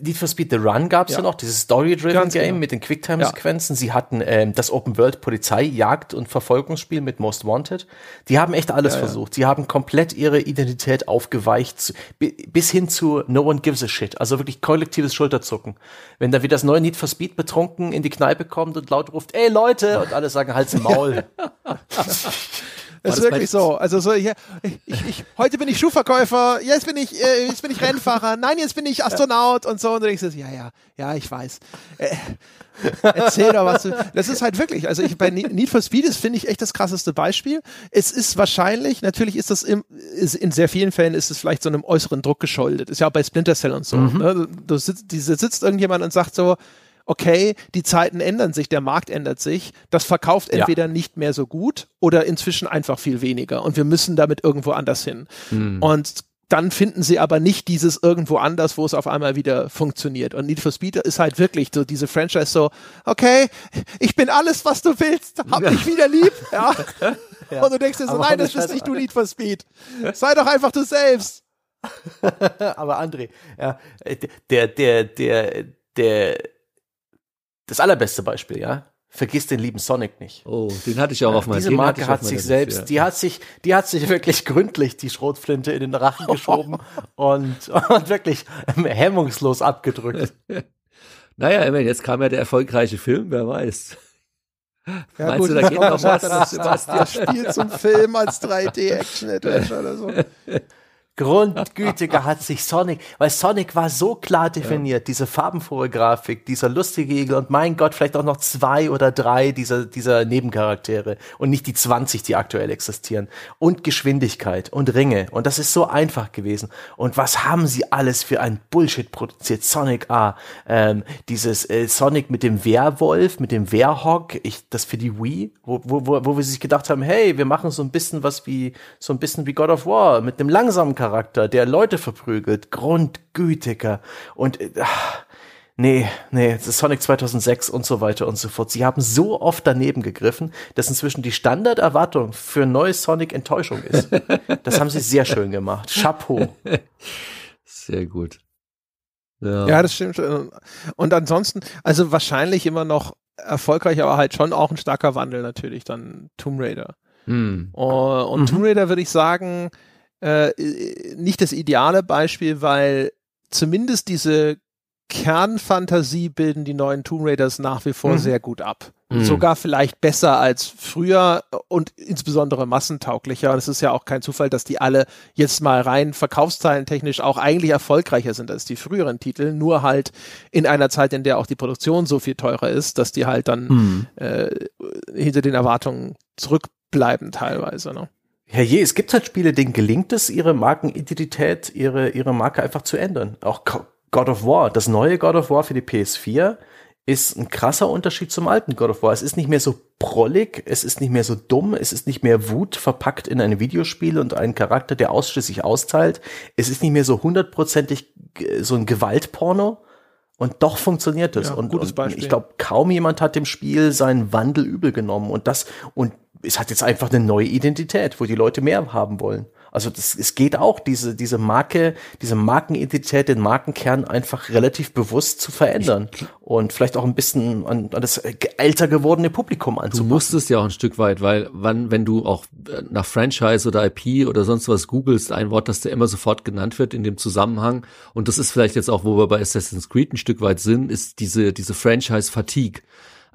Need for Speed The Run gab es ja. ja. noch, dieses Story-Driven Game genau. mit den Quicktime-Sequenzen. Ja. Sie hatten ähm, das Open-World Polizei, Jagd und Verfolgungsspiel mit Most Wanted. Die haben echt alles versucht. Sie haben komplett ihre Identität aufgeweicht, bis hin zu No One Gives a Shit. Also wirklich kollektives Schulterzucken. Wenn da wieder das neue Need for Speed betrunken in die Kneipe kommt und laut ruft, ey Leute, und alle sagen, halt's Maul. Das ist wirklich so. Also so, ich, ich, ich, heute bin ich Schuhverkäufer, jetzt bin ich, äh, jetzt bin ich Rennfahrer, nein, jetzt bin ich Astronaut und so. Und du denkst, ja, ja, ja, ich weiß. Äh, erzähl doch was. Das ist halt wirklich, also ich, bei Need for Speed ist, finde ich, echt das krasseste Beispiel. Es ist wahrscheinlich, natürlich ist das im, ist, in sehr vielen Fällen ist es vielleicht so einem äußeren Druck geschuldet. Ist ja auch bei Splinter Cell und so. Mhm. Ne? Du sitzt, diese, sitzt irgendjemand und sagt so, okay, die Zeiten ändern sich, der Markt ändert sich, das verkauft entweder ja. nicht mehr so gut oder inzwischen einfach viel weniger und wir müssen damit irgendwo anders hin. Hm. Und dann finden sie aber nicht dieses irgendwo anders, wo es auf einmal wieder funktioniert. Und Need for Speed ist halt wirklich so diese Franchise so, okay, ich bin alles, was du willst, hab mich wieder lieb, ja. ja. Und du denkst dir so, nein, das bist nicht du Need for Speed. Sei doch einfach du selbst. Aber André, ja, der, der, der, der, das allerbeste Beispiel, ja, vergiss den lieben Sonic nicht. Oh, den hatte ich auch auf meiner Diese Marke hat sich selbst, ja. die hat sich, die hat sich wirklich gründlich die Schrotflinte in den Rachen geschoben und, und wirklich hemmungslos abgedrückt. naja, immerhin, jetzt kam ja der erfolgreiche Film, wer weiß. Ja, Meinst gut, du, da geht noch was? Sebastian spielt zum Film als 3D-Action-Adventure oder so. Grundgütiger hat sich Sonic, weil Sonic war so klar definiert, ja. diese farbenfrohe Grafik, dieser lustige Igel und mein Gott, vielleicht auch noch zwei oder drei dieser, dieser Nebencharaktere und nicht die 20, die aktuell existieren. Und Geschwindigkeit und Ringe. Und das ist so einfach gewesen. Und was haben sie alles für ein Bullshit produziert? Sonic A, ähm, dieses äh, Sonic mit dem Werwolf, mit dem Werhog, ich, das für die Wii, wo, wo, wo, wo wir sich gedacht haben, hey, wir machen so ein bisschen was wie, so ein bisschen wie God of War, mit einem langsamen Charakter, der Leute verprügelt, grundgütiger und ach, nee, nee, ist Sonic 2006 und so weiter und so fort. Sie haben so oft daneben gegriffen, dass inzwischen die Standarderwartung für ein neues Sonic Enttäuschung ist. Das haben sie sehr schön gemacht. Chapeau. Sehr gut. Ja. ja, das stimmt. Und ansonsten, also wahrscheinlich immer noch erfolgreich, aber halt schon auch ein starker Wandel natürlich dann Tomb Raider. Hm. Und mhm. Tomb Raider würde ich sagen, äh, nicht das ideale Beispiel, weil zumindest diese Kernfantasie bilden die neuen Tomb Raiders nach wie vor mhm. sehr gut ab. Mhm. Sogar vielleicht besser als früher und insbesondere massentauglicher. Und es ist ja auch kein Zufall, dass die alle jetzt mal rein verkaufszeilentechnisch auch eigentlich erfolgreicher sind als die früheren Titel. Nur halt in einer Zeit, in der auch die Produktion so viel teurer ist, dass die halt dann mhm. äh, hinter den Erwartungen zurückbleiben teilweise. Ne? Herrje, es gibt halt Spiele, denen gelingt es, ihre Markenidentität, ihre, ihre Marke einfach zu ändern. Auch God of War, das neue God of War für die PS4 ist ein krasser Unterschied zum alten God of War. Es ist nicht mehr so prollig, es ist nicht mehr so dumm, es ist nicht mehr Wut verpackt in ein Videospiel und einen Charakter, der ausschließlich austeilt. Es ist nicht mehr so hundertprozentig so ein Gewaltporno. Und doch funktioniert es. Ja, und, und ich glaube, kaum jemand hat dem Spiel seinen Wandel übel genommen. Und das, und es hat jetzt einfach eine neue Identität, wo die Leute mehr haben wollen. Also das, es geht auch, diese, diese Marke, diese Markenidentität, den Markenkern einfach relativ bewusst zu verändern und vielleicht auch ein bisschen an, an das älter gewordene Publikum anzupassen. Du musstest ja auch ein Stück weit, weil wann, wenn du auch nach Franchise oder IP oder sonst was googelst, ein Wort, das dir immer sofort genannt wird in dem Zusammenhang, und das ist vielleicht jetzt auch, wo wir bei Assassin's Creed ein Stück weit sind, ist diese, diese Franchise-Fatigue.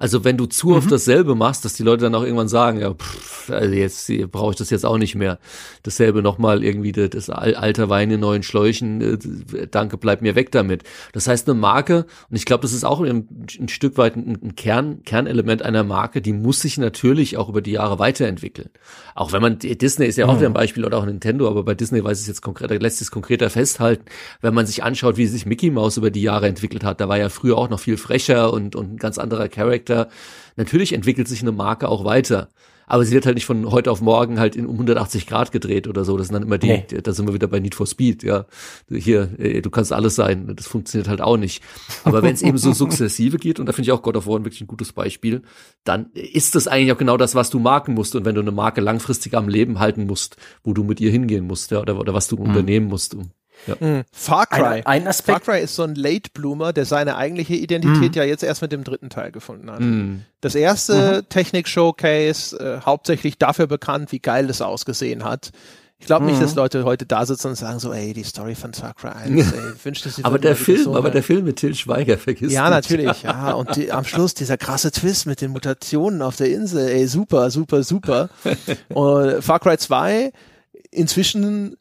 Also wenn du zu oft mhm. dasselbe machst, dass die Leute dann auch irgendwann sagen, ja, pff, also jetzt brauche ich das jetzt auch nicht mehr. Dasselbe nochmal irgendwie das alter Wein in neuen Schläuchen, äh, danke, bleib mir weg damit. Das heißt, eine Marke, und ich glaube, das ist auch ein, ein Stück weit ein, ein Kern, Kernelement einer Marke, die muss sich natürlich auch über die Jahre weiterentwickeln. Auch wenn man, Disney ist ja auch mhm. wieder ein Beispiel oder auch Nintendo, aber bei Disney weiß es jetzt konkreter, lässt es konkreter festhalten, wenn man sich anschaut, wie sich Mickey Mouse über die Jahre entwickelt hat, da war ja früher auch noch viel frecher und, und ein ganz anderer Charakter Charakter. Natürlich entwickelt sich eine Marke auch weiter. Aber sie wird halt nicht von heute auf morgen halt in um 180 Grad gedreht oder so. Das sind dann immer die, nee. da sind wir wieder bei Need for Speed, ja. Hier, äh, du kannst alles sein. Das funktioniert halt auch nicht. Aber wenn es eben so sukzessive geht, und da finde ich auch God of War wirklich ein gutes Beispiel, dann ist das eigentlich auch genau das, was du marken musst. Und wenn du eine Marke langfristig am Leben halten musst, wo du mit ihr hingehen musst, ja, oder, oder was du mhm. unternehmen musst, um ja. Mhm. Far Cry. Ein, ein Aspekt. Far Cry ist so ein Late Bloomer, der seine eigentliche Identität mhm. ja jetzt erst mit dem dritten Teil gefunden hat. Mhm. Das erste mhm. Technik-Showcase, äh, hauptsächlich dafür bekannt, wie geil es ausgesehen hat. Ich glaube nicht, dass mhm. Leute heute da sitzen und sagen so, ey, die Story von Far Cry 1, ey, wünschte sie Aber der Film, so aber der Film mit Till Schweiger vergisst Ja, nicht. natürlich, ja. Und die, am Schluss dieser krasse Twist mit den Mutationen auf der Insel, ey, super, super, super. und Far Cry 2 inzwischen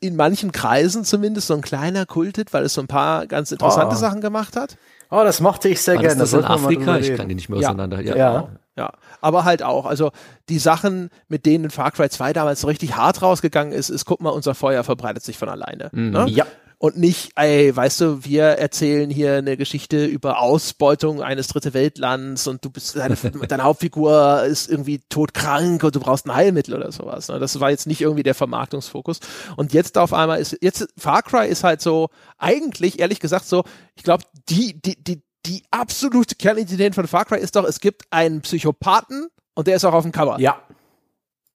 in manchen Kreisen zumindest so ein kleiner Kultit, weil es so ein paar ganz interessante oh. Sachen gemacht hat. Oh, das mochte ich sehr gerne. Das, das in Afrika, ich kann die nicht mehr auseinander. Ja. ja. ja. aber halt auch, also die Sachen, mit denen Far Cry 2 damals so richtig hart rausgegangen ist, ist, guck mal, unser Feuer verbreitet sich von alleine. Mhm. Ne? Ja und nicht, ey, weißt du, wir erzählen hier eine Geschichte über Ausbeutung eines dritte Weltlands und du bist deine, deine Hauptfigur ist irgendwie todkrank und du brauchst ein Heilmittel oder sowas. Ne? Das war jetzt nicht irgendwie der Vermarktungsfokus. Und jetzt auf einmal ist jetzt Far Cry ist halt so eigentlich ehrlich gesagt so, ich glaube, die die die die absolute Kernidentität von Far Cry ist doch, es gibt einen Psychopathen und der ist auch auf dem Cover. Ja.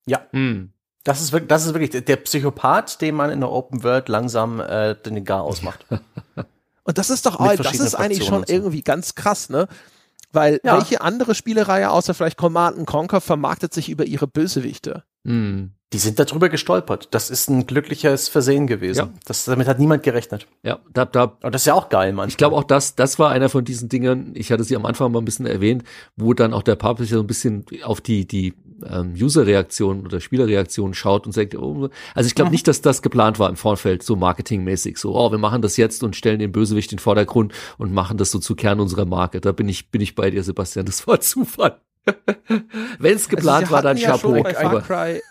Ja. Hm. Das ist wirklich, das ist wirklich der Psychopath, den man in der Open World langsam äh, den Gar ausmacht. Und das ist doch, all, das ist eigentlich schon so. irgendwie ganz krass, ne? Weil ja. welche andere Spielereihe außer vielleicht Command Conquer vermarktet sich über ihre Bösewichte? Mhm. Die sind darüber gestolpert. Das ist ein glückliches Versehen gewesen. Ja. Das, damit hat niemand gerechnet. Ja, da, da. Und das ist ja auch geil, man. Ich glaube auch, das, das war einer von diesen Dingen, ich hatte sie am Anfang mal ein bisschen erwähnt, wo dann auch der Publisher so ein bisschen auf die, die ähm, User-Reaktion oder Spielerreaktion schaut und sagt, oh, also ich glaube mhm. nicht, dass das geplant war im Vorfeld, so marketingmäßig, so, oh, wir machen das jetzt und stellen den Bösewicht in den Vordergrund und machen das so zu Kern unserer Marke. Da bin ich, bin ich bei dir, Sebastian. Das war Zufall. Wenn es also geplant also war, dann ja Chapeau. Far Cry,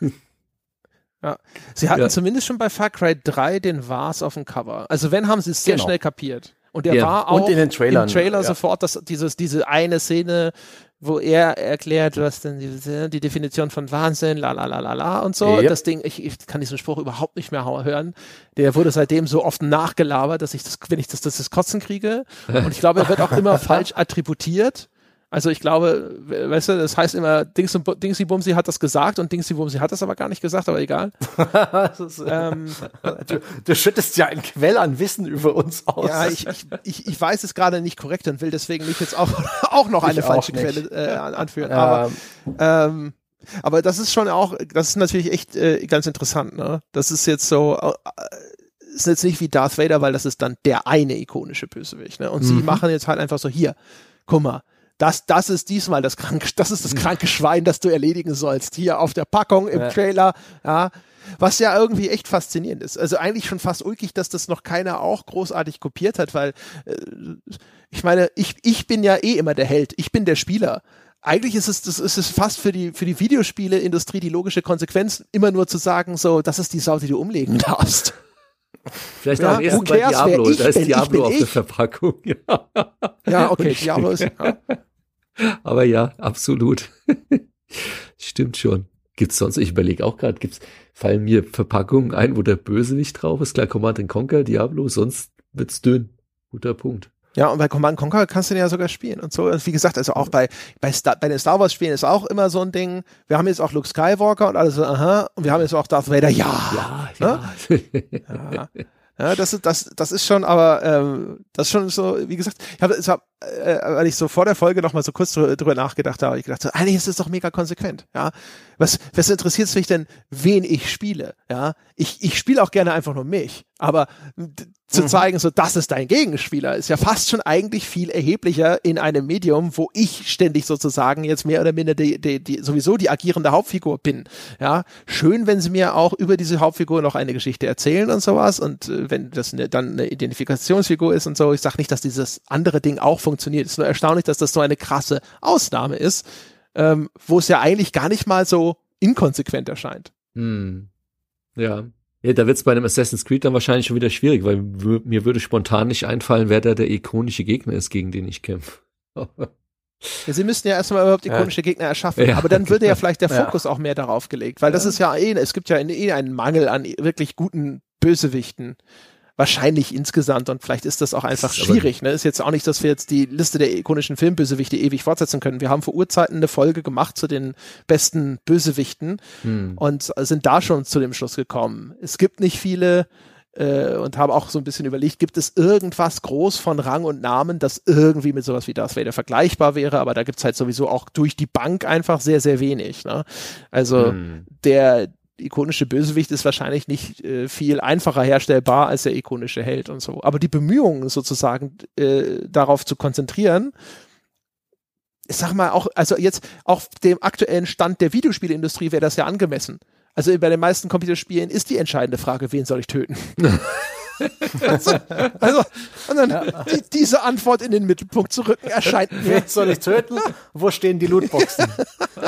ja. Sie hatten ja. zumindest schon bei Far Cry 3 den Vars auf dem Cover. Also wenn, haben sie es sehr genau. schnell kapiert. Und der ja. war auch und in den Trailern, im Trailer ja. sofort, dass dieses, diese eine Szene, wo er erklärt, was denn die, die Definition von Wahnsinn, la la la la la und so. Yep. Das Ding, ich, ich kann diesen Spruch überhaupt nicht mehr hören. Der wurde seitdem so oft nachgelabert, dass ich das, wenn ich das, das, das Kotzen kriege. Und ich glaube, er wird auch immer falsch attributiert. Also ich glaube, weißt du, das heißt immer, Dings und, Dingsy Bumsy hat das gesagt und Dingsy Bumsy hat das aber gar nicht gesagt, aber egal. ist, ähm, du, du, schüttest ja ein Quell an Wissen über uns aus. Ja, ich, ich, ich, ich weiß es gerade nicht korrekt und will deswegen nicht jetzt auch, auch noch eine falsche Quelle äh, anführen. Ähm, aber, ähm, aber das ist schon auch, das ist natürlich echt äh, ganz interessant. Ne? Das ist jetzt so, äh, ist jetzt nicht wie Darth Vader, weil das ist dann der eine ikonische Bösewicht. Ne? Und mhm. sie machen jetzt halt einfach so, hier, guck mal, das, das ist diesmal das kranke, das ist das kranke Schwein, das du erledigen sollst. Hier auf der Packung, im ja. Trailer, ja. Was ja irgendwie echt faszinierend ist. Also eigentlich schon fast ulkig, dass das noch keiner auch großartig kopiert hat, weil äh, ich meine, ich, ich bin ja eh immer der Held. Ich bin der Spieler eigentlich ist es, das ist es fast für die, für die Videospieleindustrie die logische Konsequenz, immer nur zu sagen, so, das ist die Sau, die du umlegen darfst. Vielleicht ja, auch erst bei Diablo, da ist Diablo auf ich. der Verpackung. Ja, ja okay, Diablo ist. Ja. Aber ja, absolut. Stimmt schon. Gibt's sonst, ich überlege auch gerade, gibt's, fallen mir Verpackungen ein, wo der Bösewicht drauf ist? Klar, Command Conquer, Diablo, sonst wird's dünn. Guter Punkt. Ja, und bei Command Conquer kannst du den ja sogar spielen und so. Und wie gesagt, also auch bei, bei, Star, bei den Star Wars Spielen ist auch immer so ein Ding. Wir haben jetzt auch Luke Skywalker und alles so, aha. Und wir haben jetzt auch Darth Vader, ja. Ja, ja. ja. Ja, das ist das das ist schon, aber ähm, das ist schon so, wie gesagt, ich habe hab, äh, weil ich so vor der Folge noch mal so kurz drüber, nachgedacht habe, ich gedacht, so, eigentlich ist es doch mega konsequent, ja. Was was interessiert es mich denn, wen ich spiele, ja? Ich ich spiele auch gerne einfach nur mich, aber zu mhm. zeigen, so das ist dein Gegenspieler, ist ja fast schon eigentlich viel erheblicher in einem Medium, wo ich ständig sozusagen jetzt mehr oder minder die, die, die sowieso die agierende Hauptfigur bin. Ja, schön, wenn sie mir auch über diese Hauptfigur noch eine Geschichte erzählen und sowas und äh, wenn das eine, dann eine Identifikationsfigur ist und so. Ich sage nicht, dass dieses andere Ding auch funktioniert. Es ist nur erstaunlich, dass das so eine krasse Ausnahme ist, ähm, wo es ja eigentlich gar nicht mal so inkonsequent erscheint. Hm. Ja, ja, da wird es bei einem Assassin's Creed dann wahrscheinlich schon wieder schwierig, weil mir würde spontan nicht einfallen, wer da der ikonische Gegner ist, gegen den ich kämpfe. Ja, sie müssten ja erstmal überhaupt ikonische ja. Gegner erschaffen. Ja. Aber dann würde ja vielleicht der Fokus ja. auch mehr darauf gelegt, weil das ist ja eh, es gibt ja eh einen Mangel an wirklich guten Bösewichten wahrscheinlich insgesamt und vielleicht ist das auch einfach schwierig. Ne? Ist jetzt auch nicht, dass wir jetzt die Liste der ikonischen Filmbösewichte ewig fortsetzen können. Wir haben vor Urzeiten eine Folge gemacht zu den besten Bösewichten hm. und sind da schon zu dem Schluss gekommen. Es gibt nicht viele äh, und habe auch so ein bisschen überlegt, gibt es irgendwas groß von Rang und Namen, das irgendwie mit sowas wie Darth Vader vergleichbar wäre, aber da gibt's halt sowieso auch durch die Bank einfach sehr, sehr wenig. Ne? Also hm. der ikonische Bösewicht ist wahrscheinlich nicht äh, viel einfacher herstellbar als der ikonische Held und so. Aber die Bemühungen sozusagen äh, darauf zu konzentrieren, ich sag mal auch, also jetzt auf dem aktuellen Stand der Videospielindustrie wäre das ja angemessen. Also bei den meisten Computerspielen ist die entscheidende Frage, wen soll ich töten? also, also und dann ja. die, diese Antwort in den Mittelpunkt zu rücken erscheint mir. Wen soll ich töten? Wo stehen die Lootboxen?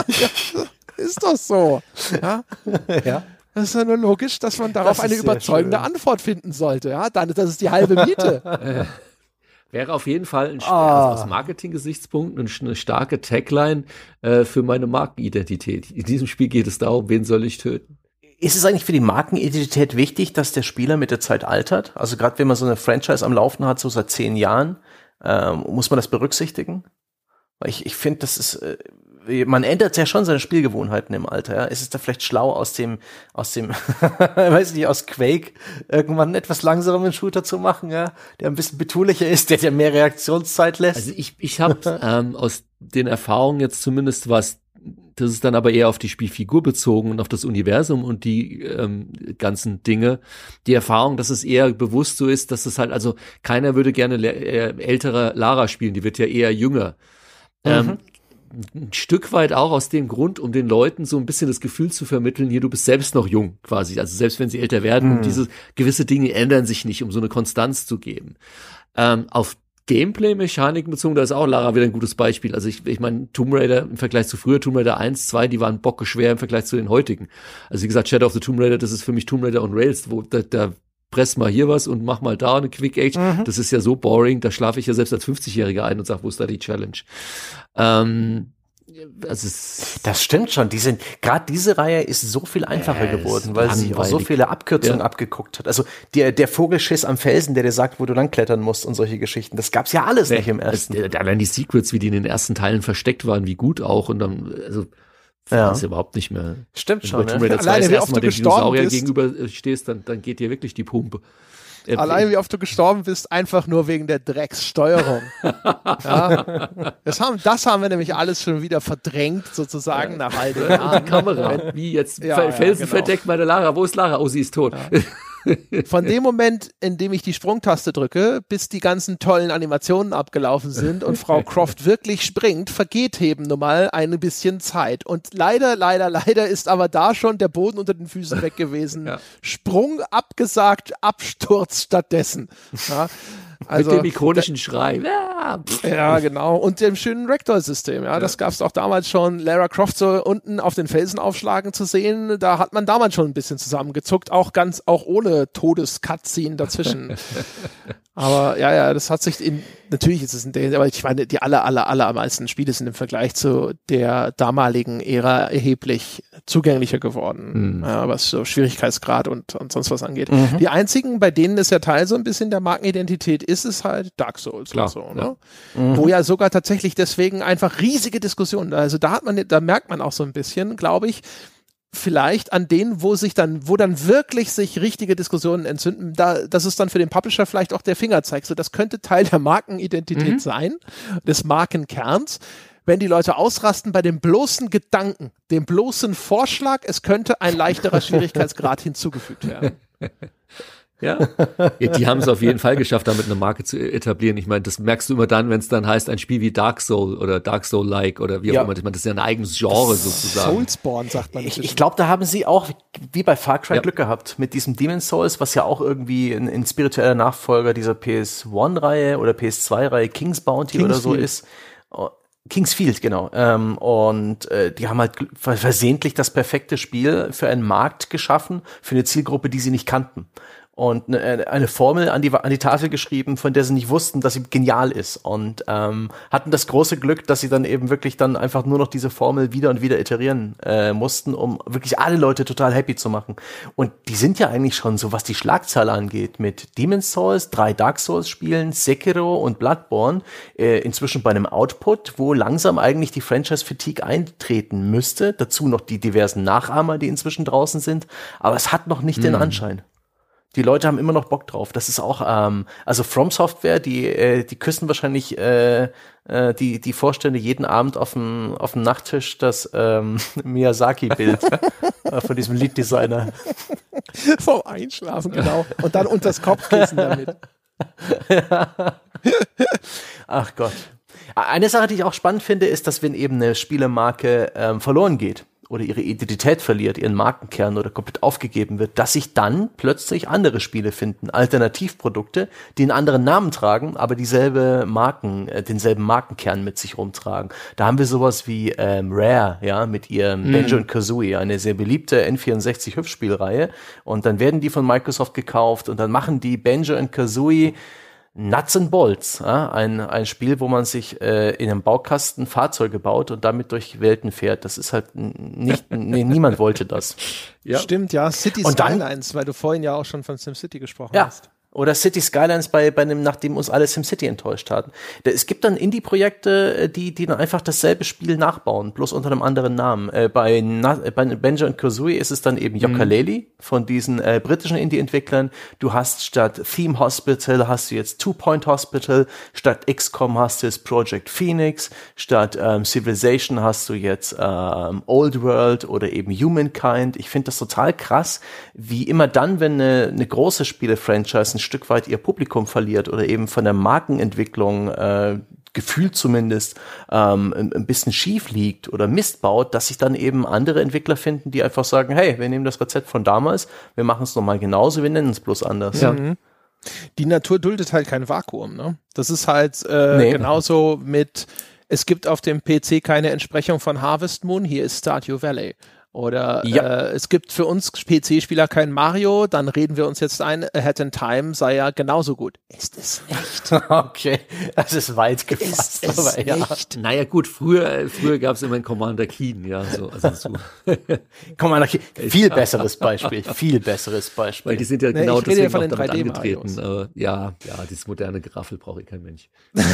ja, ist doch so. Ja? ja. Das ist ja nur logisch, dass man darauf das eine überzeugende schön. Antwort finden sollte. Ja, dann das ist die halbe Miete. Wäre auf jeden Fall ein, ah. also aus Marketing-Gesichtspunkten eine starke Tagline äh, für meine Markenidentität. In diesem Spiel geht es darum, wen soll ich töten? Ist es eigentlich für die Markenidentität wichtig, dass der Spieler mit der Zeit altert? Also gerade wenn man so eine Franchise am Laufen hat, so seit zehn Jahren, ähm, muss man das berücksichtigen? Weil ich, ich finde, das ist, äh, man ändert ja schon seine Spielgewohnheiten im Alter. Ja? Ist es da vielleicht schlau aus dem, aus dem, weiß ich nicht, aus Quake irgendwann einen etwas langsameren Shooter zu machen, ja, der ein bisschen betulicher ist, der dir mehr Reaktionszeit lässt? Also ich, ich habe ähm, aus den Erfahrungen jetzt zumindest was das ist dann aber eher auf die Spielfigur bezogen und auf das Universum und die ähm, ganzen Dinge. Die Erfahrung, dass es eher bewusst so ist, dass es halt, also keiner würde gerne äh, ältere Lara spielen, die wird ja eher jünger. Ähm, mhm. Ähm, ein Stück weit auch aus dem Grund, um den Leuten so ein bisschen das Gefühl zu vermitteln, hier, du bist selbst noch jung, quasi. Also selbst wenn sie älter werden, mhm. diese gewisse Dinge ändern sich nicht, um so eine Konstanz zu geben. Ähm, auf Gameplay-Mechaniken bezogen, da ist auch Lara wieder ein gutes Beispiel. Also ich, ich meine, Tomb Raider im Vergleich zu früher, Tomb Raider 1, 2, die waren bockeschwer im Vergleich zu den heutigen. Also wie gesagt, Shadow of the Tomb Raider, das ist für mich Tomb Raider und Rails, wo da, da press mal hier was und mach mal da eine Quick Age. Mhm. Das ist ja so boring, da schlafe ich ja selbst als 50-Jähriger ein und sag, wo ist da die Challenge? Ähm, also das stimmt schon. Die sind gerade diese Reihe ist so viel einfacher äh, geworden, weil sie auch so viele Abkürzungen ja. abgeguckt hat. Also der der Vogelschiss am Felsen, der dir sagt, wo du lang klettern musst und solche Geschichten. Das gab's ja alles nee, nicht im ersten. Das, allein die Secrets, wie die in den ersten Teilen versteckt waren, wie gut auch und dann also ja. ist überhaupt nicht mehr. Stimmt schon. Wenn du ja. Alleine, wie oft du gestorben bist. gegenüber stehst, dann dann geht dir wirklich die Pumpe. Äh, Allein wie oft du gestorben bist, einfach nur wegen der Dreckssteuerung. ja. das, haben, das haben wir nämlich alles schon wieder verdrängt, sozusagen, nach all den Jahren. Kamera. Wie jetzt ja, Felsen ja, genau. verdeckt meine Lara. Wo ist Lara? Oh, sie ist tot. Von dem Moment, in dem ich die Sprungtaste drücke, bis die ganzen tollen Animationen abgelaufen sind und Frau Croft wirklich springt, vergeht eben nun mal ein bisschen Zeit. Und leider, leider, leider ist aber da schon der Boden unter den Füßen weg gewesen. Ja. Sprung abgesagt, Absturz stattdessen. Ja. Also, Mit dem ikonischen Schrei. Ja, ja, genau. Und dem schönen Rector-System. Ja, ja. das gab es auch damals schon. Lara Croft so unten auf den Felsen aufschlagen zu sehen. Da hat man damals schon ein bisschen zusammengezuckt, auch ganz, auch ohne Todes-Cutscene dazwischen. Aber ja, ja, das hat sich in, natürlich ist es ein, aber ich meine, die aller, aller, allermeisten Spiele sind im Vergleich zu der damaligen Ära erheblich zugänglicher geworden, mhm. ja, was so Schwierigkeitsgrad und, und sonst was angeht. Mhm. Die einzigen, bei denen es ja Teil so ein bisschen der Markenidentität ist, ist halt Dark Souls Klar, so, ne? Mhm. Wo ja sogar tatsächlich deswegen einfach riesige Diskussionen, also da hat man, da merkt man auch so ein bisschen, glaube ich, vielleicht an denen, wo sich dann, wo dann wirklich sich richtige Diskussionen entzünden, da, das ist dann für den Publisher vielleicht auch der Fingerzeig. So, das könnte Teil der Markenidentität mhm. sein, des Markenkerns. Wenn die Leute ausrasten bei dem bloßen Gedanken, dem bloßen Vorschlag, es könnte ein leichterer Schwierigkeitsgrad hinzugefügt werden. Ja? ja die haben es auf jeden Fall geschafft, damit eine Marke zu etablieren. Ich meine, das merkst du immer dann, wenn es dann heißt, ein Spiel wie Dark Soul oder Dark Soul-like oder wie auch immer. Ich meine, das ist ja ein eigenes Genre sozusagen. Soulspawn, sagt man. Ich, ich glaube, da haben sie auch, wie bei Far Cry, ja. Glück gehabt mit diesem Demon Souls, was ja auch irgendwie ein, ein spiritueller Nachfolger dieser PS1-Reihe oder PS2-Reihe King's Bounty King's oder so Field. ist. Oh, Kingsfield, genau. Ähm, und äh, die haben halt versehentlich das perfekte Spiel für einen Markt geschaffen, für eine Zielgruppe, die sie nicht kannten und ne, äh, eine Formel an die, an die Tafel geschrieben, von der sie nicht wussten, dass sie genial ist und ähm, hatten das große Glück, dass sie dann eben wirklich dann einfach nur noch diese Formel wieder und wieder iterieren äh, mussten, um wirklich alle Leute total happy zu machen. Und die sind ja eigentlich schon so, was die Schlagzahl angeht, mit Demon's Souls, drei Dark Souls Spielen, Sekiro und Bloodborne, äh, inzwischen bei einem Output, wo langsam eigentlich die Franchise Fatigue eintreten müsste. Dazu noch die diversen Nachahmer, die inzwischen draußen sind. Aber es hat noch nicht hm. den Anschein die Leute haben immer noch Bock drauf. Das ist auch, ähm, also From Software, die, äh, die küssen wahrscheinlich äh, äh, die, die Vorstände jeden Abend auf dem, auf dem Nachttisch das ähm, Miyazaki-Bild äh, von diesem Lead-Designer. Vom Einschlafen, genau. Und dann unter das Kopfkissen damit. Ach Gott. Eine Sache, die ich auch spannend finde, ist, dass wenn eben eine Spielemarke ähm, verloren geht, oder ihre Identität verliert, ihren Markenkern oder komplett aufgegeben wird, dass sich dann plötzlich andere Spiele finden, Alternativprodukte, die einen anderen Namen tragen, aber dieselbe Marken, äh, denselben Markenkern mit sich rumtragen. Da haben wir sowas wie ähm, Rare, ja, mit ihrem mm. Banjo und Kazooie, eine sehr beliebte N64 Hüpfspielreihe. Und dann werden die von Microsoft gekauft und dann machen die Banjo und Kazooie Nuts and Bolts, ja? ein, ein Spiel, wo man sich äh, in einem Baukasten Fahrzeuge baut und damit durch Welten fährt. Das ist halt nicht, nee, niemand wollte das. Ja. Stimmt, ja, City Skylines, weil du vorhin ja auch schon von SimCity gesprochen ja. hast. Oder City Skylines bei, bei einem, nachdem uns alle SimCity enttäuscht hatten. Es gibt dann Indie-Projekte, äh, die, die dann einfach dasselbe Spiel nachbauen, bloß unter einem anderen Namen. Äh, bei, Na, bei Benjo und Kazooie ist es dann eben Yooka-Laylee mhm. von diesen äh, britischen Indie-Entwicklern. Du hast statt Theme Hospital hast du jetzt Two Point Hospital, statt XCOM hast du jetzt Project Phoenix, statt ähm, Civilization hast du jetzt ähm, Old World oder eben Humankind. Ich finde das total krass, wie immer dann, wenn eine, eine große Spiele-Franchise Stück weit ihr Publikum verliert oder eben von der Markenentwicklung äh, gefühlt zumindest ähm, ein, bisschen schief liegt oder Mist baut, dass sich dann eben andere Entwickler finden, die einfach sagen, hey, wir nehmen das Rezept von damals, wir machen es nochmal genauso, wir nennen es bloß anders. Ja. Mhm. Die Natur duldet halt kein Vakuum, ne? Das ist halt äh, nee. genauso mit, es gibt auf dem PC keine Entsprechung von Harvest Moon, hier ist Stardew Valley. Oder ja. äh, es gibt für uns PC-Spieler kein Mario, dann reden wir uns jetzt ein, Ahead in Time sei ja genauso gut. Ist es echt? okay, das ist weit gefasst. Ist es aber, ja. echt? Naja gut, früher, früher gab es immer einen Commander Keen, ja. So, also so. Commander Keen, viel besseres Beispiel, viel besseres Beispiel. Weil die sind ja nee, genau deswegen ja auch damit angetreten. Aber ja, ja, dieses moderne Geraffel brauche ich kein Mensch.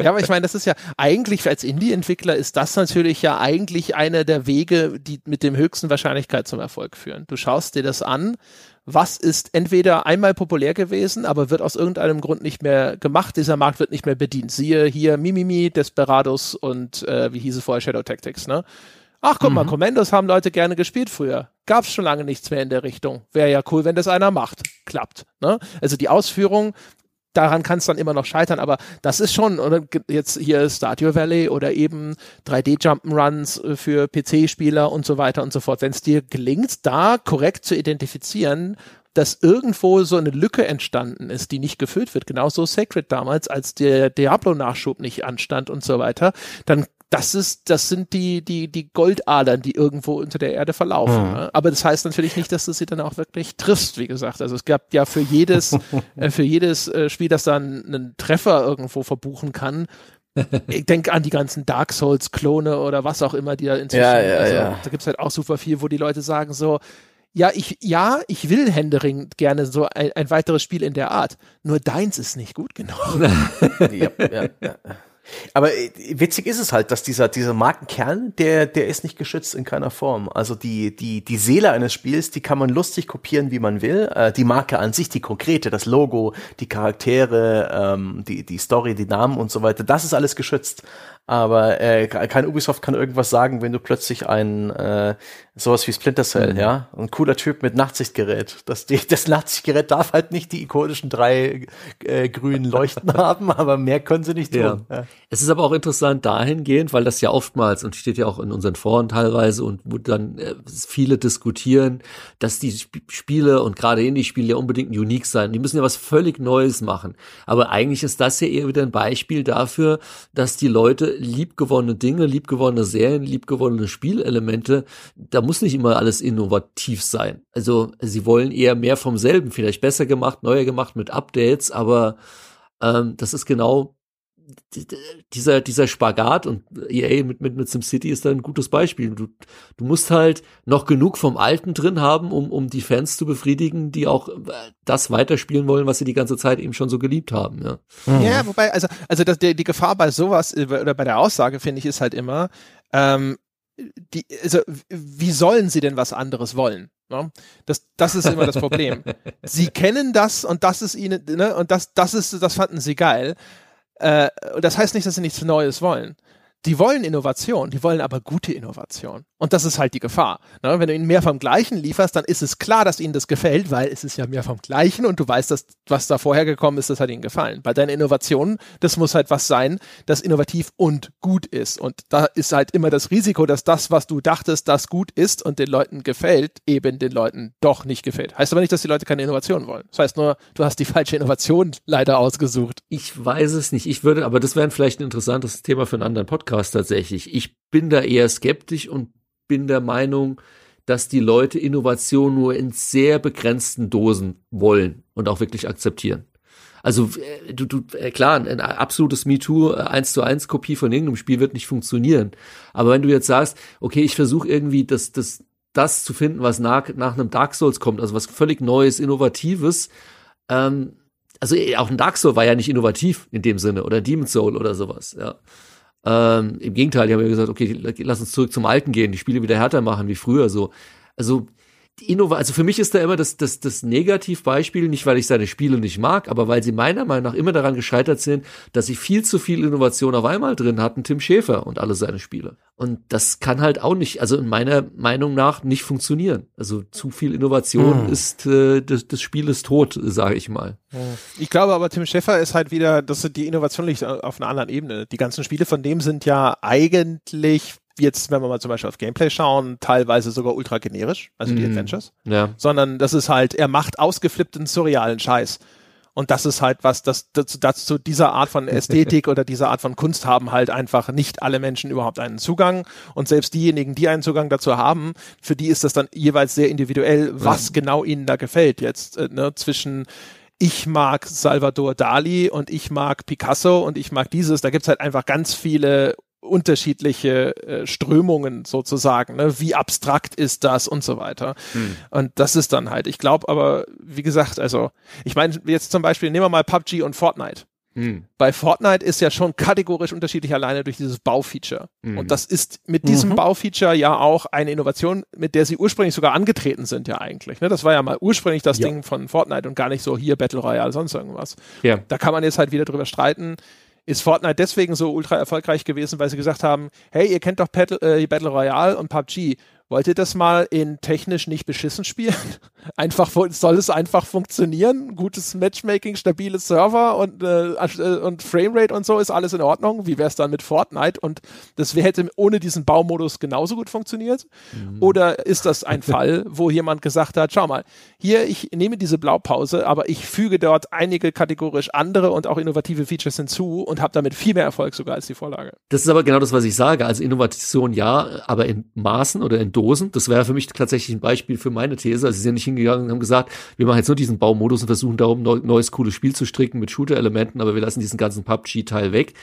ja, aber ich meine, das ist ja eigentlich als Indie-Entwickler ist das natürlich ja eigentlich einer der Wege, die mit dem höchsten Wahrscheinlichkeit zum Erfolg führen. Du schaust dir das an, was ist entweder einmal populär gewesen, aber wird aus irgendeinem Grund nicht mehr gemacht, dieser Markt wird nicht mehr bedient. Siehe hier Mimimi, Desperados und äh, wie hieß es vorher, Shadow Tactics, ne? Ach, guck mhm. mal, Commandos haben Leute gerne gespielt früher. Gab's schon lange nichts mehr in der Richtung. Wäre ja cool, wenn das einer macht. Klappt. Ne? Also die Ausführung daran kann es dann immer noch scheitern, aber das ist schon, oder jetzt hier Stardew Valley oder eben 3D Jump'n'Runs äh, für PC-Spieler und so weiter und so fort. Wenn es dir gelingt, da korrekt zu identifizieren, dass irgendwo so eine Lücke entstanden ist, die nicht gefüllt wird, genauso Sacred damals, als der Diablo-Nachschub nicht anstand und so weiter, dann das ist, das sind die, die, die Goldadern, die irgendwo unter der Erde verlaufen. Mhm. Ne? Aber das heißt natürlich nicht, dass du sie dann auch wirklich triffst, wie gesagt. Also es gab ja für jedes, äh, für jedes äh, Spiel, das dann einen Treffer irgendwo verbuchen kann, ich denke an die ganzen Dark Souls-Klone oder was auch immer, die da inzwischen, ja, ja, also, ja. da gibt's halt auch super viel, wo die Leute sagen so, ja, ich, ja, ich will Händering gerne so ein, ein weiteres Spiel in der Art. Nur deins ist nicht gut genug. ja, ja, ja. Aber äh, witzig ist es halt, dass dieser, dieser Markenkern, der, der ist nicht geschützt in keiner Form. Also die, die, die Seele eines Spiels, die kann man lustig kopieren, wie man will. Äh, die Marke an sich, die konkrete, das Logo, die Charaktere, ähm, die, die Story, die Namen und so weiter, das ist alles geschützt. Aber äh, kein Ubisoft kann irgendwas sagen, wenn du plötzlich ein äh, sowas wie Splinter Cell, mhm. ja, ein cooler Typ mit Nachtsichtgerät. Das, das Nachtsichtgerät darf halt nicht die ikonischen drei äh, grünen Leuchten haben, aber mehr können sie nicht tun. Ja. Ja. Es ist aber auch interessant dahingehend, weil das ja oftmals und steht ja auch in unseren Foren teilweise und wo dann äh, viele diskutieren, dass die Sp Spiele und gerade Indie-Spiele ja unbedingt unique sein. Die müssen ja was völlig Neues machen. Aber eigentlich ist das ja eher wieder ein Beispiel dafür, dass die Leute liebgewonnene Dinge, liebgewonnene Serien, liebgewonnene Spielelemente, da muss nicht immer alles innovativ sein. Also sie wollen eher mehr vom selben, vielleicht besser gemacht, neuer gemacht mit Updates, aber ähm, das ist genau dieser, dieser Spagat und EA mit, mit, mit SimCity ist da ein gutes Beispiel. Du, du musst halt noch genug vom Alten drin haben, um, um die Fans zu befriedigen, die auch das weiterspielen wollen, was sie die ganze Zeit eben schon so geliebt haben. Ja, mhm. ja wobei, also, also das, die, die Gefahr bei sowas oder bei der Aussage, finde ich, ist halt immer, ähm, die, also, wie sollen sie denn was anderes wollen? Ne? Das, das ist immer das Problem. sie kennen das und das ist ihnen, ne, und das, das ist, das fanden sie geil. Äh, das heißt nicht, dass sie nichts Neues wollen. Die wollen Innovation, die wollen aber gute Innovation. Und das ist halt die Gefahr. Ne? Wenn du ihnen mehr vom Gleichen lieferst, dann ist es klar, dass ihnen das gefällt, weil es ist ja mehr vom Gleichen und du weißt, dass was da vorher gekommen ist, das hat ihnen gefallen. Bei deinen Innovationen, das muss halt was sein, das innovativ und gut ist. Und da ist halt immer das Risiko, dass das, was du dachtest, das gut ist und den Leuten gefällt, eben den Leuten doch nicht gefällt. Heißt aber nicht, dass die Leute keine Innovation wollen. Das heißt nur, du hast die falsche Innovation leider ausgesucht. Ich weiß es nicht. Ich würde, aber das wäre vielleicht ein interessantes Thema für einen anderen Podcast tatsächlich. Ich bin da eher skeptisch und bin der Meinung, dass die Leute Innovation nur in sehr begrenzten Dosen wollen und auch wirklich akzeptieren. Also äh, du, du äh, klar, ein absolutes MeToo äh, eins zu eins Kopie von irgendeinem Spiel wird nicht funktionieren. Aber wenn du jetzt sagst, okay, ich versuche irgendwie das, das das zu finden, was nach, nach einem Dark Souls kommt, also was völlig Neues, Innovatives. Ähm, also auch ein Dark Souls war ja nicht innovativ in dem Sinne oder Demon's Soul oder sowas, ja. Ähm, Im Gegenteil, die haben ja gesagt, okay, lass uns zurück zum Alten gehen, die Spiele wieder härter machen wie früher so. Also Innova also für mich ist da immer das, das, das Negativbeispiel, nicht weil ich seine Spiele nicht mag, aber weil sie meiner Meinung nach immer daran gescheitert sind, dass sie viel zu viel Innovation auf einmal drin hatten, Tim Schäfer und alle seine Spiele. Und das kann halt auch nicht, also in meiner Meinung nach nicht funktionieren. Also zu viel Innovation hm. ist, äh, das, das Spiel ist tot, sage ich mal. Ich glaube aber, Tim Schäfer ist halt wieder, dass die Innovation liegt auf einer anderen Ebene. Die ganzen Spiele von dem sind ja eigentlich jetzt, wenn wir mal zum Beispiel auf Gameplay schauen, teilweise sogar ultra generisch, also die mm, Adventures. Ja. Sondern das ist halt, er macht ausgeflippten, surrealen Scheiß. Und das ist halt was, das, das, das zu dieser Art von Ästhetik oder dieser Art von Kunst haben halt einfach nicht alle Menschen überhaupt einen Zugang. Und selbst diejenigen, die einen Zugang dazu haben, für die ist das dann jeweils sehr individuell, was ja. genau ihnen da gefällt. Jetzt äh, ne, zwischen ich mag Salvador Dali und ich mag Picasso und ich mag dieses. Da gibt's halt einfach ganz viele unterschiedliche äh, Strömungen sozusagen. Ne? Wie abstrakt ist das und so weiter. Hm. Und das ist dann halt, ich glaube aber, wie gesagt, also ich meine jetzt zum Beispiel, nehmen wir mal PUBG und Fortnite. Hm. Bei Fortnite ist ja schon kategorisch unterschiedlich alleine durch dieses Baufeature. Hm. Und das ist mit diesem mhm. Baufeature ja auch eine Innovation, mit der sie ursprünglich sogar angetreten sind ja eigentlich. Ne? Das war ja mal ursprünglich das ja. Ding von Fortnite und gar nicht so hier Battle Royale, sonst irgendwas. Ja. Da kann man jetzt halt wieder drüber streiten ist Fortnite deswegen so ultra erfolgreich gewesen, weil sie gesagt haben, hey, ihr kennt doch Battle, äh, Battle Royale und PUBG. Wollt ihr das mal in technisch nicht beschissen spielen? Einfach soll es einfach funktionieren? Gutes Matchmaking, stabile Server und, äh, äh, und Framerate und so ist alles in Ordnung. Wie wäre es dann mit Fortnite? Und das hätte ohne diesen Baumodus genauso gut funktioniert? Mhm. Oder ist das ein Fall, wo jemand gesagt hat, schau mal, hier, ich nehme diese Blaupause, aber ich füge dort einige kategorisch andere und auch innovative Features hinzu und habe damit viel mehr Erfolg sogar als die Vorlage. Das ist aber genau das, was ich sage. Also Innovation ja, aber in Maßen oder in Dosen. Das wäre für mich tatsächlich ein Beispiel für meine These. Also sie sind nicht hingegangen und haben gesagt, wir machen jetzt nur diesen Baumodus und versuchen darum neues cooles Spiel zu stricken mit Shooter-Elementen, aber wir lassen diesen ganzen PUBG-Teil weg.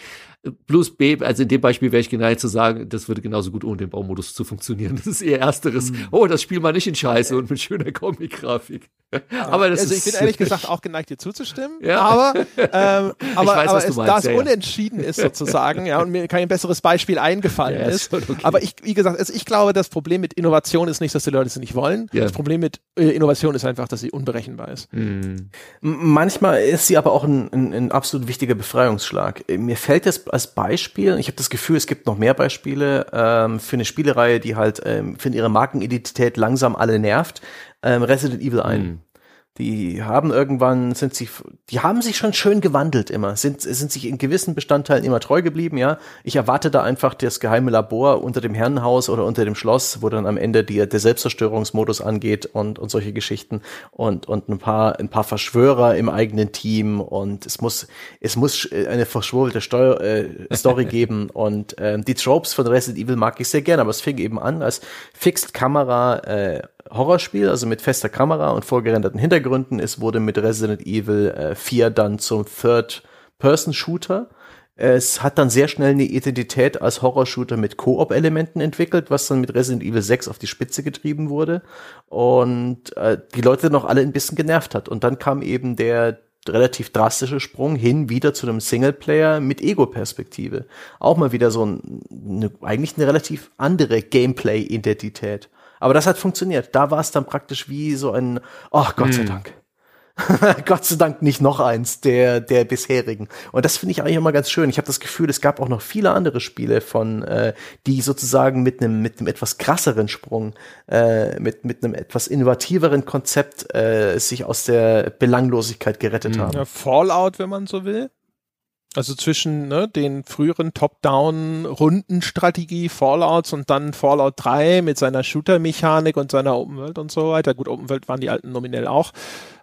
Plus B, also in dem Beispiel wäre ich geneigt zu sagen, das würde genauso gut ohne den Baumodus zu funktionieren. Das ist eher ersteres, mhm. oh, das Spiel mal nicht in Scheiße und mit schöner Comic-Grafik. aber das also ich bin ehrlich gesagt auch geneigt, dir zuzustimmen. Ja. Aber, ähm, aber, weiß, aber es, da es ja, unentschieden ist sozusagen, ja, und mir kein besseres Beispiel eingefallen ja, ist. Okay. Aber ich, wie gesagt, also ich glaube, das Problem mit Innovation ist nicht, dass die Leute sie nicht wollen. Ja. Das Problem mit äh, Innovation ist einfach, dass sie unberechenbar ist. Mhm. Manchmal ist sie aber auch ein, ein, ein absolut wichtiger Befreiungsschlag. Mir fällt es als Beispiel, ich habe das Gefühl, es gibt noch mehr Beispiele ähm, für eine Spielereihe, die halt ähm, für ihre Markenidentität langsam alle nervt, ähm, Resident Evil ein. Mhm. Die haben irgendwann, sind sie, die haben sich schon schön gewandelt immer, sind, sind sich in gewissen Bestandteilen immer treu geblieben, ja. Ich erwarte da einfach das geheime Labor unter dem Herrenhaus oder unter dem Schloss, wo dann am Ende die, der Selbstzerstörungsmodus angeht und, und solche Geschichten und, und ein paar, ein paar Verschwörer im eigenen Team und es muss, es muss eine verschwurbelt Steuer, äh, Story geben und ähm, die Tropes von Resident Evil mag ich sehr gerne, aber es fing eben an als Fixed Kamera, äh, Horrorspiel, also mit fester Kamera und vorgerenderten Hintergründen. Es wurde mit Resident Evil äh, 4 dann zum Third-Person-Shooter. Es hat dann sehr schnell eine Identität als Horror-Shooter mit Koop-Elementen entwickelt, was dann mit Resident Evil 6 auf die Spitze getrieben wurde und äh, die Leute noch alle ein bisschen genervt hat. Und dann kam eben der relativ drastische Sprung hin wieder zu einem Singleplayer mit Ego-Perspektive. Auch mal wieder so ein, eine, eigentlich eine relativ andere Gameplay-Identität. Aber das hat funktioniert. Da war es dann praktisch wie so ein, ach Gott sei hm. Dank. Gott sei Dank nicht noch eins der der bisherigen. Und das finde ich eigentlich immer ganz schön. Ich habe das Gefühl, es gab auch noch viele andere Spiele von, äh, die sozusagen mit einem mit einem etwas krasseren Sprung, äh, mit mit einem etwas innovativeren Konzept äh, sich aus der Belanglosigkeit gerettet mhm. haben. Ja, Fallout, wenn man so will. Also zwischen ne, den früheren Top-Down-Rundenstrategie Fallouts und dann Fallout 3 mit seiner Shooter-Mechanik und seiner Open World und so weiter. Gut, Open World waren die alten nominell auch.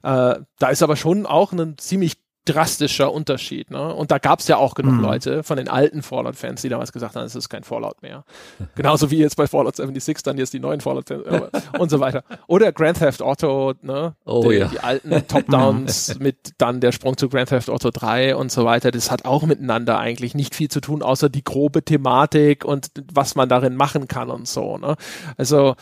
Äh, da ist aber schon auch ein ziemlich drastischer Unterschied. Ne? Und da gab es ja auch genug mhm. Leute von den alten Fallout-Fans, die damals gesagt haben, es ist kein Fallout mehr. Genauso wie jetzt bei Fallout 76 dann jetzt die neuen Fallout-Fans und so weiter. Oder Grand Theft Auto, ne? Oh, die, ja. die alten Top-Downs mit dann der Sprung zu Grand Theft Auto 3 und so weiter. Das hat auch miteinander eigentlich nicht viel zu tun, außer die grobe Thematik und was man darin machen kann und so. Ne? Also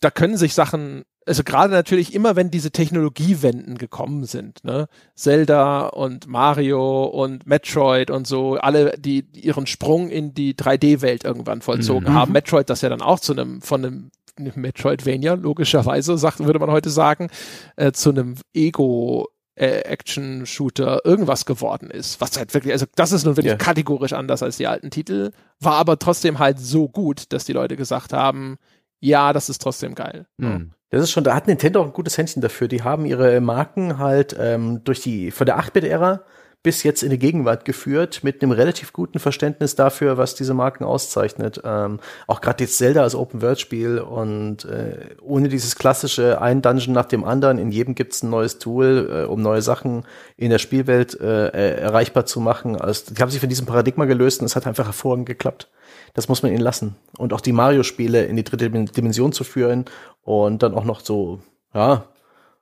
da können sich Sachen also gerade natürlich immer, wenn diese Technologiewenden gekommen sind, ne, Zelda und Mario und Metroid und so, alle, die ihren Sprung in die 3D-Welt irgendwann vollzogen mhm. haben. Metroid, das ja dann auch zu einem, von einem Metroidvania, logischerweise, sagt, würde man heute sagen, äh, zu einem Ego äh, Action-Shooter irgendwas geworden ist, was halt wirklich, also das ist nun wirklich yeah. kategorisch anders als die alten Titel, war aber trotzdem halt so gut, dass die Leute gesagt haben, ja, das ist trotzdem geil. Mhm. Das ist schon, da hat Nintendo auch ein gutes Händchen dafür. Die haben ihre Marken halt ähm, durch die, von der 8-Bit-Ära bis jetzt in die Gegenwart geführt, mit einem relativ guten Verständnis dafür, was diese Marken auszeichnet. Ähm, auch gerade jetzt Zelda als Open-World-Spiel und äh, ohne dieses klassische ein Dungeon nach dem anderen, in jedem gibt's ein neues Tool, äh, um neue Sachen in der Spielwelt äh, erreichbar zu machen. Also, die haben sich von diesem Paradigma gelöst und es hat einfach hervorragend geklappt das muss man ihnen lassen. Und auch die Mario-Spiele in die dritte Dimension zu führen und dann auch noch so, ja,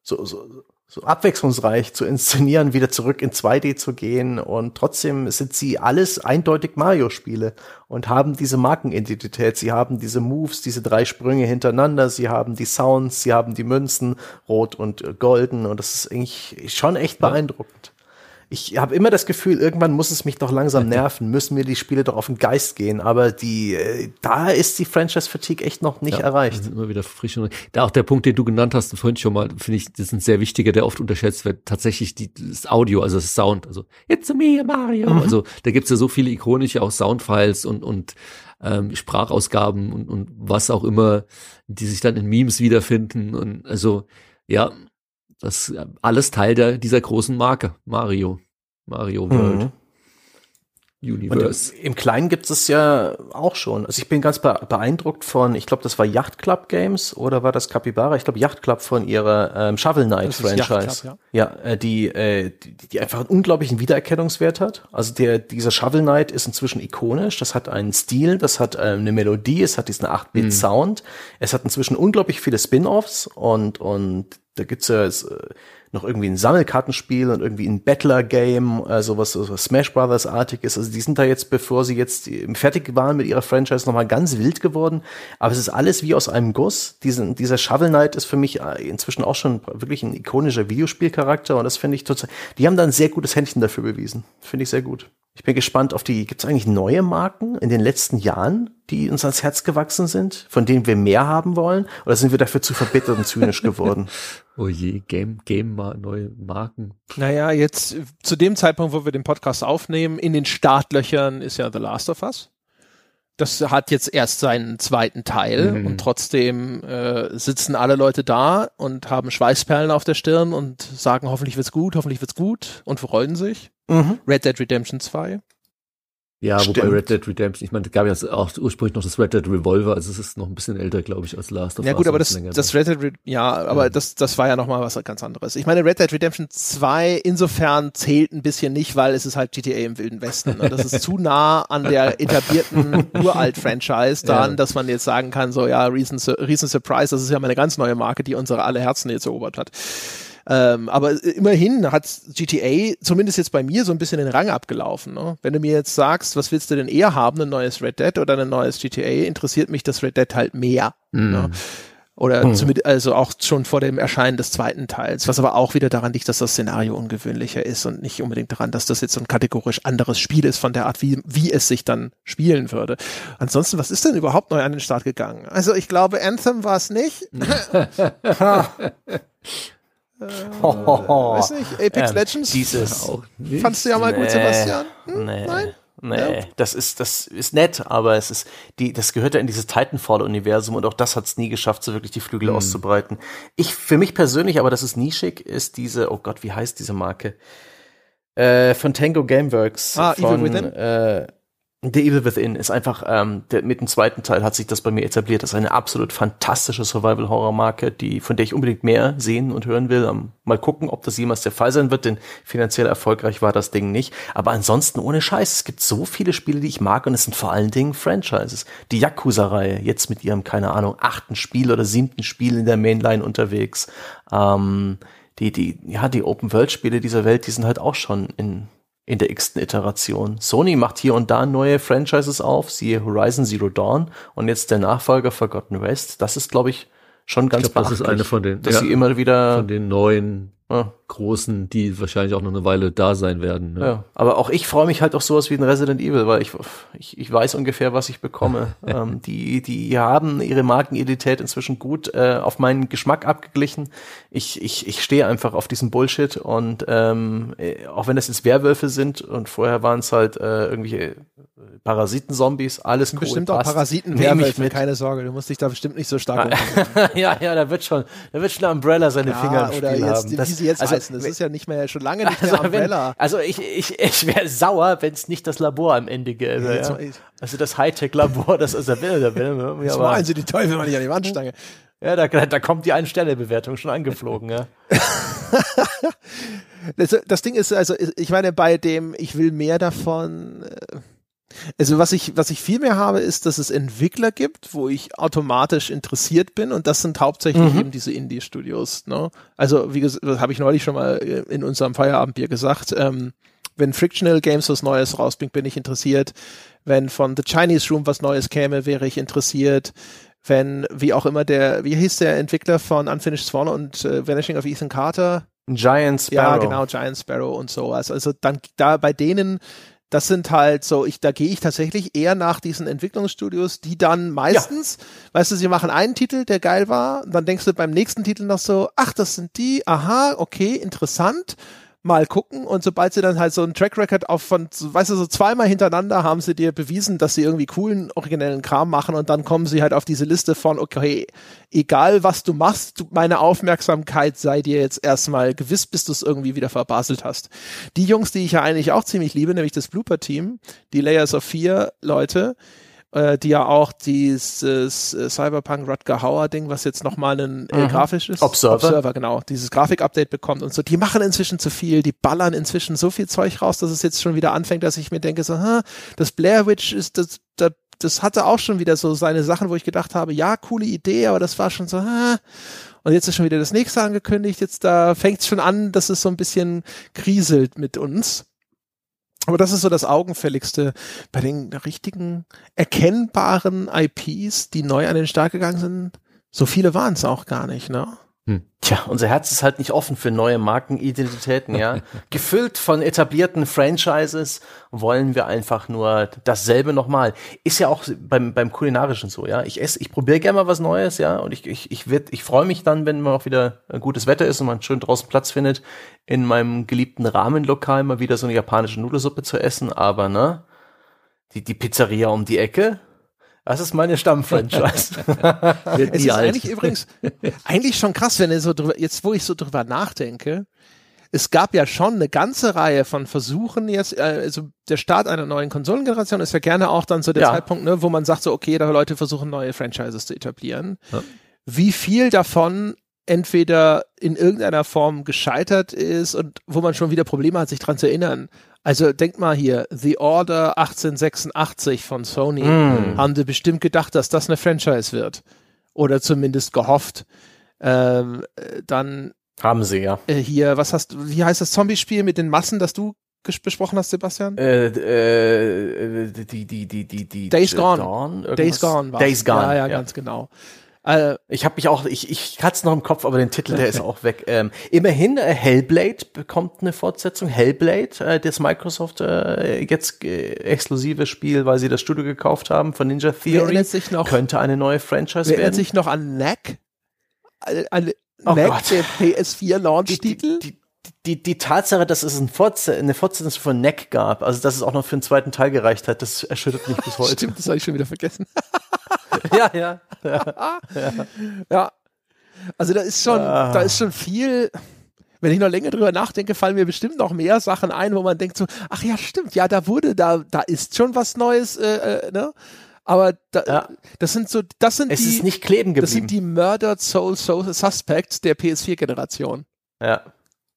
so, so, so abwechslungsreich zu inszenieren, wieder zurück in 2D zu gehen. Und trotzdem sind sie alles eindeutig Mario-Spiele und haben diese Markenidentität, sie haben diese Moves, diese drei Sprünge hintereinander, sie haben die Sounds, sie haben die Münzen, rot und golden. Und das ist eigentlich schon echt beeindruckend ich habe immer das Gefühl, irgendwann muss es mich doch langsam nerven, müssen mir die Spiele doch auf den Geist gehen. Aber die, äh, da ist die Franchise-Fatigue echt noch nicht ja, erreicht. Immer wieder frisch. Da auch der Punkt, den du genannt hast, vorhin schon mal, finde ich, das ist ein sehr wichtiger, der oft unterschätzt wird. Tatsächlich die, das Audio, also das Sound. Also, it's me, Mario. Mhm. Also, da gibt's ja so viele ikonische auch Soundfiles und, und ähm, Sprachausgaben und, und was auch immer, die sich dann in Memes wiederfinden. Und also, ja, das ist alles Teil der, dieser großen Marke, Mario. Mario World. Mhm. Universe. Im, Im Kleinen gibt es ja auch schon. Also ich bin ganz beeindruckt von, ich glaube, das war Yacht Club Games oder war das Capybara? Ich glaube Yacht Club von ihrer ähm, Shovel Knight Franchise. Club, ja, ja äh, die, äh, die, die einfach einen unglaublichen Wiedererkennungswert hat. Also der, dieser Shovel Knight ist inzwischen ikonisch. Das hat einen Stil, das hat äh, eine Melodie, es hat diesen 8-Bit mhm. Es hat inzwischen unglaublich viele Spin-offs und, und da gibt's ja jetzt, äh, noch irgendwie ein Sammelkartenspiel und irgendwie ein Battler-Game, also was so Smash Brothers-artig ist. Also die sind da jetzt, bevor sie jetzt fertig waren mit ihrer Franchise, nochmal ganz wild geworden. Aber es ist alles wie aus einem Guss. Diesen, dieser Shovel Knight ist für mich äh, inzwischen auch schon wirklich ein ikonischer Videospielcharakter und das finde ich total. Die haben da ein sehr gutes Händchen dafür bewiesen. Finde ich sehr gut. Ich bin gespannt auf die, gibt es eigentlich neue Marken in den letzten Jahren, die uns ans Herz gewachsen sind, von denen wir mehr haben wollen? Oder sind wir dafür zu verbittert und zynisch geworden? oh je, Game, Game, neue Marken. Naja, jetzt zu dem Zeitpunkt, wo wir den Podcast aufnehmen, in den Startlöchern ist ja The Last of Us. Das hat jetzt erst seinen zweiten Teil mhm. und trotzdem äh, sitzen alle Leute da und haben Schweißperlen auf der Stirn und sagen, hoffentlich wird's gut, hoffentlich wird's gut und freuen sich. Mhm. Red Dead Redemption 2. Ja, Stimmt. wobei Red Dead Redemption, ich meine, gab ja auch ursprünglich noch das Red Dead Revolver, also es ist noch ein bisschen älter, glaube ich, als Last of Us. Ja gut, aber das, das Red Dead, Re ja, aber ja. das, das war ja noch mal was ganz anderes. Ich meine, Red Dead Redemption 2 insofern zählt ein bisschen nicht, weil es ist halt GTA im Wilden Westen. Ne? Das ist zu nah an der etablierten Uralt-Franchise dran, ja. dass man jetzt sagen kann, so ja, Reason, Reason Surprise, das ist ja mal eine ganz neue Marke, die unsere alle Herzen jetzt erobert hat. Ähm, aber immerhin hat GTA zumindest jetzt bei mir so ein bisschen den Rang abgelaufen. Ne? Wenn du mir jetzt sagst, was willst du denn eher haben, ein neues Red Dead oder ein neues GTA, interessiert mich das Red Dead halt mehr. Mm. Ne? Oder mhm. zumindest, also auch schon vor dem Erscheinen des zweiten Teils, was aber auch wieder daran liegt, dass das Szenario ungewöhnlicher ist und nicht unbedingt daran, dass das jetzt so ein kategorisch anderes Spiel ist von der Art, wie, wie es sich dann spielen würde. Ansonsten, was ist denn überhaupt neu an den Start gegangen? Also ich glaube, Anthem war es nicht. Äh, weiß nicht, Apex ähm, Legends? Dieses. Fandst du ja mal nee, gut, Sebastian? Hm? Nee. Nein? Nee, ja. das ist, das ist nett, aber es ist, die, das gehört ja in dieses Titanfall-Universum und auch das hat es nie geschafft, so wirklich die Flügel mhm. auszubreiten. Ich, für mich persönlich, aber das ist nischig, ist diese, oh Gott, wie heißt diese Marke? Äh, von Tango Gameworks. Ah, von, Evil Within? Äh, The Evil Within ist einfach, ähm, der, mit dem zweiten Teil hat sich das bei mir etabliert. Das ist eine absolut fantastische Survival-Horror-Marke, die, von der ich unbedingt mehr sehen und hören will. Um, mal gucken, ob das jemals der Fall sein wird, denn finanziell erfolgreich war das Ding nicht. Aber ansonsten ohne Scheiß, es gibt so viele Spiele, die ich mag und es sind vor allen Dingen Franchises. Die Yakuza-Reihe, jetzt mit ihrem, keine Ahnung, achten Spiel oder siebten Spiel in der Mainline unterwegs. Ähm, die, die, ja, die Open-World-Spiele dieser Welt, die sind halt auch schon in in der x-ten Iteration. Sony macht hier und da neue Franchises auf, siehe Horizon Zero Dawn und jetzt der Nachfolger Forgotten West. Das ist, glaube ich, schon ganz ich glaub, Das ist eine von den, dass ja, sie immer wieder von den neuen ja. großen, die wahrscheinlich auch noch eine Weile da sein werden. Ne? Ja, aber auch ich freue mich halt auf sowas wie ein Resident Evil, weil ich, ich, ich weiß ungefähr, was ich bekomme. ähm, die, die haben ihre Markenidentität inzwischen gut äh, auf meinen Geschmack abgeglichen. Ich, ich, ich stehe einfach auf diesen Bullshit und ähm, äh, auch wenn das jetzt Werwölfe sind und vorher waren es halt äh, irgendwelche Parasitenzombies, alles cool. Bestimmt auch Parasiten mit. keine Sorge, du musst dich da bestimmt nicht so stark Ja, ja, da wird schon, da wird schon Umbrella seine ja, Finger im oder Spiel jetzt, haben. Das, sie jetzt also, heißen, das ist ja nicht mehr, schon lange nicht mehr also Umbrella. Wenn, also ich, ich, ich wäre sauer, wenn es nicht das Labor am Ende gäbe. Ja, ja. Also das Hightech-Labor, das ist der Wille, der Wille. Das meinen sie die Teufel mal nicht an die Wand stange. Ja, da, da kommt die Ein-Sterne-Bewertung schon angeflogen, ja. das, das Ding ist, also ich meine, bei dem Ich will mehr davon, äh, also was ich, was ich viel mehr habe, ist, dass es Entwickler gibt, wo ich automatisch interessiert bin und das sind hauptsächlich mhm. eben diese Indie-Studios. Ne? Also wie gesagt, habe ich neulich schon mal äh, in unserem Feierabendbier gesagt, ähm, wenn Frictional Games was Neues rausbringt, bin ich interessiert. Wenn von The Chinese Room was Neues käme, wäre ich interessiert. Wenn, wie auch immer der, wie hieß der Entwickler von Unfinished Swan und äh, Vanishing of Ethan Carter? Giant Sparrow. Ja, genau, Giant Sparrow und sowas. Also dann da bei denen das sind halt so, ich, da gehe ich tatsächlich eher nach diesen Entwicklungsstudios, die dann meistens, ja. weißt du, sie machen einen Titel, der geil war, dann denkst du beim nächsten Titel noch so, ach, das sind die, aha, okay, interessant mal gucken und sobald sie dann halt so einen Track Record auf von, weißt du, so zweimal hintereinander haben sie dir bewiesen, dass sie irgendwie coolen, originellen Kram machen und dann kommen sie halt auf diese Liste von, okay, egal was du machst, meine Aufmerksamkeit sei dir jetzt erstmal gewiss, bis du es irgendwie wieder verbaselt hast. Die Jungs, die ich ja eigentlich auch ziemlich liebe, nämlich das Blooper Team, die Layers of Fear Leute, äh, die ja auch dieses äh, Cyberpunk Rutger Hauer Ding, was jetzt nochmal ein äh, mhm. grafisches Observer. Observer, genau, dieses Grafik-Update bekommt und so, die machen inzwischen zu viel, die ballern inzwischen so viel Zeug raus, dass es jetzt schon wieder anfängt, dass ich mir denke, so, hm, das Blair Witch ist das, das das hatte auch schon wieder so seine Sachen, wo ich gedacht habe, ja, coole Idee, aber das war schon so, hm. und jetzt ist schon wieder das nächste angekündigt, jetzt da fängt es schon an, dass es so ein bisschen kriselt mit uns. Aber das ist so das Augenfälligste bei den richtigen, erkennbaren IPs, die neu an den Start gegangen sind. So viele waren es auch gar nicht, ne? Hm. Tja, unser Herz ist halt nicht offen für neue Markenidentitäten, ja. Gefüllt von etablierten Franchises wollen wir einfach nur dasselbe nochmal. Ist ja auch beim, beim Kulinarischen so, ja. Ich esse, ich probiere gerne mal was Neues, ja. Und ich, ich, ich, werd, ich freue mich dann, wenn mal auch wieder gutes Wetter ist und man schön draußen Platz findet, in meinem geliebten Rahmenlokal mal wieder so eine japanische Nudelsuppe zu essen. Aber, ne? Die, die Pizzeria um die Ecke, das ist meine Stammfranchise. es ist eigentlich übrigens eigentlich schon krass, wenn ihr so drüber, jetzt wo ich so drüber nachdenke. Es gab ja schon eine ganze Reihe von Versuchen jetzt, äh, also der Start einer neuen Konsolengeneration ist ja gerne auch dann so der ja. Zeitpunkt, ne, wo man sagt so, okay, da Leute versuchen neue Franchises zu etablieren. Ja. Wie viel davon entweder in irgendeiner Form gescheitert ist und wo man schon wieder Probleme hat, sich dran zu erinnern. Also denkt mal hier, The Order 1886 von Sony mm. haben sie bestimmt gedacht, dass das eine Franchise wird. Oder zumindest gehofft. Ähm, dann haben sie, ja. Äh, hier, was hast du, wie heißt das Zombie-Spiel mit den Massen, das du besprochen hast, Sebastian? Äh, äh, die, die, die, die, die Days Gone. Dawn, Days Gone war Days Gone. Ja, ja, ja, ganz genau. Äh, ich habe mich auch, ich, ich hatte es noch im Kopf, aber den Titel, der ist auch weg. Ähm, immerhin, äh, Hellblade bekommt eine Fortsetzung. Hellblade, äh, das Microsoft äh, jetzt äh, exklusive Spiel, weil sie das Studio gekauft haben von Ninja Theory, sich noch, könnte eine neue Franchise wer werden. sich noch an Knack? An, oh Knack, Gott. der PS4-Launch-Titel? Die, die, die, die Tatsache, dass es ein Fortse eine Fortsetzung von Neck gab, also dass es auch noch für einen zweiten Teil gereicht hat, das erschüttert mich bis heute. Stimmt, das habe ich schon wieder vergessen. ja, ja, ja, ja. Also da ist schon, ah. da ist schon viel. Wenn ich noch länger drüber nachdenke, fallen mir bestimmt noch mehr Sachen ein, wo man denkt so, ach ja, stimmt, ja, da wurde, da, da ist schon was Neues, äh, äh, ne? Aber da, ja. das sind so, das sind es die, ist nicht kleben geblieben. Das sind die Murdered Soul, Soul Suspects der PS4-Generation. Ja.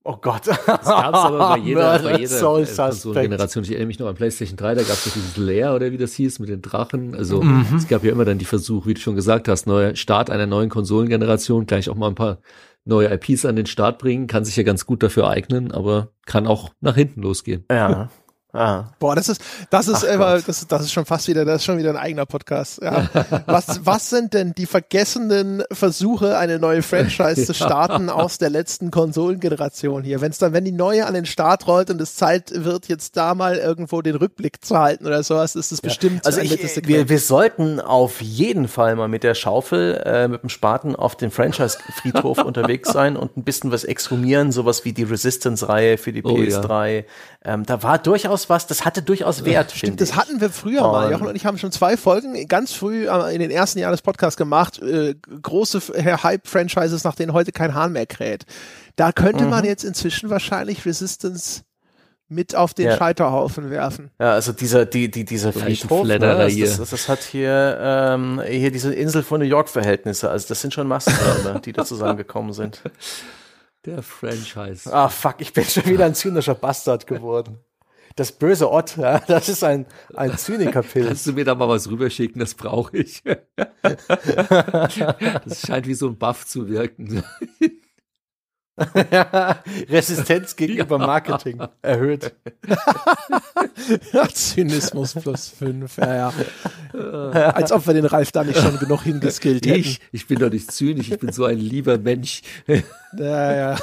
Oh Gott. Das gab es aber bei jeder, bei jeder Konsolengeneration. Ich erinnere mich noch an PlayStation 3, da gab es dieses Lair oder wie das hieß mit den Drachen. Also mhm. es gab ja immer dann die Versuche, wie du schon gesagt hast, neuer Start einer neuen Konsolengeneration, gleich auch mal ein paar neue IPs an den Start bringen, kann sich ja ganz gut dafür eignen, aber kann auch nach hinten losgehen. Ja. Ah. Boah, das ist, das ist, immer, das, das ist schon fast wieder, das ist schon wieder ein eigener Podcast. Ja. Was, was sind denn die vergessenen Versuche, eine neue Franchise zu starten aus der letzten Konsolengeneration hier? Wenn es dann, wenn die neue an den Start rollt und es Zeit wird, jetzt da mal irgendwo den Rückblick zu halten oder sowas, ist es ja. bestimmt also ich, wir, wir sollten auf jeden Fall mal mit der Schaufel, äh, mit dem Spaten auf dem Franchise-Friedhof unterwegs sein und ein bisschen was exhumieren, sowas wie die Resistance-Reihe für die oh, PS3. Ja. Ähm, da war durchaus was, das hatte durchaus Wert, Stimmt, das hatten wir früher und mal. Jochen und ich haben schon zwei Folgen ganz früh äh, in den ersten Jahren des Podcasts gemacht. Äh, große Hype-Franchises, nach denen heute kein Hahn mehr kräht. Da könnte mhm. man jetzt inzwischen wahrscheinlich Resistance mit auf den ja. Scheiterhaufen werfen. Ja, also dieser, die, die, dieser Friedhof, ne, das, das, das, hat hier, ähm, hier diese Insel von New York Verhältnisse. Also das sind schon Massenmörder, die da zusammengekommen sind. Der Franchise. Ah, fuck, ich bin schon wieder ein zynischer Bastard geworden. Das böse Ott, ja, das ist ein, ein Zynikerpilz. Kannst du mir da mal was rüberschicken? Das brauche ich. das scheint wie so ein Buff zu wirken. Resistenz gegenüber Marketing erhöht. Zynismus plus fünf, ja, ja. Als ob wir den Ralf da nicht schon genug hingeskillt hätten. Ich, ich bin doch nicht zynisch, ich bin so ein lieber Mensch. Ja, ja.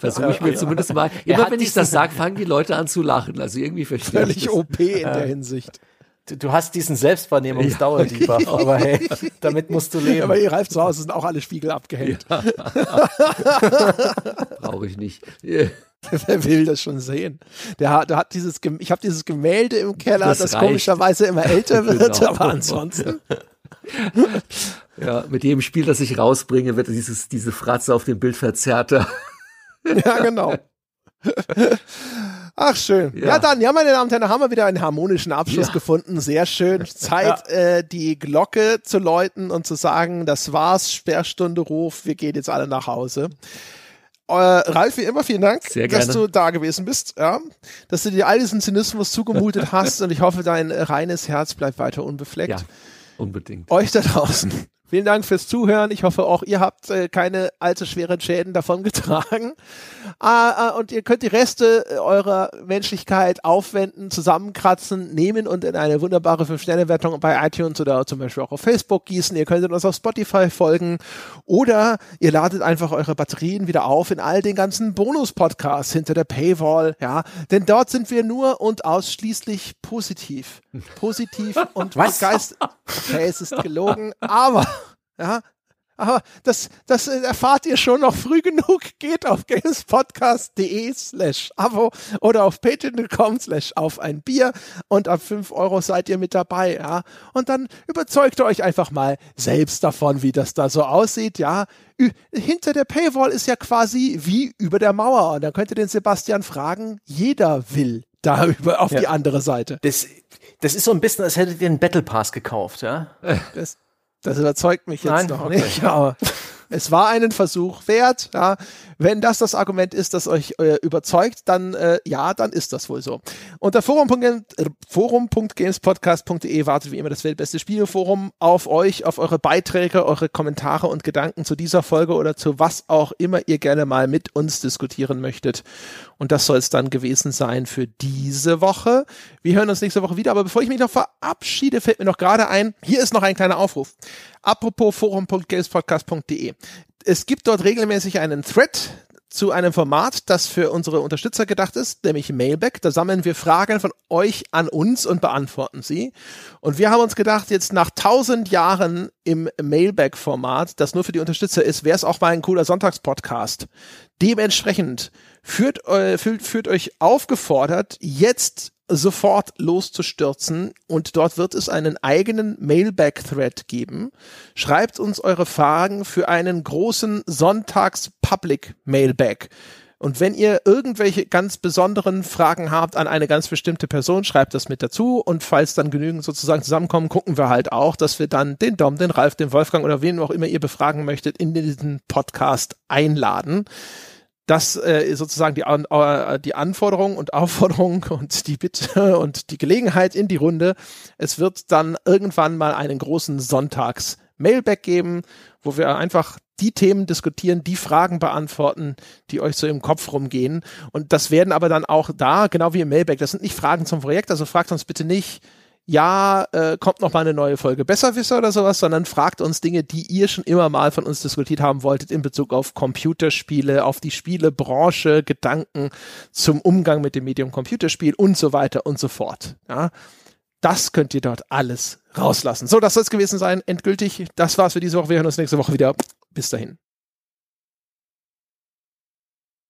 Versuche ich mir zumindest mal. Immer wenn ich das sage, fangen die Leute an zu lachen. Also irgendwie verstehe Völlig ich das. OP in der Hinsicht du, du hast diesen Selbstwahrnehmungsdauerdebuff, ja. aber hey, damit musst du leben. Aber ihr Ralf zu Hause sind auch alle Spiegel abgehängt. Ja. Brauche ich nicht. Wer will das schon sehen? Der hat, der hat dieses, ich habe dieses Gemälde im Keller, das, das komischerweise immer älter wird, genau. aber ansonsten. Ja, mit jedem Spiel, das ich rausbringe, wird dieses, diese Fratze auf dem Bild verzerrter. Ja, genau. Ach schön. Ja. ja. dann, ja, meine Damen und Herren, da haben wir wieder einen harmonischen Abschluss ja. gefunden. Sehr schön. Zeit, ja. äh, die Glocke zu läuten und zu sagen, das war's, Sperrstunde Ruf, wir gehen jetzt alle nach Hause. Äh, Ralf, wie immer, vielen Dank, dass du da gewesen bist, ja, dass du dir all diesen Zynismus zugemutet hast und ich hoffe, dein reines Herz bleibt weiter unbefleckt. Ja, unbedingt. Euch da draußen Vielen Dank fürs Zuhören. Ich hoffe, auch ihr habt äh, keine allzu schweren Schäden davon getragen. Ah, ah, und ihr könnt die Reste äh, eurer Menschlichkeit aufwenden, zusammenkratzen, nehmen und in eine wunderbare 5-Sterne-Wertung bei iTunes oder zum Beispiel auch auf Facebook gießen. Ihr könnt uns auf Spotify folgen oder ihr ladet einfach eure Batterien wieder auf in all den ganzen Bonus-Podcasts hinter der Paywall. Ja, denn dort sind wir nur und ausschließlich positiv. Positiv und begeistert. Okay, es ist gelogen, aber ja, aber das, das erfahrt ihr schon noch früh genug. Geht auf gamespodcast.de slash Abo oder auf patreon.com slash auf ein Bier und ab fünf Euro seid ihr mit dabei, ja. Und dann überzeugt ihr euch einfach mal selbst davon, wie das da so aussieht, ja. Hinter der Paywall ist ja quasi wie über der Mauer. Und dann könnt ihr den Sebastian fragen, jeder will da über auf ja. die andere Seite. Das, das ist so ein bisschen, als hättet ihr einen Battle Pass gekauft, ja. Das, das überzeugt mich jetzt Nein? noch okay. nicht, aber es war einen Versuch wert. Ja. Wenn das das Argument ist, das euch äh, überzeugt, dann äh, ja, dann ist das wohl so. Unter forum.gamespodcast.de forum wartet wie immer das weltbeste Spieleforum auf euch, auf eure Beiträge, eure Kommentare und Gedanken zu dieser Folge oder zu was auch immer ihr gerne mal mit uns diskutieren möchtet. Und das soll es dann gewesen sein für diese Woche. Wir hören uns nächste Woche wieder, aber bevor ich mich noch verabschiede, fällt mir noch gerade ein, hier ist noch ein kleiner Aufruf. Apropos forum.gamespodcast.de. Es gibt dort regelmäßig einen Thread zu einem Format, das für unsere Unterstützer gedacht ist, nämlich Mailback. Da sammeln wir Fragen von euch an uns und beantworten sie. Und wir haben uns gedacht, jetzt nach tausend Jahren im Mailback-Format, das nur für die Unterstützer ist, wäre es auch mal ein cooler Sonntagspodcast. Dementsprechend führt, äh, führt euch aufgefordert, jetzt sofort loszustürzen und dort wird es einen eigenen Mailback-Thread geben. Schreibt uns eure Fragen für einen großen Sonntags-Public-Mailback. Und wenn ihr irgendwelche ganz besonderen Fragen habt an eine ganz bestimmte Person, schreibt das mit dazu. Und falls dann genügend sozusagen zusammenkommen, gucken wir halt auch, dass wir dann den Dom, den Ralf, den Wolfgang oder wen auch immer ihr befragen möchtet, in diesen Podcast einladen das äh, sozusagen die, äh, die Anforderung und Aufforderung und die Bitte und die Gelegenheit in die Runde. Es wird dann irgendwann mal einen großen Sonntags Mailback geben, wo wir einfach die Themen diskutieren, die Fragen beantworten, die euch so im Kopf rumgehen. Und das werden aber dann auch da, genau wie im Mailback, das sind nicht Fragen zum Projekt, also fragt uns bitte nicht, ja, äh, kommt noch mal eine neue Folge Besserwisser oder sowas, sondern fragt uns Dinge, die ihr schon immer mal von uns diskutiert haben wolltet in Bezug auf Computerspiele, auf die Spielebranche, Gedanken zum Umgang mit dem Medium Computerspiel und so weiter und so fort. Ja, das könnt ihr dort alles rauslassen. So, das soll es gewesen sein. Endgültig. Das war's für diese Woche. Wir hören uns nächste Woche wieder. Bis dahin.